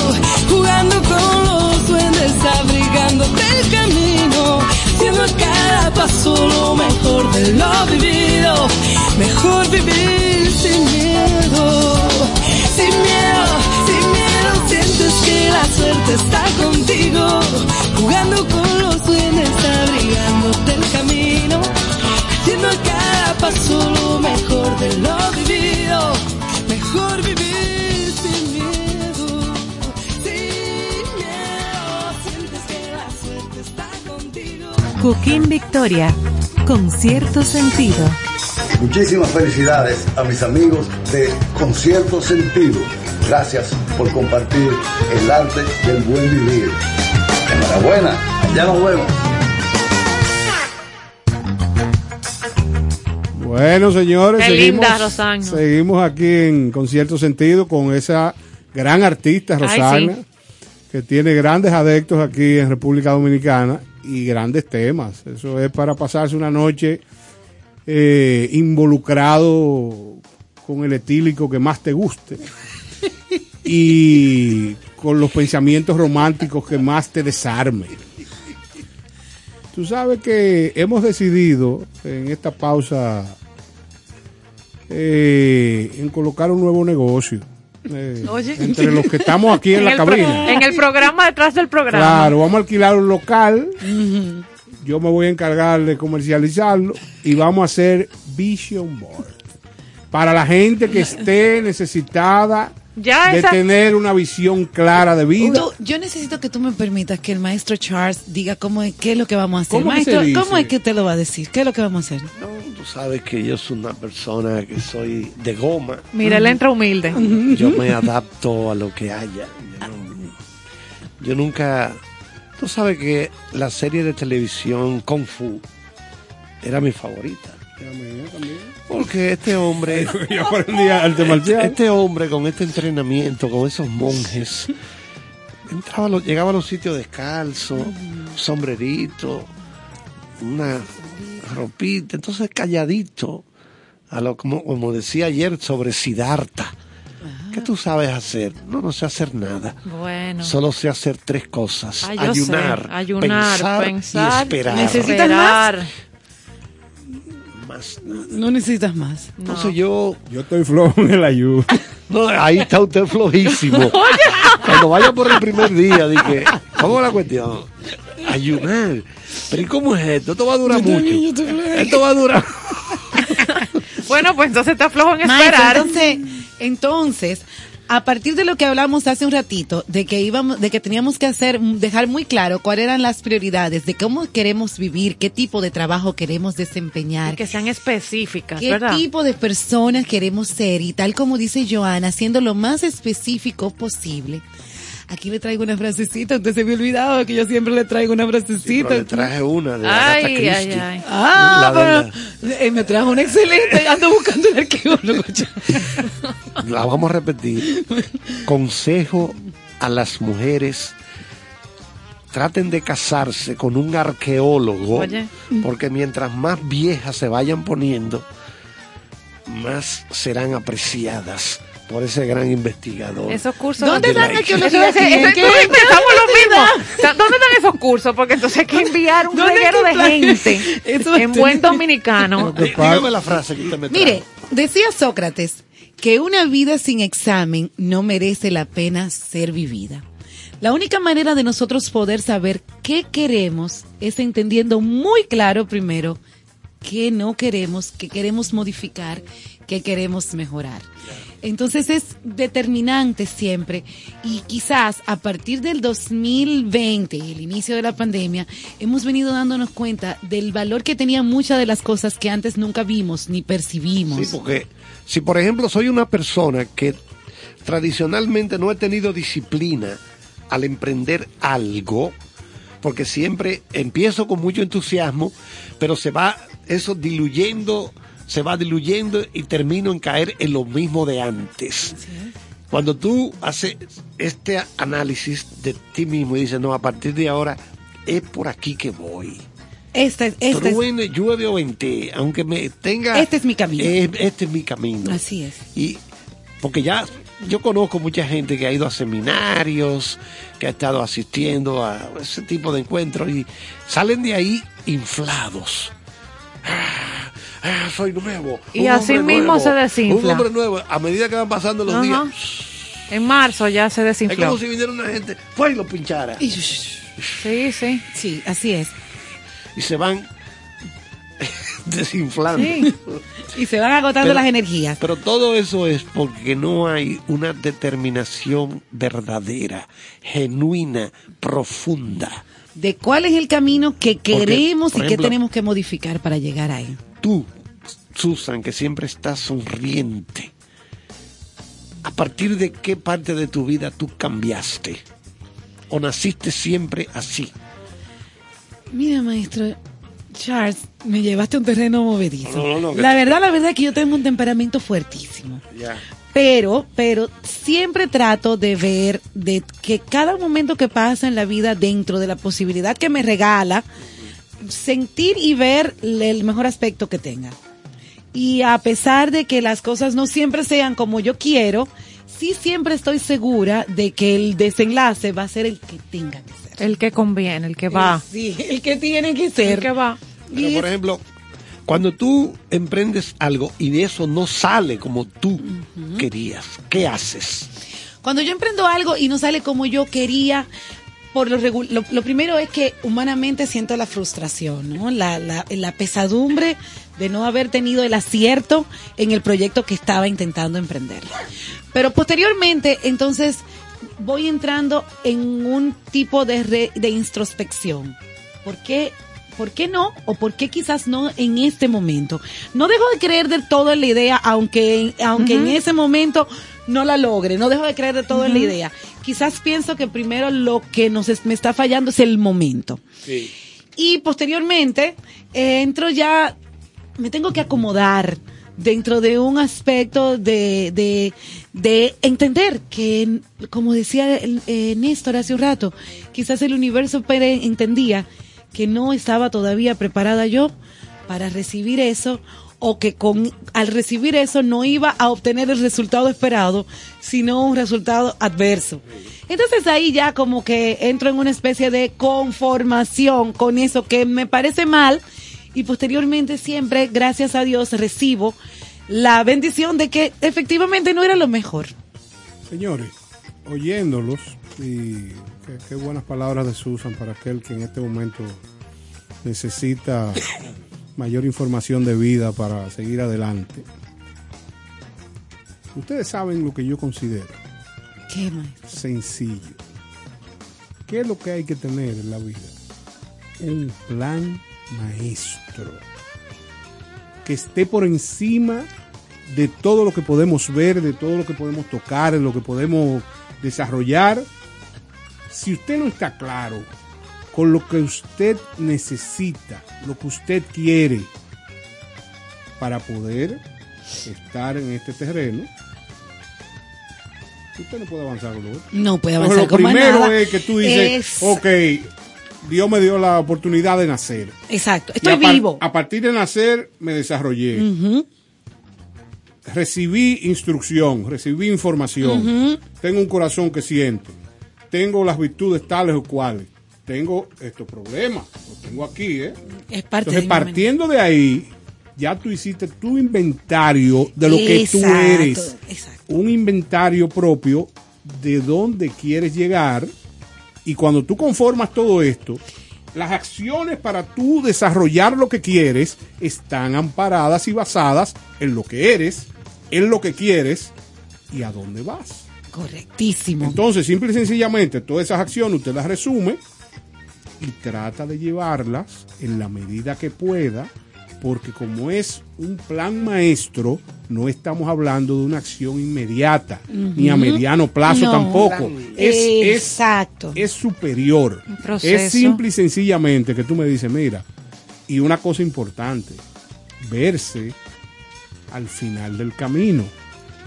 Speaker 9: jugando con los duendes, abrigándote el camino, haciendo a cada paso lo mejor de lo vivido, mejor vivir sin miedo, sin miedo, sin miedo sientes que la suerte está contigo, jugando con los duendes, abrigándote el camino, haciendo cada paso lo mejor de lo vivido, mejor vivir sin miedo, sin miedo, sientes que la suerte está contigo.
Speaker 4: Joaquín Victoria, con cierto sentido.
Speaker 10: Muchísimas felicidades a mis amigos de Concierto Sentido. Gracias por compartir el arte del buen vivir. Enhorabuena, ya nos vemos.
Speaker 1: Bueno, señores,
Speaker 3: Qué
Speaker 1: seguimos,
Speaker 3: linda, Rosana.
Speaker 1: seguimos aquí en Concierto Sentido con esa gran artista,
Speaker 3: Ay,
Speaker 1: Rosana,
Speaker 3: sí.
Speaker 1: que tiene grandes adeptos aquí en República Dominicana y grandes temas. Eso es para pasarse una noche eh, involucrado con el etílico que más te guste y con los pensamientos románticos que más te desarmen. Tú sabes que hemos decidido en esta pausa eh, en colocar un nuevo negocio. eh,
Speaker 3: Oye.
Speaker 1: entre los que estamos aquí en, la cabina.
Speaker 3: en el programa detrás del programa.
Speaker 1: Claro, vamos a alquilar un local. Yo me voy a encargar de comercializarlo y vamos a hacer Vision Board. Para la gente que esté necesitada
Speaker 8: Ya
Speaker 1: de
Speaker 8: esa-
Speaker 1: tener una visión clara de vida.
Speaker 8: Tú- yo necesito que tú me permitas que el maestro Charles diga cómo es, qué es lo que vamos a hacer.
Speaker 2: ¿Cómo
Speaker 8: maestro? ¿cómo es que usted lo va a decir? ¿Qué es lo que vamos a hacer?
Speaker 2: Tú sabes que yo soy una persona que soy de goma.
Speaker 3: Mira, él entra humilde.
Speaker 2: Yo me adapto a lo que haya. Yo, no- yo nunca... Tú sabes que la serie de televisión Kung Fu era mi favorita. Porque este hombre...
Speaker 1: Yo aprendí arte marcial.
Speaker 2: Este hombre con este entrenamiento, con esos monjes, entraba llegaba a los sitios descalzo, sombrerito, una ropita, entonces calladito, a lo como, como decía ayer sobre Siddhartha. ¿Qué tú sabes hacer? No, no sé hacer nada.
Speaker 3: Bueno.
Speaker 2: Solo sé hacer tres cosas.
Speaker 3: Ah, sé.
Speaker 2: ayunar,
Speaker 3: Ayunar,
Speaker 2: pensar,
Speaker 3: pensar,
Speaker 2: y esperar.
Speaker 8: ¿Necesitas más?
Speaker 3: Esperar.
Speaker 2: Más
Speaker 8: No necesitas más.
Speaker 2: Entonces yo...
Speaker 1: Yo estoy flojo en el ayuno.
Speaker 2: No, ahí está usted flojísimo. Cuando vaya por el primer día, dije, ¿cómo es la cuestión? Ayunar. Pero ¿y cómo es esto? Esto va a durar mucho. Esto va a durar.
Speaker 3: Bueno, pues entonces está flojo en
Speaker 8: Maestro,
Speaker 3: esperar.
Speaker 8: entonces, entonces, a partir de lo que hablamos hace un ratito, de que íbamos, de que teníamos que hacer, dejar muy claro cuáles eran las prioridades, de cómo queremos vivir, qué tipo de trabajo queremos desempeñar,
Speaker 3: que sean específicas,
Speaker 8: qué
Speaker 3: ¿verdad?
Speaker 8: tipo de personas queremos ser y tal como dice Joana, siendo lo más específico posible. Aquí le traigo una frasecita, usted se me ha olvidado que yo siempre le traigo una frasecita.
Speaker 2: Pero le traje una de
Speaker 8: Ay,
Speaker 2: Agatha
Speaker 8: ay,
Speaker 2: Christie.
Speaker 8: ay. Ah,
Speaker 2: La de
Speaker 8: pero eh, me trajo una excelente, ando buscando el arqueólogo.
Speaker 2: La vamos a repetir. Consejo a las mujeres. Traten de casarse con un arqueólogo,
Speaker 3: Oye.
Speaker 2: porque mientras más viejas se vayan poniendo, más serán apreciadas por ese gran investigador.
Speaker 3: Esos cursos.
Speaker 8: ¿Dónde
Speaker 3: sea, ¿Dónde están esos cursos? Porque entonces hay que enviar un
Speaker 8: ¿Dónde
Speaker 3: reguero de gente en buen dominicano.
Speaker 2: Dí- Dígame la frase que usted me.
Speaker 8: Mire, decía Sócrates que una vida sin examen no merece la pena ser vivida. La única manera de nosotros poder saber qué queremos es entendiendo muy claro primero qué no queremos, qué queremos modificar, qué queremos mejorar. Entonces es determinante siempre y quizás a partir del 2020, el inicio de la pandemia, hemos venido dándonos cuenta del valor que tenían muchas de las cosas que antes nunca vimos ni percibimos.
Speaker 2: Sí, porque si por ejemplo soy una persona que tradicionalmente no he tenido disciplina al emprender algo, porque siempre empiezo con mucho entusiasmo, pero se va eso diluyendo, se va diluyendo y termino en caer en lo mismo de antes. Cuando tú haces este análisis de ti mismo y dices, no, a partir de ahora es por aquí que voy.
Speaker 8: Esta es, esta es-
Speaker 2: Truene, llueve o vente, aunque me tenga...
Speaker 8: Este es mi camino.
Speaker 2: eh, este es mi camino.
Speaker 8: así es.
Speaker 2: Y porque ya yo conozco mucha gente que ha ido a seminarios, que ha estado asistiendo a ese tipo de encuentros y salen de ahí inflados. Ah, soy nuevo.
Speaker 3: Y así mismo
Speaker 2: nuevo,
Speaker 3: se desinfla.
Speaker 2: Un hombre nuevo. A medida que van pasando los días,
Speaker 3: En marzo ya se
Speaker 2: es
Speaker 3: desinfló.
Speaker 2: como si viniera una gente, fue y lo pinchara.
Speaker 8: Y-
Speaker 3: Sí, sí.
Speaker 8: Sí, así es.
Speaker 2: Y se van desinflando.
Speaker 8: Sí. Y se van agotando
Speaker 2: Pero-
Speaker 8: las energías.
Speaker 2: Pero todo eso es porque no hay una determinación verdadera, genuina, profunda.
Speaker 8: De cuál es el camino que queremos y
Speaker 2: ejemplo-
Speaker 8: qué tenemos que modificar para llegar ahí.
Speaker 2: Tú, Susan, que siempre estás sonriente, ¿a partir de qué parte de tu vida tú cambiaste? ¿O naciste siempre así?
Speaker 8: Mira, maestro Charles, me llevaste a un terreno movedizo.
Speaker 2: No, no, no,
Speaker 8: la verdad, la verdad es que yo tengo un temperamento fuertísimo. Pero, pero siempre trato de ver de que cada momento que pasa en la vida dentro de la posibilidad que me regala, sentir y ver el mejor aspecto que tenga. Y a pesar de que las cosas no siempre sean como yo quiero sí siempre estoy segura de que el desenlace va a ser el que tenga que ser.
Speaker 3: El que conviene, el que va.
Speaker 8: Sí, el que tiene que ser.
Speaker 3: El que va.
Speaker 2: Pero, por ejemplo, cuando tú emprendes algo y de eso no sale como tú querías, ¿qué haces?
Speaker 8: Cuando yo emprendo algo y no sale como yo quería, por lo, lo, lo primero es que humanamente siento la frustración, ¿no? La, la, la pesadumbre de no haber tenido el acierto en el proyecto que estaba intentando emprender. Pero posteriormente, entonces, voy entrando en un tipo de, re- de introspección. ¿Por qué? ¿Por qué no? ¿O por qué quizás no en este momento? No dejo de creer del todo en la idea, aunque, aunque en ese momento no la logre. No dejo de creer de todo en la idea. Quizás pienso que primero lo que nos es- me está fallando es el momento. Y posteriormente eh, entro ya, me tengo que acomodar dentro de un aspecto de, de, de entender que, como decía el- eh, Néstor hace un rato, quizás el universo entendía que no estaba todavía preparada yo para recibir eso o que con al recibir eso no iba a obtener el resultado esperado, sino un resultado adverso. Entonces ahí ya como que entro en una especie de conformación con eso que me parece mal y posteriormente siempre, gracias a Dios, recibo la bendición de que efectivamente no era lo mejor.
Speaker 1: Señores, oyéndolos, y qué, buenas palabras de Susan para aquel que en este momento necesita mayor información de vida para seguir adelante. Ustedes saben lo que yo considero
Speaker 8: ¿Qué maestro?
Speaker 1: sencillo. ¿Qué es lo que hay que tener en la vida? Un plan maestro que esté por encima de todo lo que podemos ver, de todo lo que podemos tocar, de lo que podemos desarrollar. Si usted no está claro con lo que usted necesita, lo que usted quiere para poder estar en este terreno, usted no puede avanzar con lo otro.
Speaker 8: No puede avanzar
Speaker 1: Lo
Speaker 8: con más
Speaker 1: primero
Speaker 8: nada.
Speaker 1: es que tú dices,
Speaker 8: Es-
Speaker 1: ok, Dios me dio la oportunidad de nacer.
Speaker 8: Exacto, estoy
Speaker 1: a
Speaker 8: vivo.
Speaker 1: A partir de nacer me desarrollé. Recibí instrucción, recibí información. Tengo un corazón que siente. Tengo las virtudes tales o cuales. Tengo estos problemas. Los tengo aquí, ¿eh?
Speaker 8: Es parte
Speaker 1: Entonces,
Speaker 8: de
Speaker 1: partiendo de ahí, ya tú hiciste tu inventario de lo que tú
Speaker 8: Exacto,
Speaker 1: eres. Un inventario propio de dónde quieres llegar. Y cuando tú conformas todo esto, las acciones para tú desarrollar lo que quieres están amparadas y basadas en lo que eres, en lo que quieres y a dónde vas.
Speaker 8: Correctísimo.
Speaker 1: Entonces, simple y sencillamente, todas esas acciones usted las resume y trata de llevarlas en la medida que pueda, porque como es un plan maestro, no estamos hablando de una acción inmediata, ni a mediano plazo
Speaker 8: No.
Speaker 1: tampoco. Es, es-
Speaker 8: Exacto.
Speaker 1: es superior.
Speaker 8: proceso.
Speaker 1: Es simple y sencillamente que tú me dices, mira, y una cosa importante, verse al final del camino.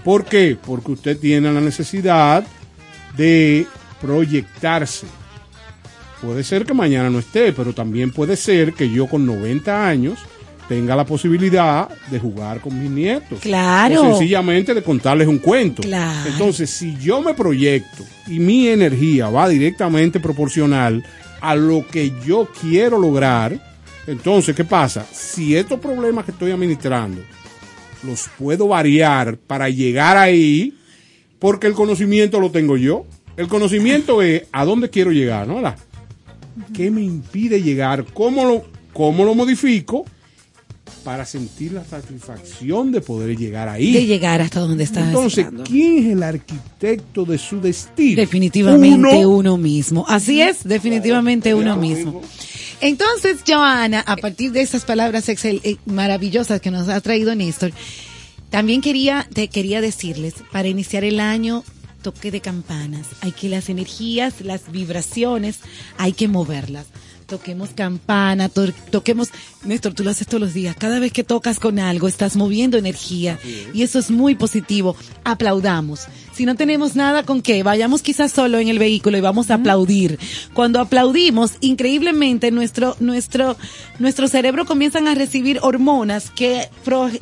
Speaker 1: ¿Por qué? Porque usted tiene la necesidad de proyectarse. Puede ser que mañana no esté, pero también puede ser que yo con 90 años tenga la posibilidad de jugar con mis nietos.
Speaker 8: Claro.
Speaker 1: O sencillamente de contarles un cuento.
Speaker 8: Claro.
Speaker 1: Entonces, si yo me proyecto y mi energía va directamente proporcional a lo que yo quiero lograr, entonces, ¿qué pasa? Si estos problemas que estoy administrando los puedo variar para llegar ahí, porque el conocimiento lo tengo yo. El conocimiento es a dónde quiero llegar, ¿no? ¿Qué me impide llegar? ¿Cómo lo, cómo lo modifico? Para sentir la satisfacción de poder llegar ahí.
Speaker 8: De llegar hasta donde estás.
Speaker 1: Entonces. ¿quién es el arquitecto de su destino?
Speaker 8: Definitivamente
Speaker 1: Uno.
Speaker 8: uno, mismo. Así es, definitivamente uno mismo. Entonces, Joana, a partir de esas palabras excel- eh, maravillosas que nos ha traído Néstor, también quería, te quería decirles, para iniciar el año, toque de campanas. Hay que las energías, las vibraciones, hay que moverlas. Toquemos campana, to- toquemos... Néstor, tú lo haces todos los días. Cada vez que tocas con algo, estás moviendo energía. Y eso es muy positivo. Aplaudamos. Si no tenemos nada con qué, vayamos quizás solo en el vehículo y vamos a aplaudir. Cuando aplaudimos, increíblemente nuestro, nuestro, nuestro cerebro comienzan a recibir hormonas que,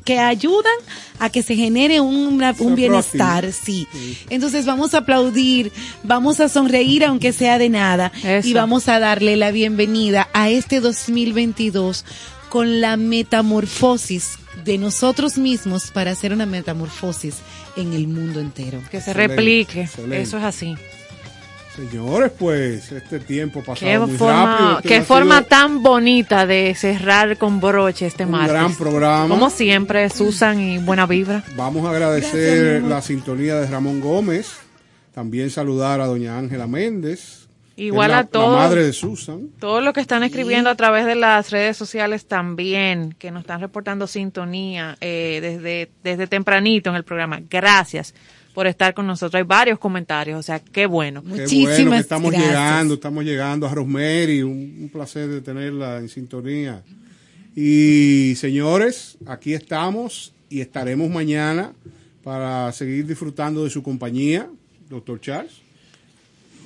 Speaker 8: que ayudan a que se genere un, una- un bienestar, sí. Entonces vamos a aplaudir, vamos a sonreír aunque sea de nada
Speaker 3: Eso.
Speaker 8: y vamos a darle la bienvenida a este 2022 con la metamorfosis de nosotros mismos para hacer una metamorfosis en el mundo entero.
Speaker 3: Que se
Speaker 1: Excelente,
Speaker 3: replique.
Speaker 1: excelente.
Speaker 3: Eso es así.
Speaker 1: Señores, pues este tiempo ha
Speaker 3: Qué
Speaker 1: pasado muy
Speaker 3: forma,
Speaker 1: rápido. Este
Speaker 3: qué forma
Speaker 1: sido
Speaker 3: tan bonita de cerrar con broche este
Speaker 1: un
Speaker 3: martes.
Speaker 1: gran programa.
Speaker 3: Como siempre, Susan y buena vibra.
Speaker 1: Vamos a agradecer la sintonía de Ramón Gómez. También saludar a doña Ángela Méndez.
Speaker 3: Igual
Speaker 1: la-
Speaker 3: a todos.
Speaker 1: La madre de Susan.
Speaker 3: Todos los que están escribiendo a través de las redes sociales también, que nos están reportando sintonía eh, desde, desde tempranito en el programa. Gracias por estar con nosotros. Hay varios comentarios, o sea, qué bueno.
Speaker 1: Qué bueno que estamos llegando, estamos llegando a Rosemary, un, un placer de tenerla en sintonía. Y señores, aquí estamos y estaremos mañana para seguir disfrutando de su compañía, doctor Charles.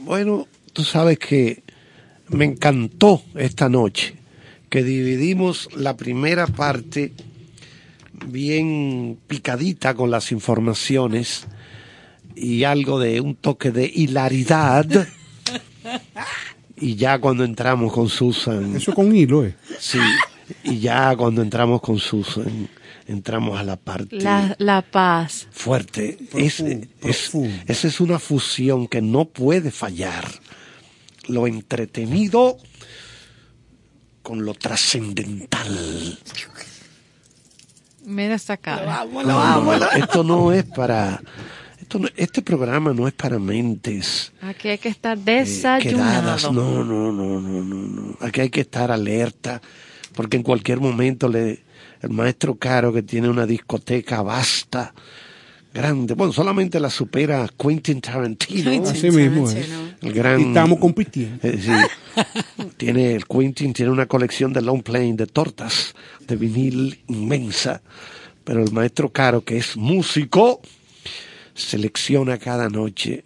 Speaker 2: Bueno, tú sabes que me encantó esta noche que dividimos la primera parte bien picadita con las informaciones y algo de un toque de hilaridad. Y ya cuando entramos con Susan.
Speaker 1: Eso con hilo, ¿eh?
Speaker 2: Sí. Y ya cuando entramos con Susan, entramos a la parte
Speaker 3: La, la paz.
Speaker 2: fuerte. Es, es- esa es una fusión que no puede fallar. Lo entretenido con lo trascendental.
Speaker 3: Mira esta cara.
Speaker 2: No, no, no, esto no es para. Esto no- este programa no es para mentes
Speaker 3: Aquí hay que estar
Speaker 2: eh,
Speaker 3: desayunado.
Speaker 2: quedadas. No, no, no, no, no, no. Aquí hay que estar alerta, porque en cualquier momento le, el maestro Caro, que tiene una discoteca vasta, grande, bueno, solamente la supera Quentin Tarantino.
Speaker 1: Así mismo es.
Speaker 2: El gran,
Speaker 1: Y estamos compitiendo.
Speaker 2: eh, sí. tiene el Quentin tiene una colección de long playing de tortas de vinil inmensa, pero el maestro Caro que es músico selecciona cada noche.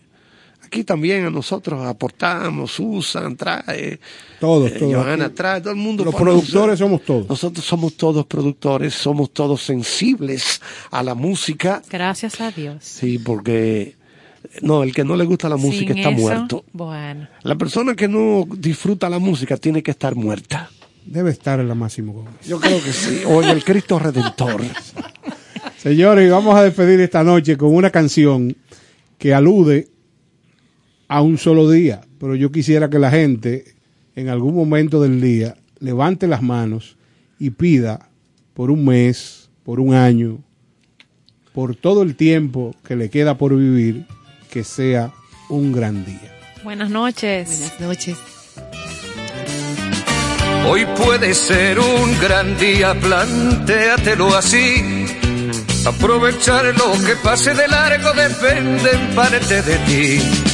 Speaker 2: Aquí también a nosotros aportamos, usan, trae,
Speaker 1: Todos,
Speaker 2: eh,
Speaker 1: todos.
Speaker 2: Johanna
Speaker 1: Aquí
Speaker 2: trae, todo el mundo.
Speaker 1: Los productores somos todos.
Speaker 2: Nosotros somos todos productores, somos todos sensibles a la música.
Speaker 3: Gracias a Dios.
Speaker 2: Sí, porque no, el que no le gusta la música
Speaker 3: Sin
Speaker 2: está
Speaker 3: eso,
Speaker 2: muerto.
Speaker 3: Bueno.
Speaker 2: La persona que no disfruta la música tiene que estar muerta.
Speaker 1: Debe estar en la Máximo Gómez.
Speaker 2: Yo creo que sí. O en el Cristo Redentor.
Speaker 1: Señores, vamos a despedir esta noche con una canción que alude a un solo día, pero yo quisiera que la gente en algún momento del día levante las manos y pida por un mes, por un año, por todo el tiempo que le queda por vivir, que sea un gran día.
Speaker 3: Buenas noches.
Speaker 8: Buenas noches.
Speaker 11: Hoy puede ser un gran día, plantéatelo así. Aprovechar lo que pase de largo depende en parte de ti.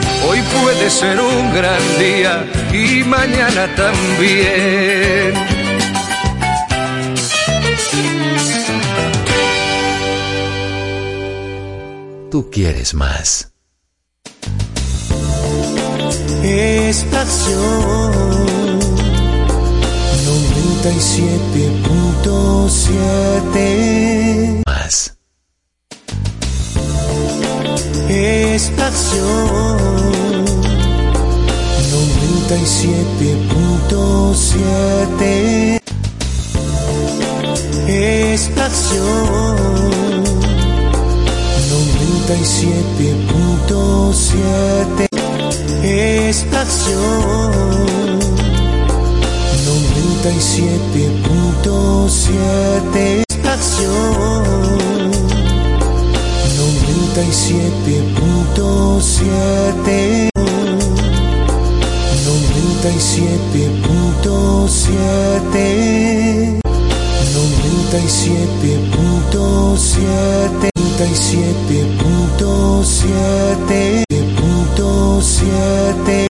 Speaker 11: Hoy puede ser un gran día y mañana también.
Speaker 12: Tú quieres más.
Speaker 13: Estación 97.7
Speaker 12: Más.
Speaker 13: Estación 97.7 Estación 97.7 Estación 97.7 Estación 97.7 97.7 97.7 97.7 7